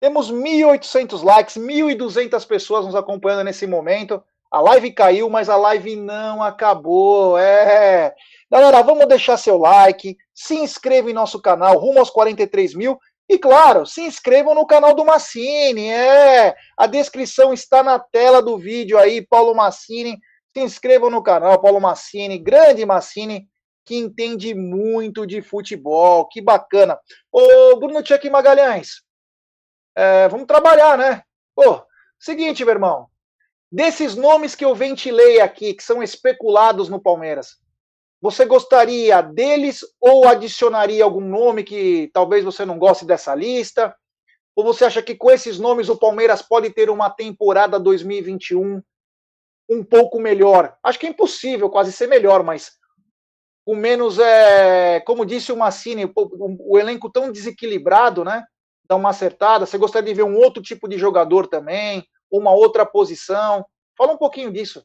temos 1.800 likes, 1.200 pessoas nos acompanhando nesse momento. A live caiu, mas a live não acabou. É. Galera, vamos deixar seu like, se inscreva em nosso canal, rumo aos 43 mil. E claro, se inscrevam no canal do Massini. É. A descrição está na tela do vídeo aí, Paulo Massini. Se inscrevam no canal, Paulo Massini, grande Massini, que entende muito de futebol. Que bacana. Ô, Bruno Tchek Magalhães, é, vamos trabalhar, né? Pô, seguinte, meu irmão. Desses nomes que eu ventilei aqui, que são especulados no Palmeiras, você gostaria deles ou adicionaria algum nome que talvez você não goste dessa lista? Ou você acha que com esses nomes o Palmeiras pode ter uma temporada 2021 um pouco melhor? Acho que é impossível quase ser melhor, mas com menos, é, como disse o Massini, o, o elenco tão desequilibrado, né? Dá uma acertada. Você gostaria de ver um outro tipo de jogador também? uma outra posição? Fala um pouquinho disso.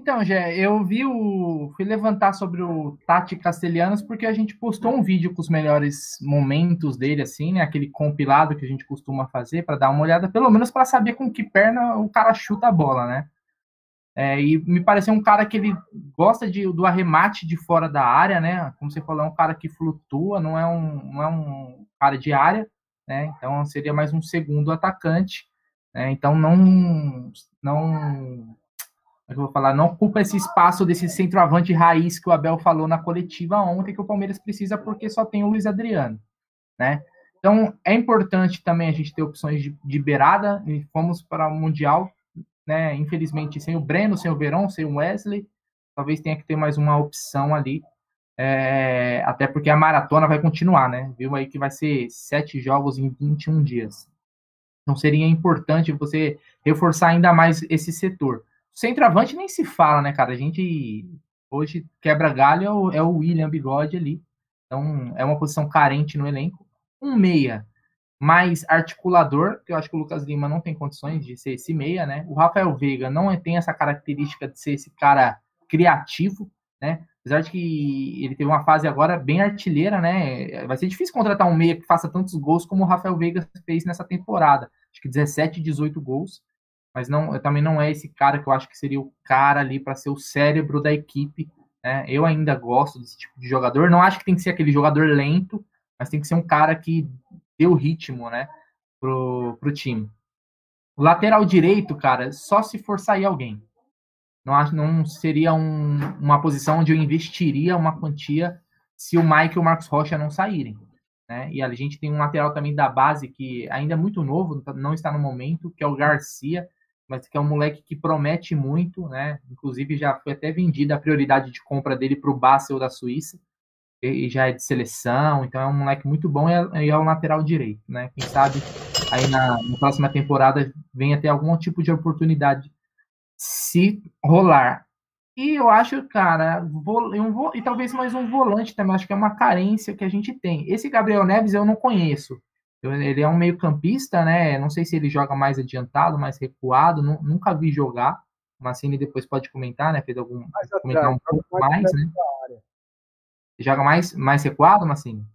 Então, Gé, eu vi o. fui levantar sobre o Tati Castelhanos porque a gente postou um vídeo com os melhores momentos dele, assim, né? Aquele compilado que a gente costuma fazer para dar uma olhada, pelo menos para saber com que perna o cara chuta a bola, né? É, e me pareceu um cara que ele gosta de, do arremate de fora da área, né? Como você falou, é um cara que flutua, não é um, não é um cara de área, né? Então seria mais um segundo atacante. Né? Então não, não, é eu vou falar, não ocupa esse espaço desse centroavante raiz que o Abel falou na coletiva ontem que o Palmeiras precisa porque só tem o Luiz Adriano, né? Então é importante também a gente ter opções de, de beirada e fomos para o mundial, né? Infelizmente sem o Breno, sem o Verón, sem o Wesley, talvez tenha que ter mais uma opção ali. É, até porque a maratona vai continuar, né? Viu aí que vai ser sete jogos em 21 dias. Então seria importante você reforçar ainda mais esse setor. Centroavante nem se fala, né, cara? A gente hoje quebra galho é o, é o William Bigode ali. Então é uma posição carente no elenco. Um meia mais articulador, que eu acho que o Lucas Lima não tem condições de ser esse meia, né? O Rafael Veiga não é, tem essa característica de ser esse cara criativo, né? Apesar de que ele teve uma fase agora bem artilheira, né? Vai ser difícil contratar um meia que faça tantos gols como o Rafael Veiga fez nessa temporada. Acho que 17, 18 gols. Mas não, também não é esse cara que eu acho que seria o cara ali para ser o cérebro da equipe. Né? Eu ainda gosto desse tipo de jogador. Não acho que tem que ser aquele jogador lento, mas tem que ser um cara que dê o ritmo, né, pro, pro time. O lateral direito, cara, só se for sair alguém. Não, acho, não seria um, uma posição onde eu investiria uma quantia se o Mike e o Marcos Rocha não saírem. Né? E a gente tem um lateral também da base que ainda é muito novo, não está no momento, que é o Garcia, mas que é um moleque que promete muito, né? Inclusive já foi até vendida a prioridade de compra dele para o Basel da Suíça, e já é de seleção, então é um moleque muito bom e é, é o lateral direito, né? Quem sabe aí na, na próxima temporada venha ter algum tipo de oportunidade se rolar. E eu acho, cara, vou, eu vou, e talvez mais um volante também, acho que é uma carência que a gente tem. Esse Gabriel Neves eu não conheço. Ele é um meio-campista, né? Não sei se ele joga mais adiantado, mais recuado, nunca vi jogar. O Massini depois pode comentar, né? Fez algum mais comentar atrás, um pouco mais, mais né? Joga mais, mais recuado, Massini?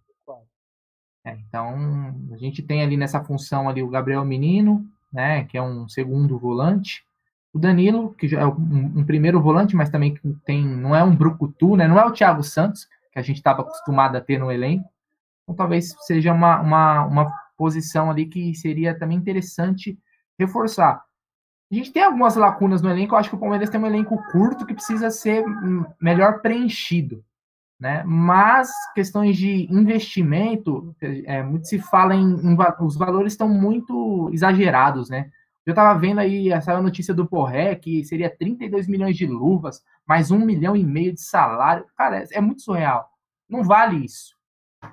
É, então, a gente tem ali nessa função ali o Gabriel Menino, né? Que é um segundo volante. O Danilo, que já é um, um, primeiro volante, mas também tem, não é um brucutu, né? Não é o Thiago Santos, que a gente estava acostumado a ter no elenco. Então talvez seja uma, uma, uma posição ali que seria também interessante reforçar. A gente tem algumas lacunas no elenco, eu acho que o Palmeiras tem um elenco curto que precisa ser melhor preenchido. Né? Mas questões de investimento, é, muito se fala em, em, os valores estão muito exagerados, né? Eu estava vendo aí essa notícia do Porré, que seria 32 milhões de luvas, mais um milhão e meio de salário. Cara, é muito surreal. Não vale isso.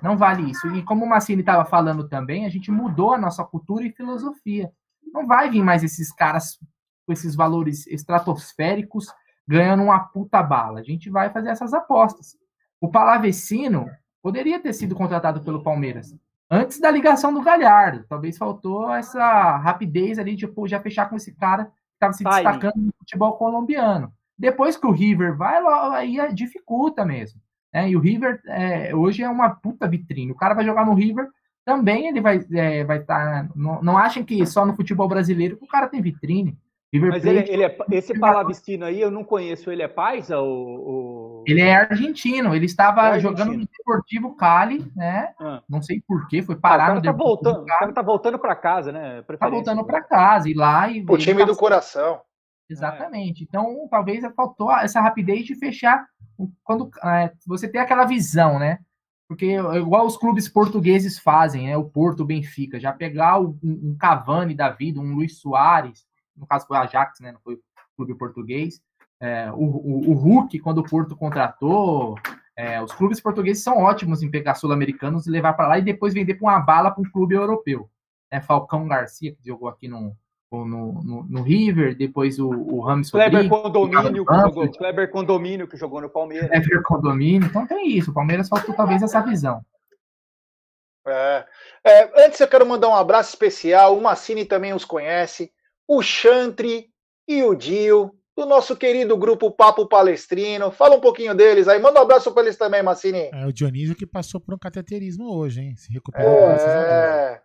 Não vale isso. E como o Massini estava falando também, a gente mudou a nossa cultura e filosofia. Não vai vir mais esses caras com esses valores estratosféricos ganhando uma puta bala. A gente vai fazer essas apostas. O Palavecino poderia ter sido contratado pelo Palmeiras antes da ligação do Galhardo. Talvez faltou essa rapidez ali de pô, já fechar com esse cara que estava se destacando no futebol colombiano. Depois que o River vai, aí dificulta mesmo. Né? E o River é, hoje é uma puta vitrine. O cara vai jogar no River, também ele vai é, vai estar. Tá, não, não achem que só no futebol brasileiro o cara tem vitrine. River Mas Plate, ele, ele é, esse Palavicino aí, eu não conheço. Ele é paisa ou, Ele é argentino. Ele estava é jogando no Deportivo Cali, né? Ah. Não sei porquê, foi parar ah, no tá voltando, O cara tá voltando para casa, né? Tá voltando para casa e lá e o time do coração. Exatamente. É. Então, talvez faltou essa rapidez de fechar quando é, você tem aquela visão, né? Porque igual os clubes portugueses fazem, né? O Porto, o Benfica, já pegar um, Cavani da vida, um Luiz Soares, no caso foi o Ajax, né? Não foi o clube português. É, o, o, o, Hulk, quando o Porto contratou, é, os clubes portugueses são ótimos em pegar sul-americanos e levar para lá e depois vender com uma bala para um clube europeu. É, Falcão Garcia, que jogou aqui no, no, no, no River, depois o, o Ramos Kleber Condomínio, que jogou, Kleber Condomínio, que jogou no Palmeiras. Kleber Condomínio, então tem isso. O Palmeiras faltou talvez essa visão. É. É, antes eu quero mandar um abraço especial. O Massini também os conhece. O Chantre e o Dio, do nosso querido grupo Papo Palestrino. Fala um pouquinho deles aí. Manda um abraço para eles também, Massini. É o Dionísio que passou por um cateterismo hoje, hein? Se recuperou. É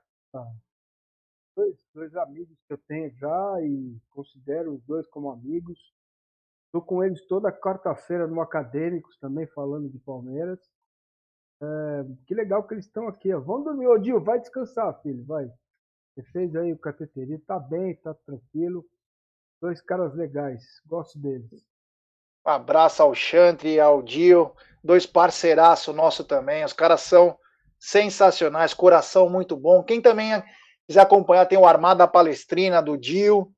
dois, amigos que eu tenho já e considero os dois como amigos. Estou com eles toda quarta-feira no Acadêmicos também falando de Palmeiras. É, que legal que eles estão aqui. Ó. Vamos dormir, Odil, vai descansar, filho, vai. Você fez aí o cateterismo, tá bem, tá tranquilo. Dois caras legais, gosto deles. Um abraço ao Chantre ao Dio, dois parceiraços nosso também. Os caras são sensacionais, coração muito bom. Quem também quiser acompanhar, tem o Armada Palestrina do Dil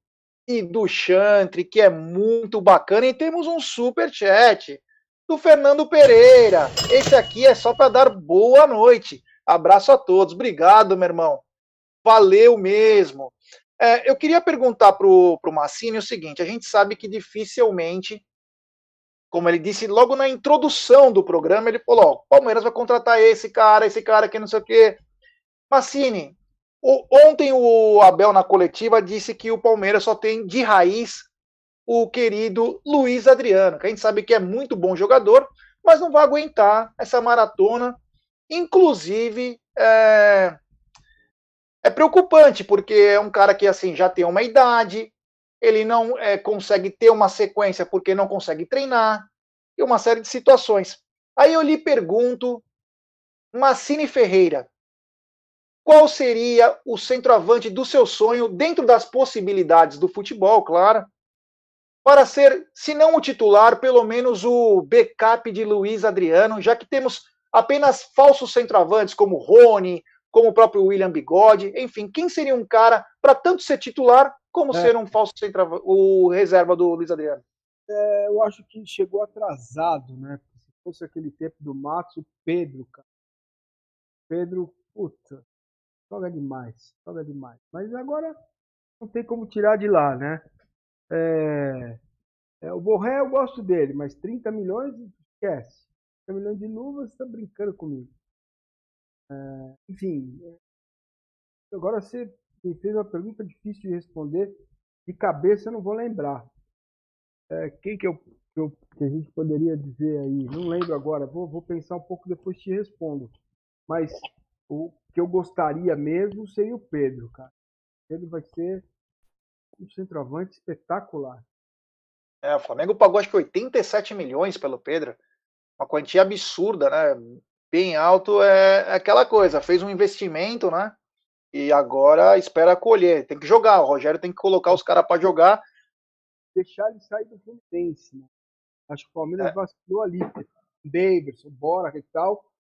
e do Chantre, que é muito bacana. E temos um super chat do Fernando Pereira. Esse aqui é só para dar boa noite. Abraço a todos. Obrigado, meu irmão. Valeu mesmo. É, eu queria perguntar para o Massini o seguinte: a gente sabe que dificilmente, como ele disse logo na introdução do programa, ele falou: ó, Palmeiras vai contratar esse cara, esse cara que não sei o quê. Massini, o, ontem o Abel na coletiva disse que o Palmeiras só tem de raiz o querido Luiz Adriano, que a gente sabe que é muito bom jogador, mas não vai aguentar essa maratona. Inclusive, é, é preocupante, porque é um cara que assim já tem uma idade, ele não é, consegue ter uma sequência porque não consegue treinar, e uma série de situações. Aí eu lhe pergunto, Massini Ferreira, qual seria o centroavante do seu sonho, dentro das possibilidades do futebol, claro, para ser, se não o titular, pelo menos o backup de Luiz Adriano, já que temos apenas falsos centroavantes como Rony, como o próprio William Bigode, enfim, quem seria um cara para tanto ser titular como é. ser um falso centroavante, o reserva do Luiz Adriano? É, eu acho que chegou atrasado, né? Se fosse aquele tempo do Matos, o Pedro, cara. Pedro, puta, joga demais, joga demais. Mas agora não tem como tirar de lá, né? É, é, o Borré eu gosto dele, mas 30 milhões, esquece. 30 milhões de luvas, você tá brincando comigo. É, enfim, agora você me fez uma pergunta difícil de responder. De cabeça eu não vou lembrar. É, quem que, eu, que, eu, que, a gente poderia dizer aí? Não lembro agora. Vou, vou pensar um pouco depois te respondo. Mas o que eu gostaria mesmo seria o Pedro, cara. Ele vai ser um centroavante espetacular. É, o Flamengo pagou acho que 87 milhões pelo Pedro. Uma quantia absurda, né? Bem alto é aquela coisa. Fez um investimento, né? E agora espera colher. Tem que jogar. O Rogério tem que colocar os caras para jogar. Deixar ele sair do Fluminense, né? Acho que o Palmeiras é. vacilou ali. Davidson, Bora e tal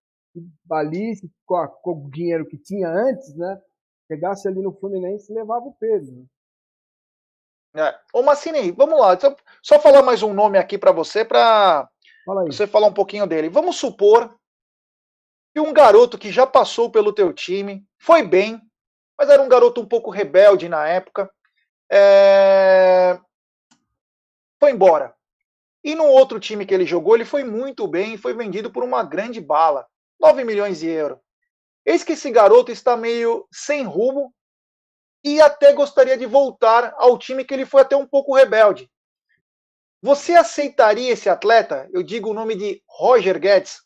ali, com, a, com, o dinheiro que tinha antes, né? Chegasse ali no Fluminense e levava o Pedro. Né? É. Ô Massini, vamos lá. Só, só falar mais um nome aqui para você, para você falar um pouquinho dele. Vamos supor que um garoto que já passou pelo teu time, foi bem, mas era um garoto um pouco rebelde na época, é... foi embora. E no outro time que ele jogou, ele foi muito bem e foi vendido por uma grande bala. 9 milhões de euros. Eis que esse garoto está meio sem rumo e até gostaria de voltar ao time que ele foi até um pouco rebelde. Você aceitaria esse atleta? Eu digo o nome de Roger Guedes.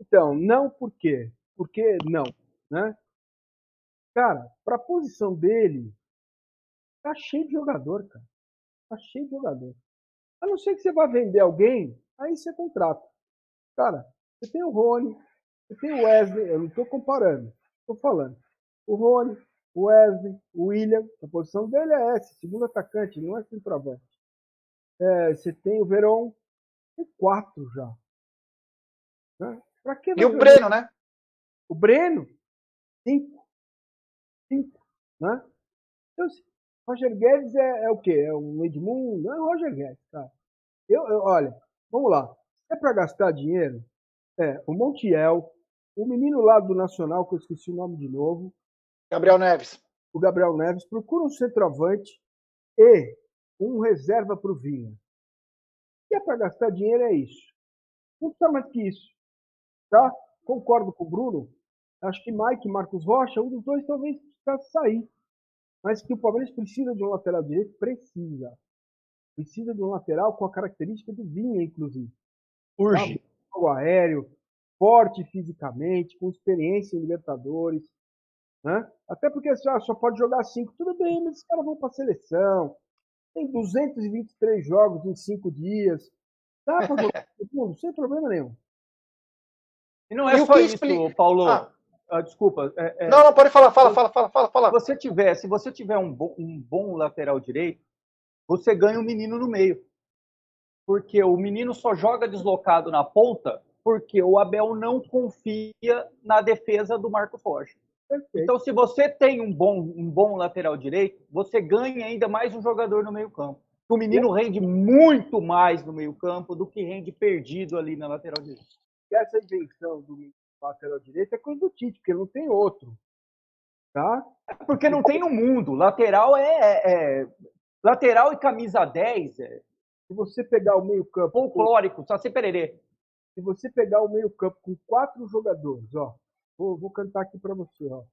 Então, não por quê? Porque não, né? Cara, para a posição dele, tá cheio de jogador, cara. Tá cheio de jogador. A não ser que você vá vender alguém, aí você contrata. Cara, você tem o Rony, você tem o Wesley, eu não estou comparando, estou falando. O Rony, o Wesley, o William, a posição dele é essa, segundo atacante, não é centroavante. É, você tem o Verón, tem quatro já. Né? e o Breno, né? O Breno, cinco. Cinco. Né? Então, assim, Roger Guedes é, é, o quê? É um Edmundo? Não é o Roger Guedes, cara. Eu, eu, olha, vamos lá. É para gastar dinheiro? É, o Montiel, o menino lá do Nacional, que eu esqueci o nome de novo. Gabriel Neves. O Gabriel Neves. Procura um centroavante e um reserva para o Vinha. Se é para gastar dinheiro, é isso. Não precisa mais que isso. Tá? Concordo com o Bruno. Acho que Mike e Marcos Rocha, um dos dois talvez precisasse sair. Mas que o Palmeiras precisa de um lateral direito, precisa. Precisa de um lateral com a característica do Vinha, inclusive. Urge. Tá? Jogo aéreo, forte fisicamente, com experiência em Libertadores. Né? Até porque só, só pode jogar cinco. Tudo bem, mas os caras vão para a seleção. Tem 223 jogos em cinco dias. Dá para jogar mundo, sem problema nenhum. E não é e só isso, explica... Paulo. Ah. Ah, desculpa. É, é... Não, não, pode falar, fala, fala, fala, fala, fala. Se você tiver, se você tiver um bom, um bom lateral direito, você ganha um menino no meio. Porque o menino só joga deslocado na ponta porque o Abel não confia na defesa do Marcos Rocha. Perfeito. Então, se você tem um bom, um bom lateral direito, você ganha ainda mais um jogador no meio-campo. O menino rende muito mais no meio-campo do que rende perdido ali na lateral direita. E essa invenção do lateral direito é coisa do Tite, porque não tem outro. Tá? Porque não tem no mundo. Lateral é, é, é lateral e camisa 10 é. Se você pegar o meio-campo. Folclórico, só se pererê. Se você pegar o meio-campo com quatro jogadores, ó, Vou, vou cantar aqui para você, ó.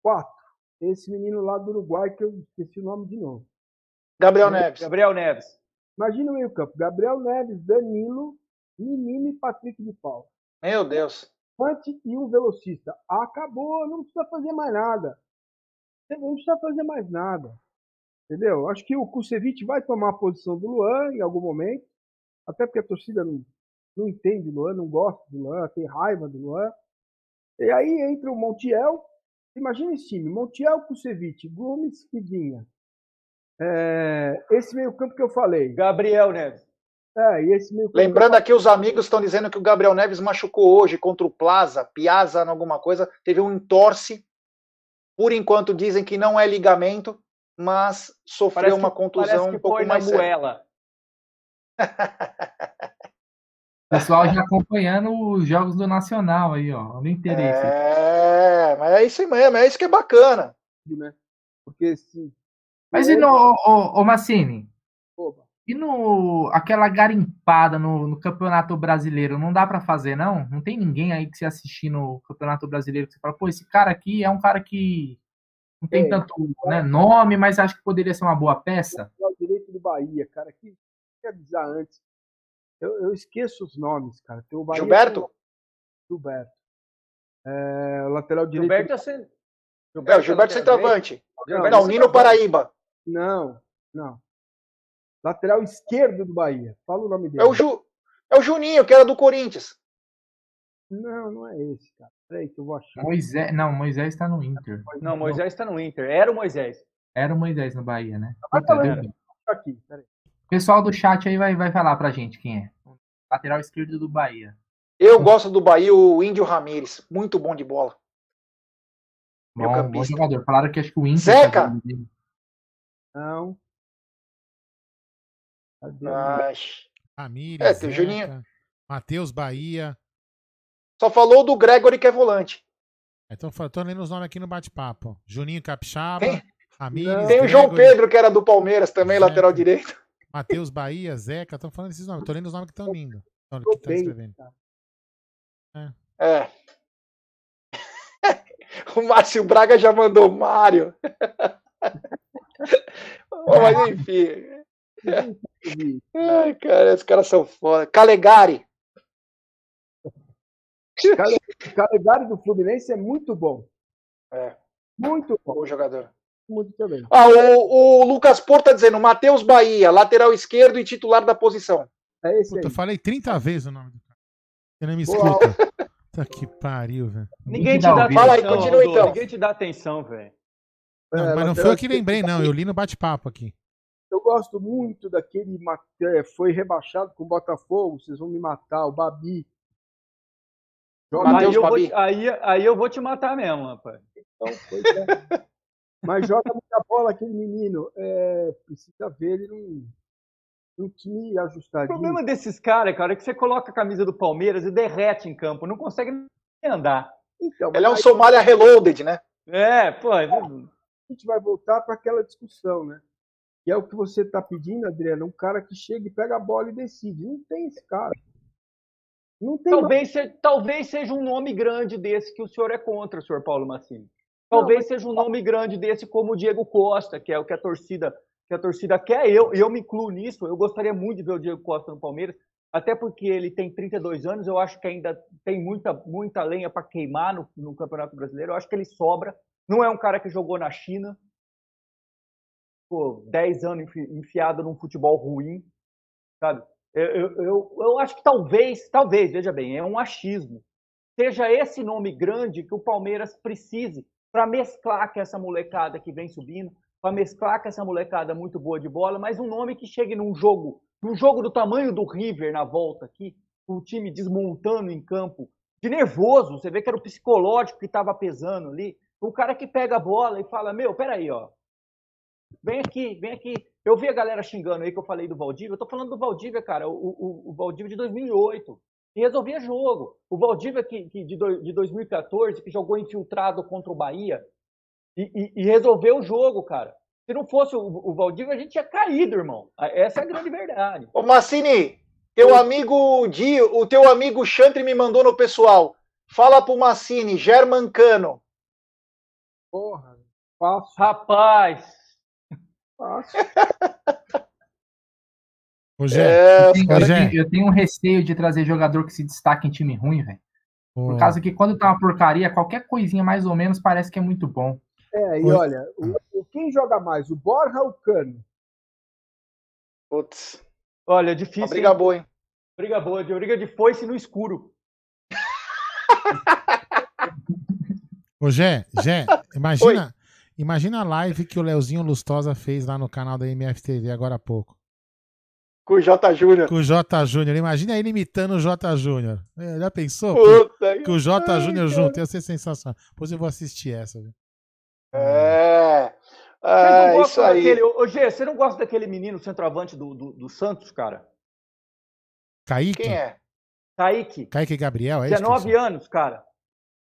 Quatro. Esse menino lá do Uruguai, que eu esqueci o nome de novo. Gabriel Neves. Gabriel Neves. Imagina o meio campo. Gabriel Neves, Danilo, Menino e Patrick de Paulo. Meu Deus. Ante e um velocista. Acabou, não precisa fazer mais nada. Não precisa fazer mais nada. Entendeu? Acho que o Kusevich vai tomar a posição do Luan em algum momento. Até porque a torcida não, não entende o Luan, não gosta do Luan, tem raiva do Luan. E aí entra o Montiel. Imagina esse time: Montiel, Kusevich, Gomes Vinha. É, esse meio-campo que eu falei. Gabriel Neves. É, e esse meio Lembrando aqui, os amigos estão dizendo que o Gabriel Neves machucou hoje contra o Plaza, Piazza, alguma coisa, teve um entorce. Por enquanto dizem que não é ligamento, mas sofreu parece uma contusão um pouco mais séria. pessoal já acompanhando os jogos do Nacional aí, ó. No interesse. É, mas é isso mesmo, é isso que é bacana. Né? Porque se. Mas e no, ô, ô, Massini? Opa. E no aquela garimpada no, no, Campeonato Brasileiro, não dá para fazer, não? Não tem ninguém aí que se assistir no Campeonato Brasileiro que você fala, pô, esse cara aqui é um cara que não tem é, tanto né, nome, mas acho que poderia ser uma boa peça. O direito do Bahia, cara, que quer avisar antes. Eu, eu esqueço os nomes, cara. Tem o Bahia, Gilberto? Gilberto. É, o lateral direito. Gilberto é, sen... Gilberto, é, o Gilberto centroavante. Não, não Nino Paraíba. Não, não. Lateral esquerdo do Bahia. Fala o nome dele. É o, Ju... é o Juninho, que era do Corinthians. Não, não é esse, cara. Peraí que eu vou achar. Moisés, não, Moisés está no Inter. Não, Moisés está no Inter. Era o Moisés. Era o Moisés no Bahia, né? Tá falando. Aqui, peraí. O pessoal do chat aí vai, vai falar pra gente quem é. Lateral esquerdo do Bahia. Eu gosto do Bahia, o Índio Ramírez. Muito bom de bola. Bom, bom jogador. Falaram que acho que o Índio. Zeca! Não. Ramírez. É, tem o Juninho. Matheus Bahia. Só falou do Gregory que é volante. Então, tô lendo os nomes aqui no bate-papo. Juninho Capixaba. Tem, Ramírez, tem o João Pedro, que era do Palmeiras também, Zeca. lateral direito. Matheus Bahia, Zeca, estão falando esses nomes. Tô lendo os nomes que estão vindo. Que estão escrevendo. É. é. O Márcio Braga já mandou Mário. Mas enfim. Ai, cara, esses caras são foda. Calegari. Calegari do Fluminense é muito bom. É. Muito bom. Bom jogador. Muito também. Ah, o, o Lucas Porto tá dizendo, Matheus Bahia, lateral esquerdo e titular da posição. É esse Puta, eu aí. falei 30 vezes o nome do cara. Você não me escuta. Tá que pariu, velho. Ninguém te dá ouvido. Fala aí, atenção, continua então. Ninguém te dá atenção, velho. Não, É, mas não foi eu que lembrei, não. Eu li no bate-papo aqui. Eu gosto muito daquele. é, Foi rebaixado com o Botafogo. Vocês vão me matar. O Babi. Joga Aí Matheus eu, vou, Babi. aí, aí eu vou te matar mesmo, rapaz. então, pois é. Mas joga muita bola aquele menino. É, precisa ver ele num, num time O ajustadinho. problema desses caras, cara, é que você coloca a camisa do Palmeiras e derrete em campo, não consegue nem andar. Então, Ele é um aí Somália reloaded, né? É, pô. a gente vai voltar para aquela discussão, né? Que é o que você está pedindo, Adriano, um cara que chega e pega a bola e decide. Não tem esse cara. Não tem Talvez, se- talvez seja um nome grande desse que o senhor é contra, senhor Paulo Massini. Talvez seja um nome grande desse como o Diego Costa, que é o que a torcida, que a torcida quer. Eu, eu me incluo nisso. Eu gostaria muito de ver o Diego Costa no Palmeiras, até porque ele tem 32 anos. Eu acho que ainda tem muita, muita lenha para queimar no, no Campeonato Brasileiro. Eu acho que ele sobra. Não é um cara que jogou na China, pô, 10 anos enfi- enfiado num futebol ruim, sabe? Eu, eu, eu, eu acho que talvez, talvez, veja bem, é um achismo. Seja esse nome grande que o Palmeiras precise para mesclar com essa molecada que vem subindo, para mesclar com essa molecada muito boa de bola, mas um nome que chegue num jogo, num jogo do tamanho do River na volta aqui, o time desmontando em campo, de nervoso, você vê que era o psicológico que estava pesando ali, o cara que pega a bola e fala, meu, peraí, ó, vem aqui, vem aqui. Eu vi a galera xingando aí que eu falei do Valdívia, eu tô falando do Valdívia, cara, o, o, o Valdívia de 2008, que resolvia jogo. O Valdívia que, que de, do- de 2014, que jogou infiltrado contra o Bahia e, e- e resolveu o jogo, cara. Se não fosse o, o Valdívia, a gente tinha caído, irmão. Essa é a grande verdade. Ô, Massini, teu amigo Di, o teu amigo Chantre me mandou no pessoal. Fala pro Massini, Germancano. Porra, fácil, Rapaz, fácil. Gé, É, Eu tenho, Pois eu é. tenho- eu tenho um receio de trazer jogador que se destaca em time ruim, velho. Por causa que quando tá uma porcaria, qualquer coisinha mais ou menos parece que é muito bom. É, e Oi. olha, o, quem joga mais, o Borja ou o Cano? putz, olha, é uma difícil. briga hein? boa, hein? Briga boa, de briga de foice no escuro. ô, Gé, Gé, imagina, imagina a live que o Leozinho Lustosa fez lá no canal da MFTV agora há pouco. Com o J. Júnior. Com o J Júnior. Imagina ele imitando o J Júnior. É, Já pensou? Puta. Com o J Júnior junto. Ia ser sensacional. Depois eu vou assistir essa. Viu? É. É, isso aí. daquele. Ô, Gê, você não gosta daquele menino centroavante do, do, do Santos, cara? Kaique? Quem é? Kaique. Kaique Gabriel, é isso? 19 anos, cara.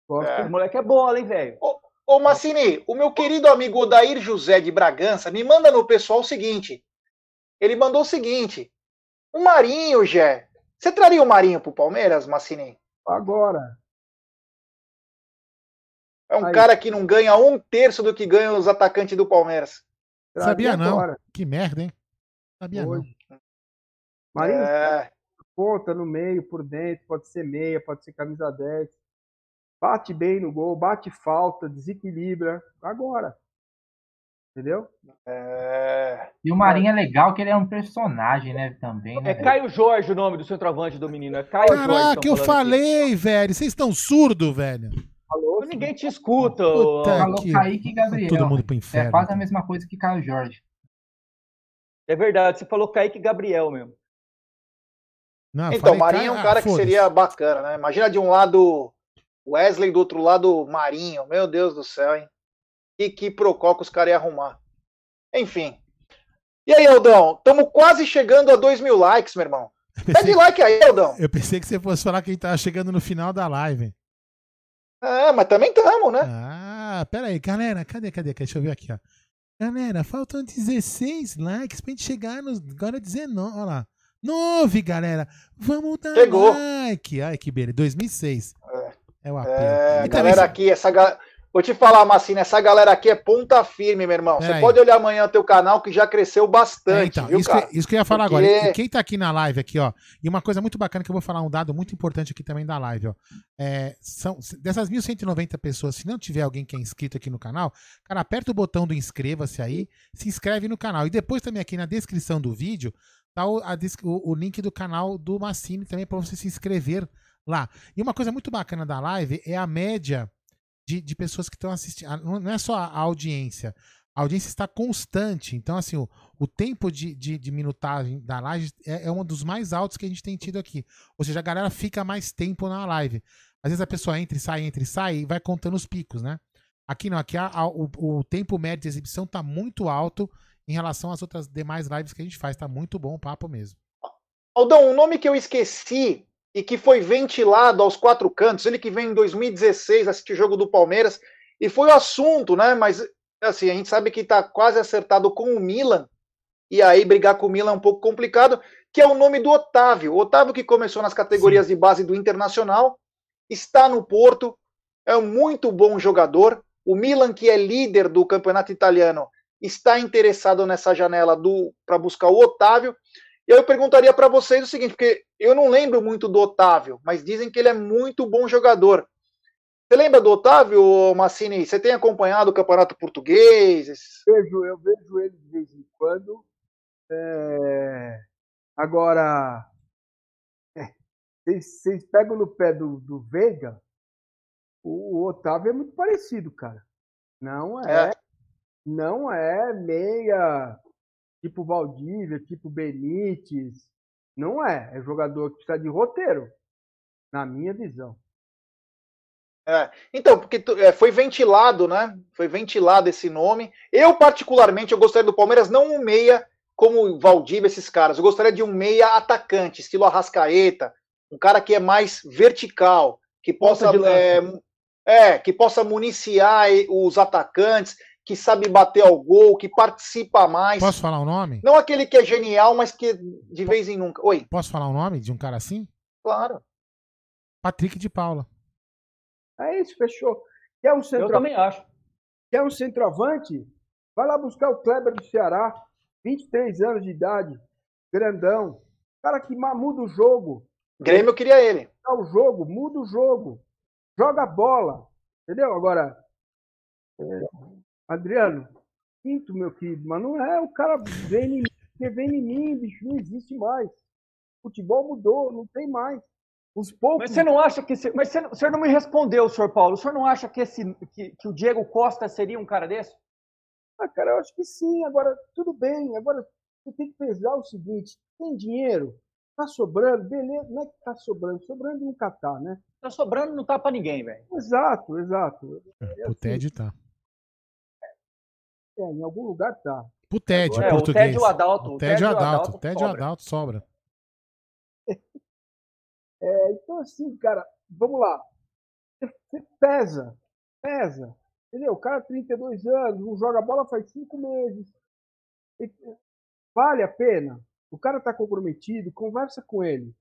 Gosto. É. O moleque é bola, hein, velho? Ô, Massini, o meu querido amigo Odair José de Bragança me manda no pessoal o seguinte. Ele mandou o seguinte. O Marinho, Gé. Você traria o Marinho pro Palmeiras, Massini? Agora, É um Aí. cara que não ganha um terço do que ganham os atacantes do Palmeiras. traria Sabia não. agora, Que merda, hein? Sabia não. hoje. Marinho É, ponta no meio, por dentro, pode ser meia, pode ser camisa 10. Bate bem no gol, bate falta, desequilibra. Agora. Entendeu? é, E o Marinho é legal que ele é um personagem, né? Também, né? É velho? Caio Jorge o nome do centroavante do menino. É Caio Jorge. Caraca, eu falando aqui. falei, velho. Vocês estão surdos, velho. Falou? Ninguém te escuta. Puta Falou que- Kaique e Gabriel. Todo mundo pro É inferno. quase a mesma coisa que Caio Jorge. É verdade, você falou Kaique Gabriel mesmo. Não, Então, falei, o Marinho é um ah, cara que foda-se. seria bacana, né? Imagina de um lado Wesley, do outro lado Marinho. Meu Deus do céu, hein? Que, que procó que os caras iam arrumar. Enfim. E aí, Aldão? Estamos quase chegando a 2 mil likes, meu irmão. Pede like aí, Aldão. eu pensei que você fosse falar que a gente tava chegando no final da live. É, mas também estamos, né? Ah, pera aí, galera, cadê, cadê? Deixa eu ver aqui, ó. Galera, faltam 16 likes pra gente chegar nos. Agora 19, olha lá. 9, galera. Vamos dar Chegou. like. Ai, que beleza. 2006. É, o apelo. É, E também galera aqui, essa ga- Vou te falar, Massina, essa galera aqui é ponta firme, meu irmão. Você pode olhar amanhã o teu canal que já cresceu bastante, é, então, viu, isso, que, isso, que, eu ia falar Porque... agora. E quem tá aqui na live aqui, ó, e uma coisa muito bacana que eu vou falar, um dado muito importante aqui também da live, ó. É, são, dessas 1.190 pessoas, se não tiver alguém que é inscrito aqui no canal, cara, aperta o botão do inscreva-se aí, se inscreve no canal. E depois também aqui na descrição do vídeo, tá o, a, o, o link do canal do Massini também para você se inscrever lá. E uma coisa muito bacana da live é a média de, de pessoas que estão assistindo. Ah, não é só a audiência. A audiência está constante. Então, assim, o, o tempo de, de, de, minutagem da live é, é um dos mais altos que a gente tem tido aqui. Ou seja, a galera fica mais tempo na live. Às vezes a pessoa entra e sai, entra e sai e vai contando os picos, né? Aqui não, aqui a, a, o, o, tempo médio de exibição está muito alto em relação às outras demais lives que a gente faz. Está muito bom o papo mesmo. Aldão, um nome que eu esqueci e que foi ventilado aos quatro cantos. Ele que vem em 2016 assistir jogo do Palmeiras e foi o assunto, né? Mas assim, a gente sabe que está quase acertado com o Milan e aí brigar com o Milan é um pouco complicado, que é o nome do Otávio. O Otávio que começou nas categorias Sim. de base do Internacional, está no Porto, é um muito bom jogador. O Milan, que é líder do campeonato italiano, está interessado nessa janela para buscar o Otávio. E eu perguntaria para vocês o seguinte, porque eu não lembro muito do Otávio, mas dizem que ele é muito bom jogador. Você lembra do Otávio, Massini? Você tem acompanhado o Campeonato Português? Vejo, eu vejo ele de vez em quando. É... Agora, é, vocês, vocês, pegam no pé do, do Veiga, o, o, Otávio é muito parecido, cara. Não é, é. não é meia tipo Valdívia, tipo Benítez. Não é. É jogador que precisa de roteiro, na minha visão. É, então, porque é, foi ventilado, né? Foi ventilado esse nome. Eu, particularmente, eu gostaria do Palmeiras não um meia como Valdívia, esses caras. Eu gostaria de um meia atacante, estilo Arrascaeta, um cara que é mais vertical, que possa é, é, que possa municiar os atacantes, que sabe bater ao gol, que participa mais. Posso falar o um nome? Não aquele que é genial, mas que de vez em nunca. Oi. Posso falar o um nome de um cara assim? Claro. Patrick de Paula. É isso, fechou. Quer um centro... Eu também acho. Quer um centroavante? Vai lá buscar o Kleber do Ceará, 23 anos de idade, grandão. Cara que muda o jogo. Grêmio eu queria ele. O jogo, muda o jogo. Joga bola. Entendeu? Agora, é, Adriano, sinto, meu querido, mas não é o cara vem em mim, porque vem em mim, bicho, não existe mais. O futebol mudou, não tem mais. Os poucos... Mas você não acha que. Mas você, o senhor não me respondeu, senhor Paulo. O senhor não acha que, esse, que, que o Diego Costa seria um cara desse? Ah, cara, eu acho que sim. Agora, tudo bem. Agora, você tem que pesar o seguinte: tem dinheiro, tá sobrando, beleza. Não é que tá sobrando, sobrando nunca tá, né? Tá sobrando, não tá pra ninguém, velho. Exato, exato. É, é o TED tá. É, em algum lugar tá. Pro TED, é, português. O TED o Adalto. O TED o Adalto. O TED o Adalto sobra. É, então, assim, cara, vamos lá. Você pesa, pesa. Entendeu? O cara 32 anos, não joga bola faz cinco meses. Vale a pena? O cara tá comprometido, conversa com ele.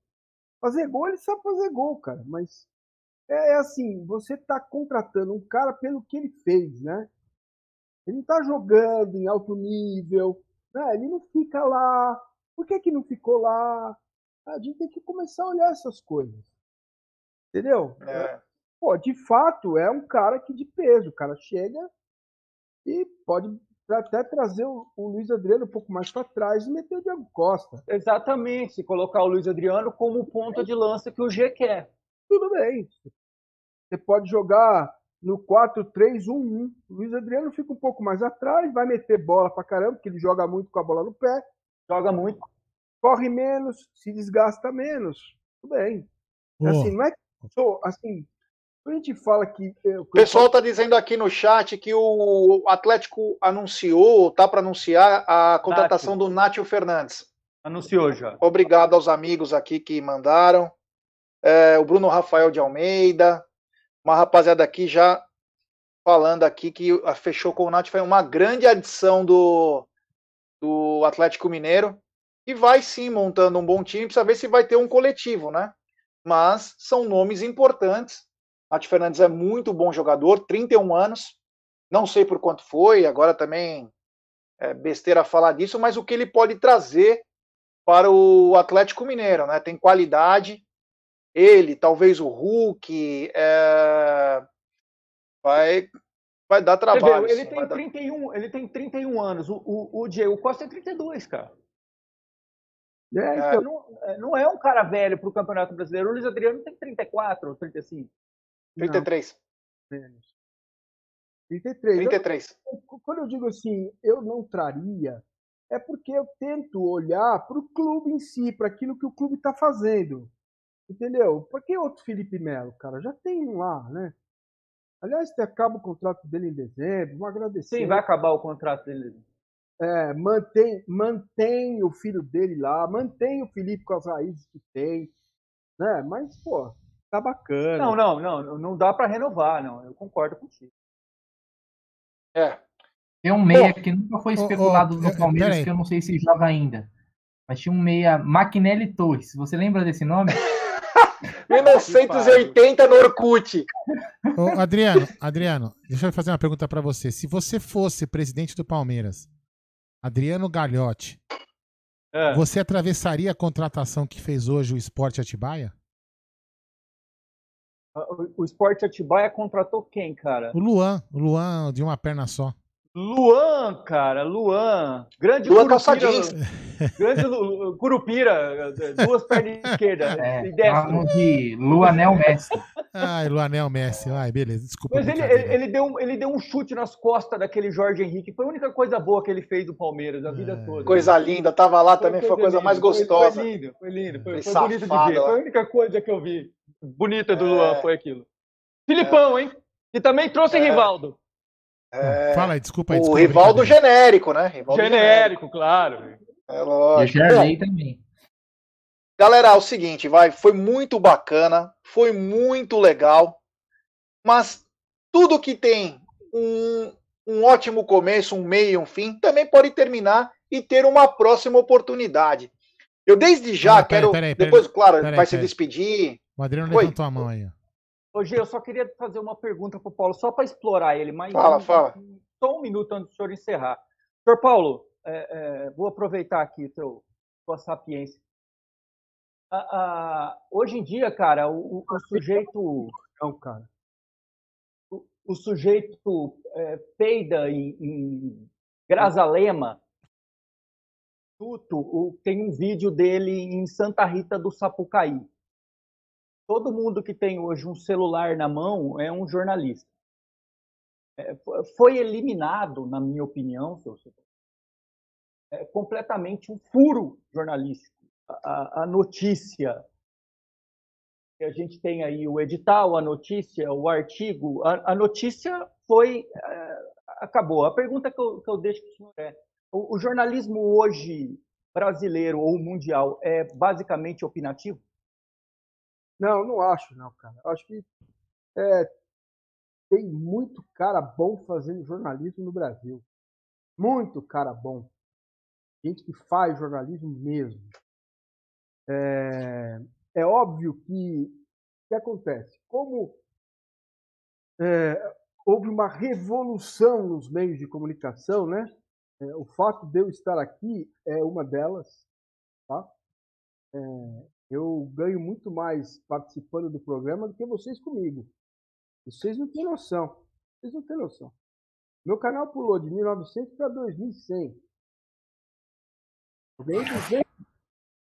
Fazer gol, ele sabe fazer gol, cara, mas é, é assim, você tá contratando um cara pelo que ele fez, né? Ele não está jogando em alto nível, né? ele não fica lá. Por que, que não ficou lá? A gente tem que começar a olhar essas coisas. Entendeu? É. Pô, de fato, é um cara que de peso. O cara chega e pode até trazer o, o Luiz Adriano um pouco mais para trás e meter o Diego Costa. Exatamente, se colocar o Luiz Adriano como ponta de lança que o G quer. Tudo bem. Você pode jogar no 4-3-1-1. Luiz Adriano fica um pouco mais atrás, vai meter bola pra caramba, porque ele joga muito com a bola no pé. Joga muito. Corre menos, se desgasta menos. Tudo bem. Oh. Assim, não é que. Assim, a gente fala que. O pessoal está dizendo aqui no chat que o Atlético anunciou, tá para anunciar a contratação Nath. do Nátio Fernandes. Anunciou já. Obrigado aos amigos aqui que mandaram. É, o Bruno Rafael de Almeida, uma rapaziada aqui já falando aqui que fechou com o Nath foi uma grande adição do, do Atlético Mineiro e vai sim montando um bom time, precisa ver se vai ter um coletivo, né? Mas são nomes importantes Nath Fernandes é muito bom jogador, 31 anos, não sei por quanto foi, agora também é besteira falar disso, mas o que ele pode trazer para o Atlético Mineiro, né? Tem qualidade, ele, talvez o Hulk, é... vai, vai dar trabalho. Vê, ele, tem 31, dar... ele tem 31 anos, o, o, o Diego Costa tem 32, cara. É, é, então, não, é, não, é um cara velho para o Campeonato Brasileiro. O Luiz Adriano tem 34 ou 35. 33. Menos. 33. 33. Eu, quando eu digo assim, eu não traria, é porque eu tento olhar para o clube em si, para aquilo que o clube está fazendo. Entendeu? Por que outro Felipe Melo, cara? Já tem um lá, né? Aliás, acaba o contrato dele em dezembro, vou agradecer. Sim, vai acabar o contrato dele. É, mantém, mantém o filho dele lá, mantém o Felipe com as raízes que tem, né? Mas, pô, tá bacana. Não, não, não, não dá para renovar, não. Eu concordo contigo. É. Tem um meia Bom, que nunca foi especulado oh, oh, no Palmeiras, que eu não sei se joga ainda. Mas tinha um meia Maquinelli Torres. Você lembra desse nome? 1980 no Orkut. Ô, Adriano, Adriano, deixa eu fazer uma pergunta para você. Se você fosse presidente do Palmeiras, Adriano Galhote, é. você atravessaria a contratação que fez hoje o Esporte Atibaia? O, o Esporte Atibaia contratou quem, cara? O Luan, o Luan de uma perna só. Luan, cara, Luan. Grande Luan Curupira. Grande Curupira, duas pernas esquerdas. É, e de Luanel Messi. Ai, Luanel Messi. Ai, beleza, desculpa. Mas ele, ele, ele, deu um, ele deu um chute nas costas daquele Jorge Henrique. Foi a única coisa boa que ele fez do Palmeiras a vida é. toda. Coisa linda, tava lá também, foi a coisa, mais gostosa. Foi, lindo, foi lindo, foi, foi bonito de ver. Foi a única coisa que eu vi bonita do é. Luan, foi aquilo. Filipão, hein? E também trouxe é. Rivaldo. É, Fala aí, desculpa aí. O rival do genérico, né? Rivaldo genérico, genérico, claro. É lógico. E também. Galera, é o seguinte, vai, foi muito bacana, foi muito legal, mas tudo que tem um, um ótimo começo, um meio e um fim, também pode terminar e ter uma próxima oportunidade. Eu desde já quero. Peraí, peraí, depois, claro, vai se despedir. O Adriano levantou a mão aí. Hoje eu só queria fazer uma pergunta para o Paulo, só para explorar ele, mas fala, um, fala. só um minuto antes do senhor encerrar. Senhor Paulo, é, é, vou aproveitar aqui teu, tua sapiência. hoje em dia, cara, o, o sujeito. Não, cara. O, o sujeito é, peida em, em Grazalema. Tuto, tem um vídeo dele em Santa Rita do Sapucaí todo mundo que tem hoje um celular na mão é um jornalista. É, foi eliminado, na minha opinião, é completamente um furo jornalístico. A, a, notícia que a gente tem aí, o edital, a notícia, o artigo, a, a notícia foi é, acabou. A pergunta que eu, que eu deixo para o senhor é: o, o jornalismo hoje brasileiro ou mundial é basicamente opinativo? Não, não acho, não, cara. Eu acho que é, tem muito cara bom fazendo jornalismo no Brasil. Muito cara bom. Gente que faz jornalismo mesmo. É, é óbvio que o que acontece? Como é, houve uma revolução nos meios de comunicação, né? É, o fato de eu estar aqui é uma delas, tá? É, eu ganho muito mais participando do programa do que vocês comigo. Vocês não têm noção. Vocês não têm noção. Meu canal pulou de 1900 para 2100. Eu ganhei 200,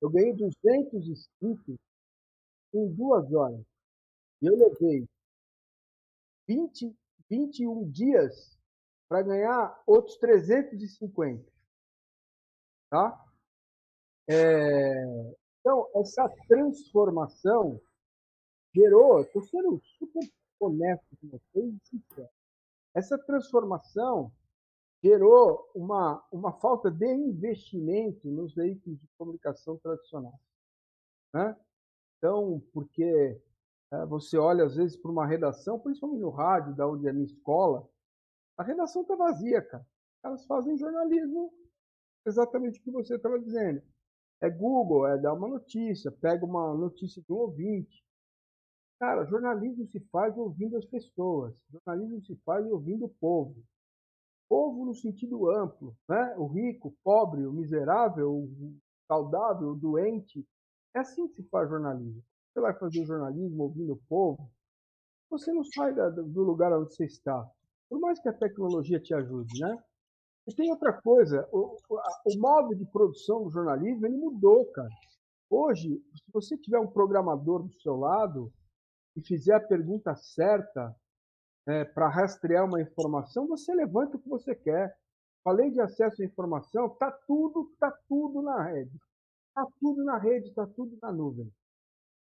eu ganhei 200 inscritos em duas horas. E eu levei 20, 21 dias para ganhar outros 350. Tá? É, então, essa transformação gerou, estou sendo super honesto com vocês essa transformação gerou uma, uma falta de investimento nos veículos de comunicação tradicionais. Né? Então, porque é, você olha às vezes para uma redação, principalmente no rádio, da onde é a minha escola, a redação está vazia, cara. Elas fazem jornalismo exatamente o que você estava dizendo. É Google, é dar uma notícia, pega uma notícia de um ouvinte. Cara, jornalismo se faz ouvindo as pessoas, jornalismo se faz ouvindo o povo. Povo no sentido amplo, né? O rico, o pobre, o miserável, o saudável, o doente. É assim que se faz jornalismo. Você vai fazer jornalismo ouvindo o povo, você não sai do lugar onde você está. Por mais que a tecnologia te ajude, né? E tem outra coisa, o, o modo de produção do jornalismo ele mudou, cara. Hoje, se você tiver um programador do seu lado e fizer a pergunta certa é, para rastrear uma informação, você levanta o que você quer. A lei de acesso à informação está tudo, tá tudo na rede. Está tudo na rede, está tudo na nuvem.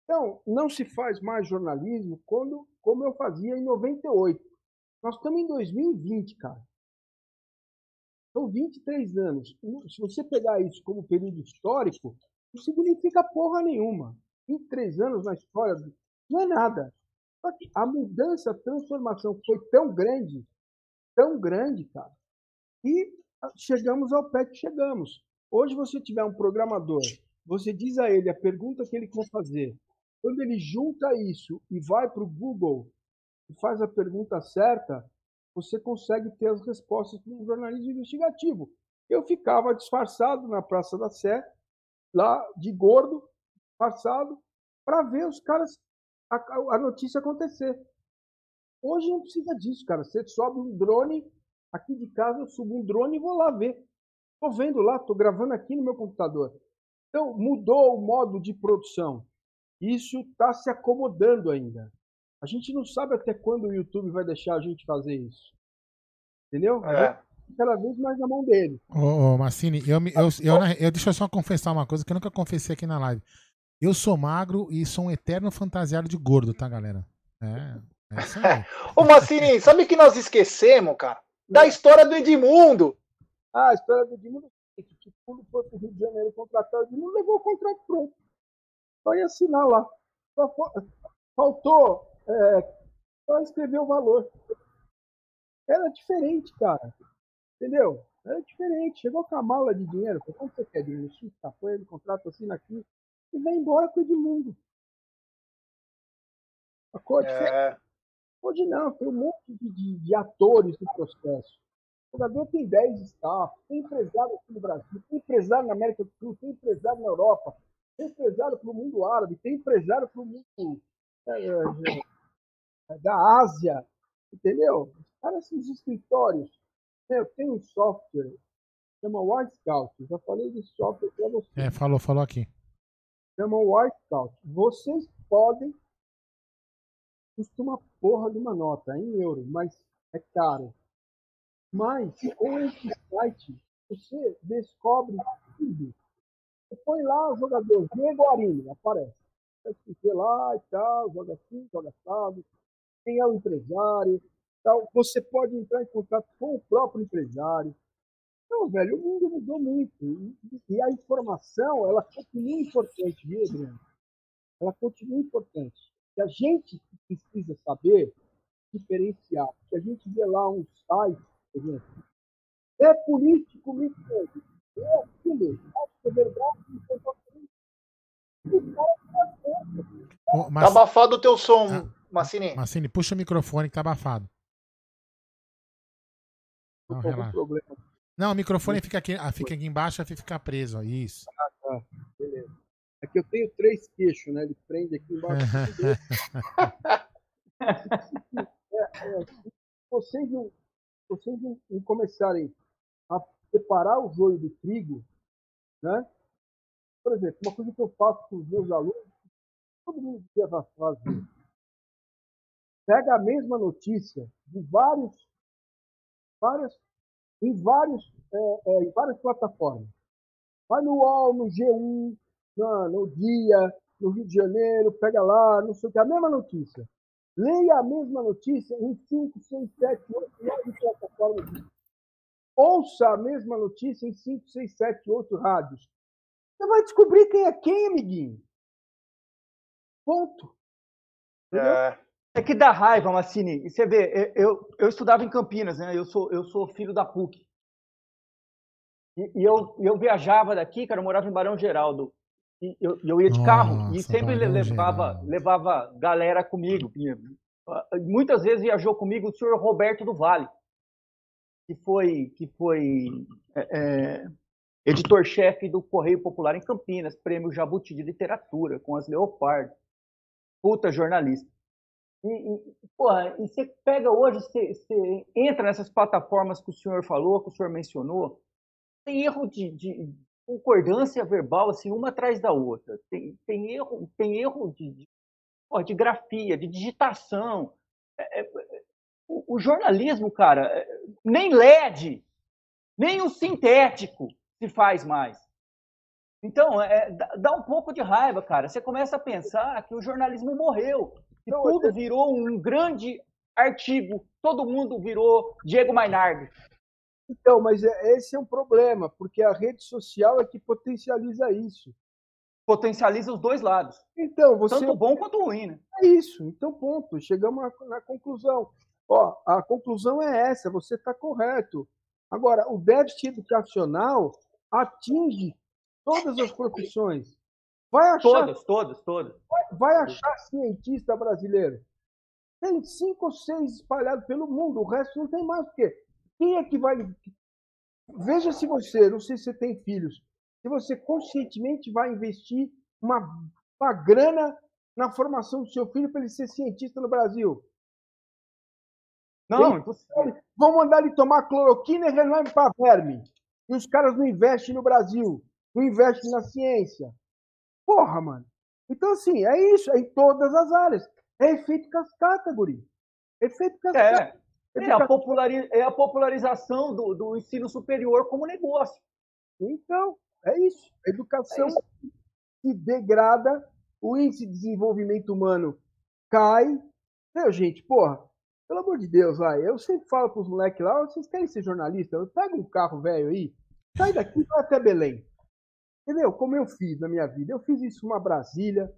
Então, não se faz mais jornalismo quando, como eu fazia em 98. Nós estamos em 2020, cara. São 23 anos. Se você pegar isso como período histórico, não significa porra nenhuma. 23 anos na história não é nada. Só que a mudança, a transformação foi tão grande, tão grande, cara, e chegamos ao pé que chegamos. Hoje você tiver um programador, você diz a ele a pergunta que ele quer fazer. Quando ele junta isso e vai para o Google e faz a pergunta certa, você consegue ter as respostas para um jornalismo investigativo. Eu ficava disfarçado na Praça da Sé, lá de gordo, disfarçado, para ver os caras, a, a, notícia acontecer. Hoje não precisa disso, cara. Você sobe um drone, aqui de casa eu subo um drone e vou lá ver. Estou vendo lá, estou gravando aqui no meu computador. Então, mudou o modo de produção. Isso está se acomodando ainda. A gente não sabe até quando o YouTube vai deixar a gente fazer isso. Entendeu? É. Cada vez mais na mão dele. Ô, ô Massini, eu, eu, eu, eu, eu, deixa eu só confessar uma coisa que eu nunca confessei aqui na live. Eu sou magro e sou um eterno fantasiado de gordo, tá, galera? É, é isso aí. Ô, Massini, sabe que nós esquecemos, cara? Da história do Edmundo. Ah, a história do Edmundo é que quando foi pro Rio de Janeiro contratar o Edmundo, levou o contrato pronto. Só ia assinar lá. Só faltou é, só escrever o valor. Era diferente, cara. Entendeu? Era diferente. Chegou com a mala de dinheiro. Falei, quanto você quer dinheiro? X, tá, foi ele, contrato, assina aqui. E vai embora com o Edmundo. A cor é... Hoje não, tem um monte de, de, de atores no processo. O jogador tem 10 staff, tem empresário aqui no Brasil, tem empresário na América do Sul, tem empresário na Europa, tem empresário para o mundo árabe, tem empresário para o mundo é, é, da Ásia, entendeu? Os caras escritórios. Eu tenho um software, chama White Scout. já falei desse software para você. É, falou, falou aqui. Chama White Scout. Vocês podem custa uma porra de uma nota em euro, mas é caro. Mas com esse site você descobre tudo você põe lá o jogador Diego Arini, aparece. Você lá e tal, joga assim, joga assado, quem é o empresário. Tal. Você pode entrar em contato com o próprio empresário. Então, velho, o mundo mudou muito. E a informação, ela continua importante, viu, Adriano? Ela continua importante. E a gente precisa saber diferenciar. Porque a gente vê lá um site, por exemplo, é político, me é aquilo, é verdade, mas... Tá abafado o teu som, ah, Massini. Massini, puxa o microfone que tá abafado. Não, relaxa. Não, o microfone fica aqui, ah, fica aqui embaixo e fica preso. Ó. Isso. Ah, tá. Beleza. É que eu tenho três queixos, né? Ele prende aqui embaixo. é, é, vocês não, vocês não começarem a separar o joio do trigo, né? Por exemplo, uma coisa que eu faço com os meus alunos, todo mundo devia fazer. Pega a mesma notícia de vários, várias, em, vários, é, é, em várias plataformas. Vai no UOL, no G1, no, no Dia, no Rio de Janeiro, pega lá, não sei o que, a mesma notícia. Leia a mesma notícia em 5, 6, 7, 8, 9 plataformas. Ouça a mesma notícia em 5, 6, 7, 8 rádios. Você vai descobrir quem é quem, amiguinho. Ponto. É... é que dá raiva, Massini. E você vê, eu, eu estudava em Campinas, né? Eu sou, eu sou filho da PUC. E, e eu, eu viajava daqui, cara, eu morava em Barão Geraldo. E eu, eu ia de Nossa, carro e sempre levava, levava galera comigo. Muitas vezes viajou comigo o senhor Roberto do Vale, que foi, que foi é, é editor-chefe do Correio Popular em Campinas, prêmio Jabuti de Literatura, com as Leopardo. Puta jornalista. E, e, porra, e você pega hoje, você, você, entra nessas plataformas que o senhor falou, que o senhor mencionou, tem erro de, de concordância verbal, assim, uma atrás da outra. Tem, tem erro, tem erro de, de, de grafia, de digitação. É, é, o, o, jornalismo, cara, é, nem LED, nem o sintético se faz mais. Então, é, dá um pouco de raiva, cara. Você começa a pensar que o jornalismo morreu. E Não, tudo é virou um grande artigo. Todo mundo virou Diego Mainardi. Então, mas é, esse é um problema, porque a rede social é que potencializa isso. Potencializa os dois lados. Então, você... Tanto bom quanto ruim, né? É isso. Então, ponto. Chegamos na, na conclusão. Ó, a conclusão é essa, você está correto. Agora, o déficit educacional atinge todas as profissões. Vai achar, todas, todas, todas. Vai, vai achar cientista brasileiro. Tem cinco ou seis espalhados pelo mundo, o resto não tem mais. Porque quem é que vai. Veja se você, não sei se você tem filhos, se você conscientemente vai investir uma, uma grana na formação do seu filho para ele ser cientista no Brasil. Não, impossível. Vão mandar ele tomar cloroquina e remédio para verme. E os caras não investem no Brasil, não investem na ciência. Porra, mano. Então, assim, é isso, é em todas as áreas. É efeito cascata, guri. Efeito cascata. É, é, a, é a popularização do, do ensino superior como negócio. Então, é isso. A educação é isso. se degrada, o índice de desenvolvimento humano cai. Meu, gente, porra, pelo amor de Deus, vai. Eu sempre falo pros moleques lá, vocês querem ser jornalista? Pega um carro velho aí, sai daqui e vai até Belém. Entendeu? Como eu fiz na minha vida. Eu fiz isso uma Brasília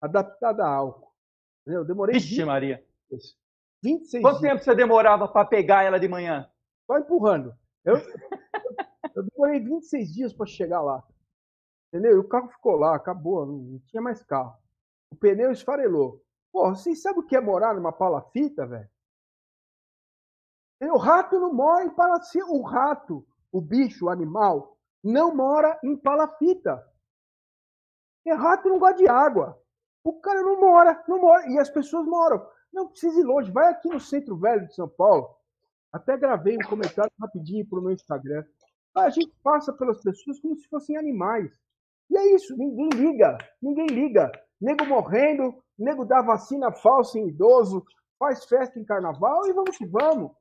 adaptada a álcool. Entendeu? Demorei. Vixe, 20, Maria. 26 Quanto dias. tempo você demorava para pegar ela de manhã? Só empurrando. Eu, eu demorei 26 dias para chegar lá. Entendeu? E o carro ficou lá, acabou, não tinha mais carro. O pneu esfarelou. Pô, vocês sabem o que é morar numa palafita, velho? O rato não mora em palafita. O rato, o bicho, o animal, não mora em palafita. E rato não gosta de água. O cara não mora, não mora. E as pessoas moram. Não precisa ir longe. Vai aqui no Centro Velho de São Paulo. Até gravei um comentário rapidinho pro meu Instagram. A gente passa pelas pessoas como se fossem animais. E é isso, ninguém liga, ninguém liga. Nego morrendo, nego dá vacina falsa em idoso, faz festa em carnaval e vamos que vamos.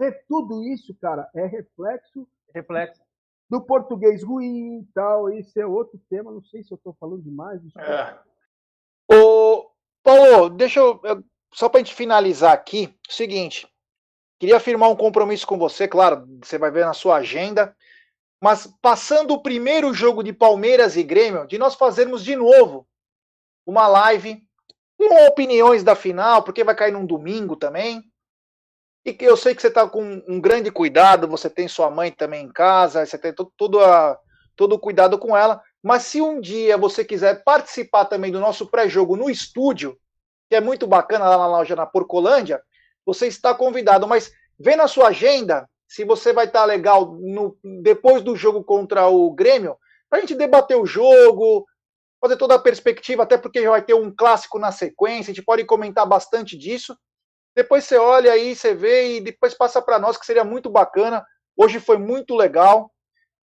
É tudo isso, cara, é reflexo, reflexo do português ruim e tal. Isso é outro tema, não sei se eu estou falando demais. É. Ô, Paulo, deixa eu. Só para a gente finalizar aqui, o seguinte. Queria firmar um compromisso com você, claro, você vai ver na sua agenda. Mas passando o primeiro jogo de Palmeiras e Grêmio, de nós fazermos de novo uma live com opiniões da final, porque vai cair num domingo também. E eu sei que você está com um grande cuidado, você tem sua mãe também em casa, você tem todo, todo, a, todo o cuidado com ela. Mas se um dia você quiser participar também do nosso pré-jogo no estúdio, que é muito bacana lá na loja na Porcolândia, você está convidado. Mas vê na sua agenda se você vai estar legal no, depois do jogo contra o Grêmio, para a gente debater o jogo, fazer toda a perspectiva, até porque já vai ter um clássico na sequência, a gente pode comentar bastante disso. Depois você olha aí, você vê e depois passa para nós, que seria muito bacana. Hoje foi muito legal.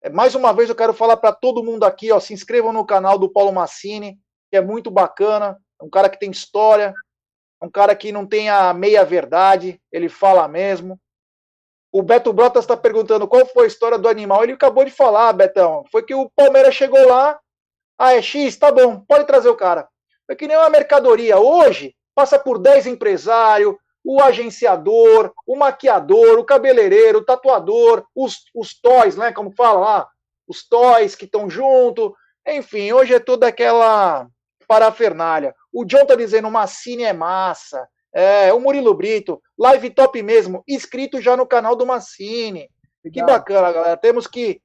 É, mais uma vez eu quero falar para todo mundo aqui, ó, se inscrevam no canal do Paulo Massini, que é muito bacana. É um cara que tem história, é um cara que não tem a meia verdade, ele fala mesmo. O Beto Brotas está perguntando qual foi a história do animal. Ele acabou de falar, Betão. Foi que o Palmeiras chegou lá. Ah, é X, tá bom, pode trazer o cara. É que nem uma mercadoria. Hoje, passa por 10 empresários, o agenciador, o maquiador, o cabeleireiro, o tatuador, os, os toys, né? Como fala lá, os toys que estão junto. Enfim, hoje é toda aquela parafernália. O John tá dizendo, Massini é massa. É, o Murilo Brito, live top mesmo, inscrito já no canal do Massini. Que bacana, galera. Temos que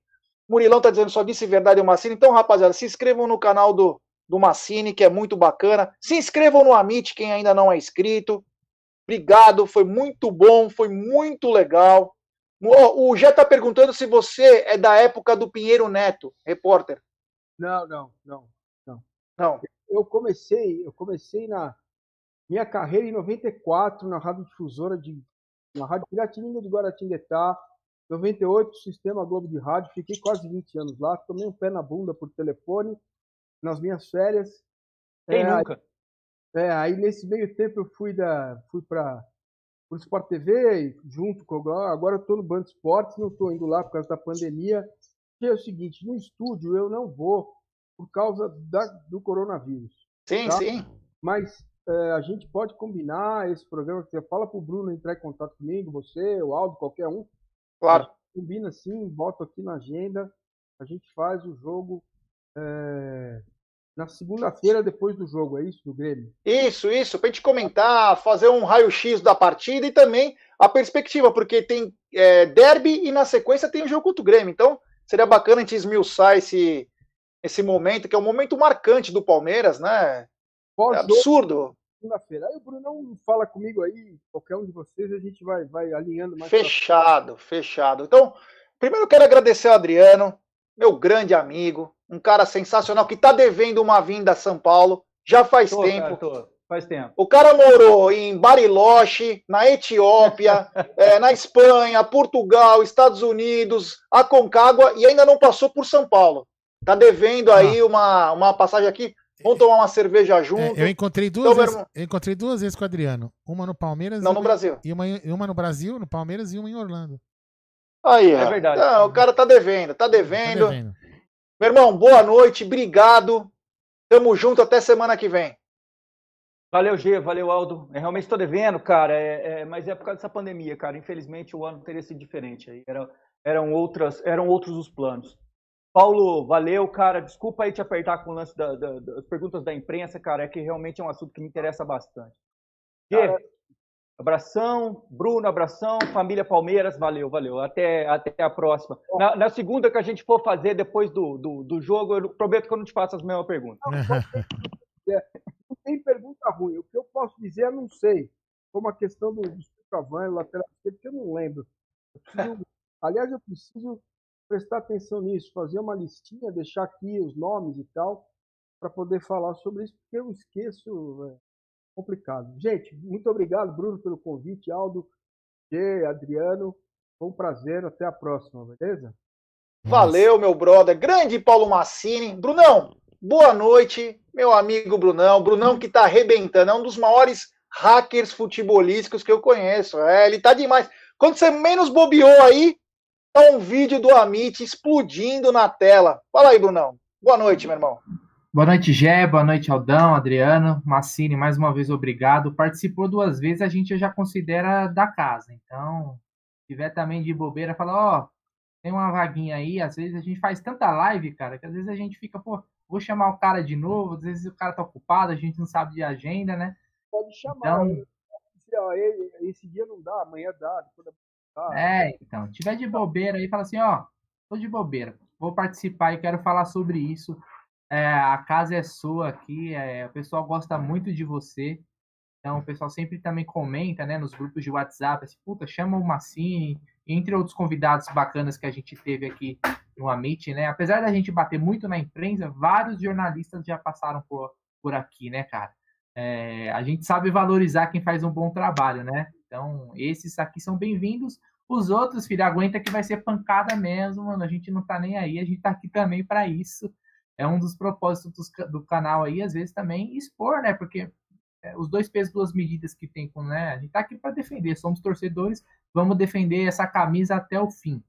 Murilão tá dizendo só disse verdade o Massini. Então, rapaziada, se inscrevam no canal do, do Massini, que é muito bacana. Se inscrevam no Amit, quem ainda não é inscrito. Obrigado, foi muito bom, foi muito legal. O Jé tá perguntando se você é da época do Pinheiro Neto, repórter. Não, não, não, não. Não. Eu comecei, eu comecei na minha carreira em 94 na Rádio Difusora de na Rádio Piratininga de Guaratinguetá, 98 Sistema Globo de Rádio, fiquei quase 20 anos lá, tomei um pé na bunda por telefone nas minhas férias. Quem é, nunca? É, aí nesse meio tempo eu fui da fui para o Sport TV junto com agora eu estou no Band Esportes, não estou indo lá por causa da pandemia. Que é o seguinte, no estúdio eu não vou por causa da, do coronavírus. Sim, tá? sim. Mas é, a gente pode combinar esse programa. Você fala para o Bruno entrar em contato comigo, você, o Aldo, qualquer um. Claro. Combina sim, bota aqui na agenda. A gente faz o jogo é, na segunda-feira depois do jogo, é isso, do Grêmio? Isso, isso, para a gente comentar, fazer um raio-x da partida e também a perspectiva, porque tem é, derby e na sequência tem o jogo contra o Grêmio. Então, seria bacana a gente esmiuçar esse, esse momento, que é um momento marcante do Palmeiras, né? É absurdo. Segunda-feira. Aí o Bruno não fala comigo aí, qualquer um de vocês, a gente vai, vai alinhando mais. Fechado, fechado. Então, primeiro eu quero agradecer ao Adriano, meu grande amigo, um cara sensacional que está devendo uma vinda a São Paulo já faz tô, tempo. Cara, faz tempo. O cara morou em Bariloche, na Etiópia, é, na Espanha, Portugal, Estados Unidos, Aconcagua e ainda não passou por São Paulo. Tá devendo aí ah. uma, uma passagem aqui. Vamos tomar uma cerveja é, junto. É, eu encontrei duas então, vezes, eu encontrei duas vezes com o Adriano. Uma no Palmeiras Não, no uma, Brasil. E uma, uma no Brasil, no Palmeiras, e uma em Orlando. Aí, é verdade. Não, o cara tá devendo, tá devendo. Tá devendo. Meu irmão, boa noite, obrigado. Tamo junto até semana que vem. Valeu, G, valeu, Aldo. Eu realmente estou devendo, cara, é, é, mas é por causa dessa pandemia, cara. Infelizmente o ano teria sido diferente. Aí. Era, eram, outras, eram outros os planos. Paulo, valeu, cara. Desculpa aí te apertar com o lance da, da, das perguntas da imprensa, cara. É que realmente é um assunto que me interessa bastante. Cara, abração. Bruno, abração. Família Palmeiras, valeu, valeu. Até, até a próxima. Na, na segunda que a gente for fazer depois do, do, do, jogo, eu prometo que eu não te faço as mesmas perguntas. Não, não tem pergunta ruim. O que eu posso dizer, eu não sei. Como a questão do, do centroavante, lateral esquerdo, que eu não lembro. Eu preciso, aliás, eu preciso prestar atenção nisso, fazer uma listinha, deixar aqui os nomes e tal, para poder falar sobre isso, porque eu esqueço, é complicado. Gente, muito obrigado, Bruno, pelo convite, Aldo, G, Adriano, foi um prazer, até a próxima, beleza? Valeu, meu brother, grande Paulo Massini. Brunão, boa noite, meu amigo Brunão, Brunão que tá arrebentando, é um dos maiores hackers futebolísticos que eu conheço, é, ele tá demais. Quando você menos bobeou aí, Tá um vídeo do Amit explodindo na tela. Fala aí, Brunão. Boa noite, meu irmão. Boa noite, Gé. Boa noite, Aldão, Adriano. Massini, mais uma vez, obrigado. Participou duas vezes, a gente já considera da casa. Então, se tiver também de bobeira, fala, ó, oh, tem uma vaguinha aí. Às vezes a gente faz tanta live, cara, que às vezes a gente fica, pô, vou chamar o cara de novo. Às vezes o cara tá ocupado, a gente não sabe de agenda, né? Pode chamar. Então, esse dia não dá, amanhã dá, depois ah, é, então, tiver de bobeira aí, fala assim, ó, tô de bobeira, vou participar e quero falar sobre isso. É, a casa é sua aqui, é, o pessoal gosta muito de você. Então, o pessoal sempre também comenta, né, nos grupos de WhatsApp, assim, puta, chama o Massini, entre outros convidados bacanas que a gente teve aqui no Amit, né? Apesar da gente bater muito na imprensa, vários jornalistas já passaram por, por aqui, né, cara? É, a gente sabe valorizar quem faz um bom trabalho, né? Então, esses aqui são bem-vindos. Os outros, filho, aguenta que vai ser pancada mesmo, mano. A gente não tá nem aí, a gente tá aqui também para isso. É um dos propósitos do canal aí, às vezes também expor, né? Porque é, os dois pesos, duas medidas que tem com, né? A gente tá aqui para defender, somos torcedores, vamos defender essa camisa até o fim.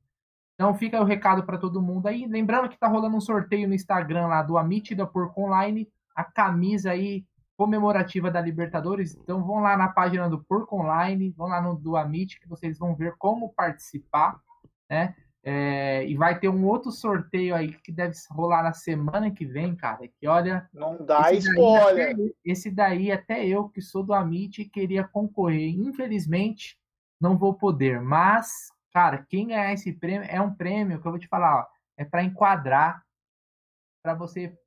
Então fica o recado para todo mundo aí. Lembrando que tá rolando um sorteio no Instagram lá do Amit da Porco Online, a camisa aí comemorativa da Libertadores. Então vão lá na página do Porco Online, vão lá no do Amit, que vocês vão ver como participar, né? É, e vai ter um outro sorteio aí que deve rolar na semana que vem, cara. Que olha. Não dá esse spoiler. Daí, esse daí, até eu, que sou do Amit, queria concorrer. Infelizmente, não vou poder. Mas, cara, quem ganhar esse prêmio é um prêmio que eu vou te falar, ó. é para enquadrar, para você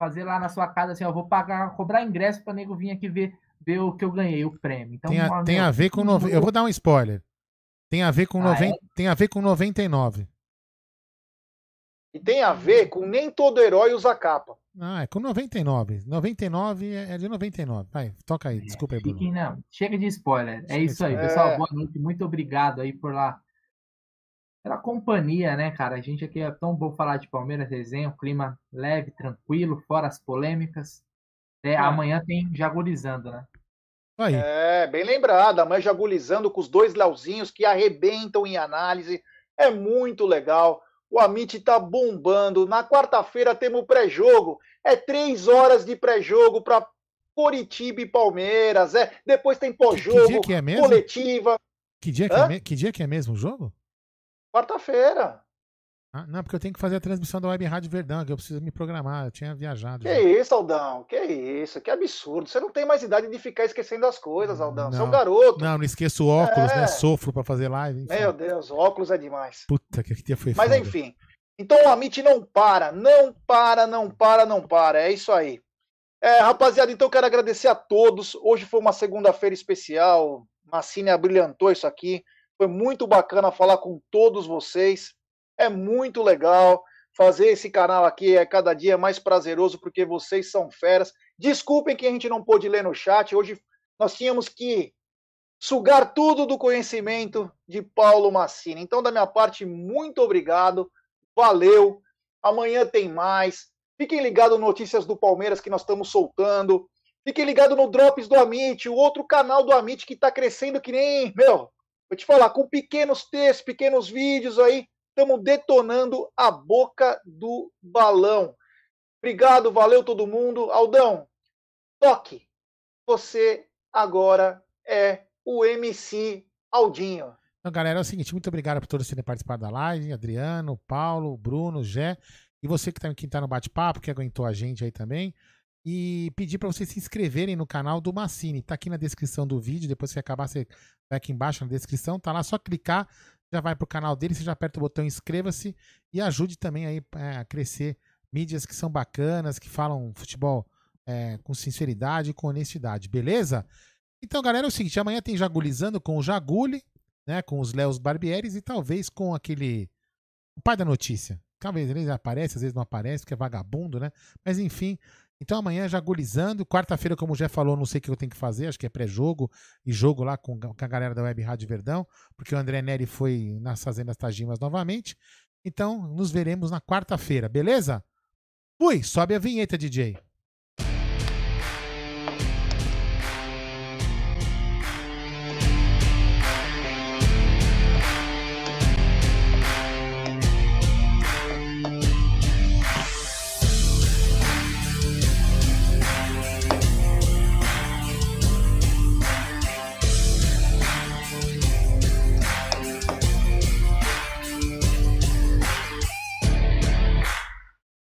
fazer lá na sua casa assim, ó, vou pagar, cobrar ingresso para nego vir aqui ver, ver o que eu ganhei, o prêmio. Então, tem a, tem a ver com. No... Eu vou dar um spoiler. Tem a ver com, ah, noven... é? tem a ver com 99. E tem a ver com nem todo herói usa capa. Ah, é com 99. 99 é, é de 99. Vai, toca aí. Desculpa aí, Bruno. Não, chega de spoiler. É isso aí, pessoal. Boa noite. Muito obrigado aí por lá. Pela companhia, né, cara? A gente aqui é tão bom falar de Palmeiras, desenho, clima leve, tranquilo, fora as polêmicas. É, Amanhã tem Jagulizando, né? Aí. É, bem lembrado. Amanhã Jagulizando com os dois Leozinhos que arrebentam em análise. É muito legal. O Amit tá bombando. Na quarta-feira temos pré-jogo. É três horas de pré-jogo para Coritiba e Palmeiras. É. Depois tem pós-jogo, que, é coletiva. Que dia que, é, que dia que é mesmo o jogo? Quarta-feira. Ah, não, porque eu tenho que fazer a transmissão da Web Rádio Verdão, que eu preciso me programar. Eu tinha viajado. Que já. isso, Aldão? Que isso? Que absurdo. Você não tem mais idade de ficar esquecendo as coisas, Aldão. Não, Você é um garoto. Não, não esqueço óculos, né? é. né? Sofro para fazer live. Enfim. Meu Deus, óculos é demais. Puta, que dia foi Mas foda. enfim. Então o Amit não para, não para, não para, não para. É isso aí. É, rapaziada, então eu quero agradecer a todos. Hoje foi uma segunda-feira especial. Massine abrilhantou isso aqui. Foi muito bacana falar com todos vocês. É muito legal. Fazer esse canal aqui é cada dia mais prazeroso porque vocês são feras. Desculpem que a gente não pôde ler no chat. Hoje nós tínhamos que sugar tudo do conhecimento de Paulo Massini. Então, da minha parte, muito obrigado. Valeu. Amanhã tem mais. Fiquem ligados notícias do Palmeiras que nós estamos soltando. Fiquem ligados no Drops do Amit, o outro canal do Amit que está crescendo que nem. Meu, vou te falar, com pequenos textos, pequenos vídeos aí estamos detonando a boca do balão. Obrigado, valeu todo mundo. Aldão, toque. Você agora é o MC Aldinho. Então, galera, é o seguinte, muito obrigado por todos terem participado da live. Adriano, Paulo, Bruno, Jé. E você que está tá no bate-papo, que aguentou a gente aí também. E pedir para vocês se inscreverem no canal do Massini. Tá aqui na descrição do vídeo. Depois que acabar, você vai aqui embaixo na descrição. Tá lá, só clicar já vai pro canal dele, você já aperta o botão inscreva-se e ajude também aí é, a crescer mídias que são bacanas, que falam futebol é, com sinceridade e com honestidade, beleza? Então, galera, é o seguinte, amanhã tem Jagulizando com o Jaguli, né, com os Léos Barbieres e talvez com aquele o pai da notícia. Talvez ele aparece, às vezes não aparece, porque é vagabundo, né? Mas enfim, então amanhã já agulizando. Quarta-feira, como já falou, não sei o que eu tenho que fazer, acho que é pré-jogo e jogo lá com, com, a galera da Web Rádio Verdão, porque o André Neri foi nas Fazendas Tajimas novamente. Então, nos veremos na quarta-feira, beleza? Fui, sobe a vinheta, DJ.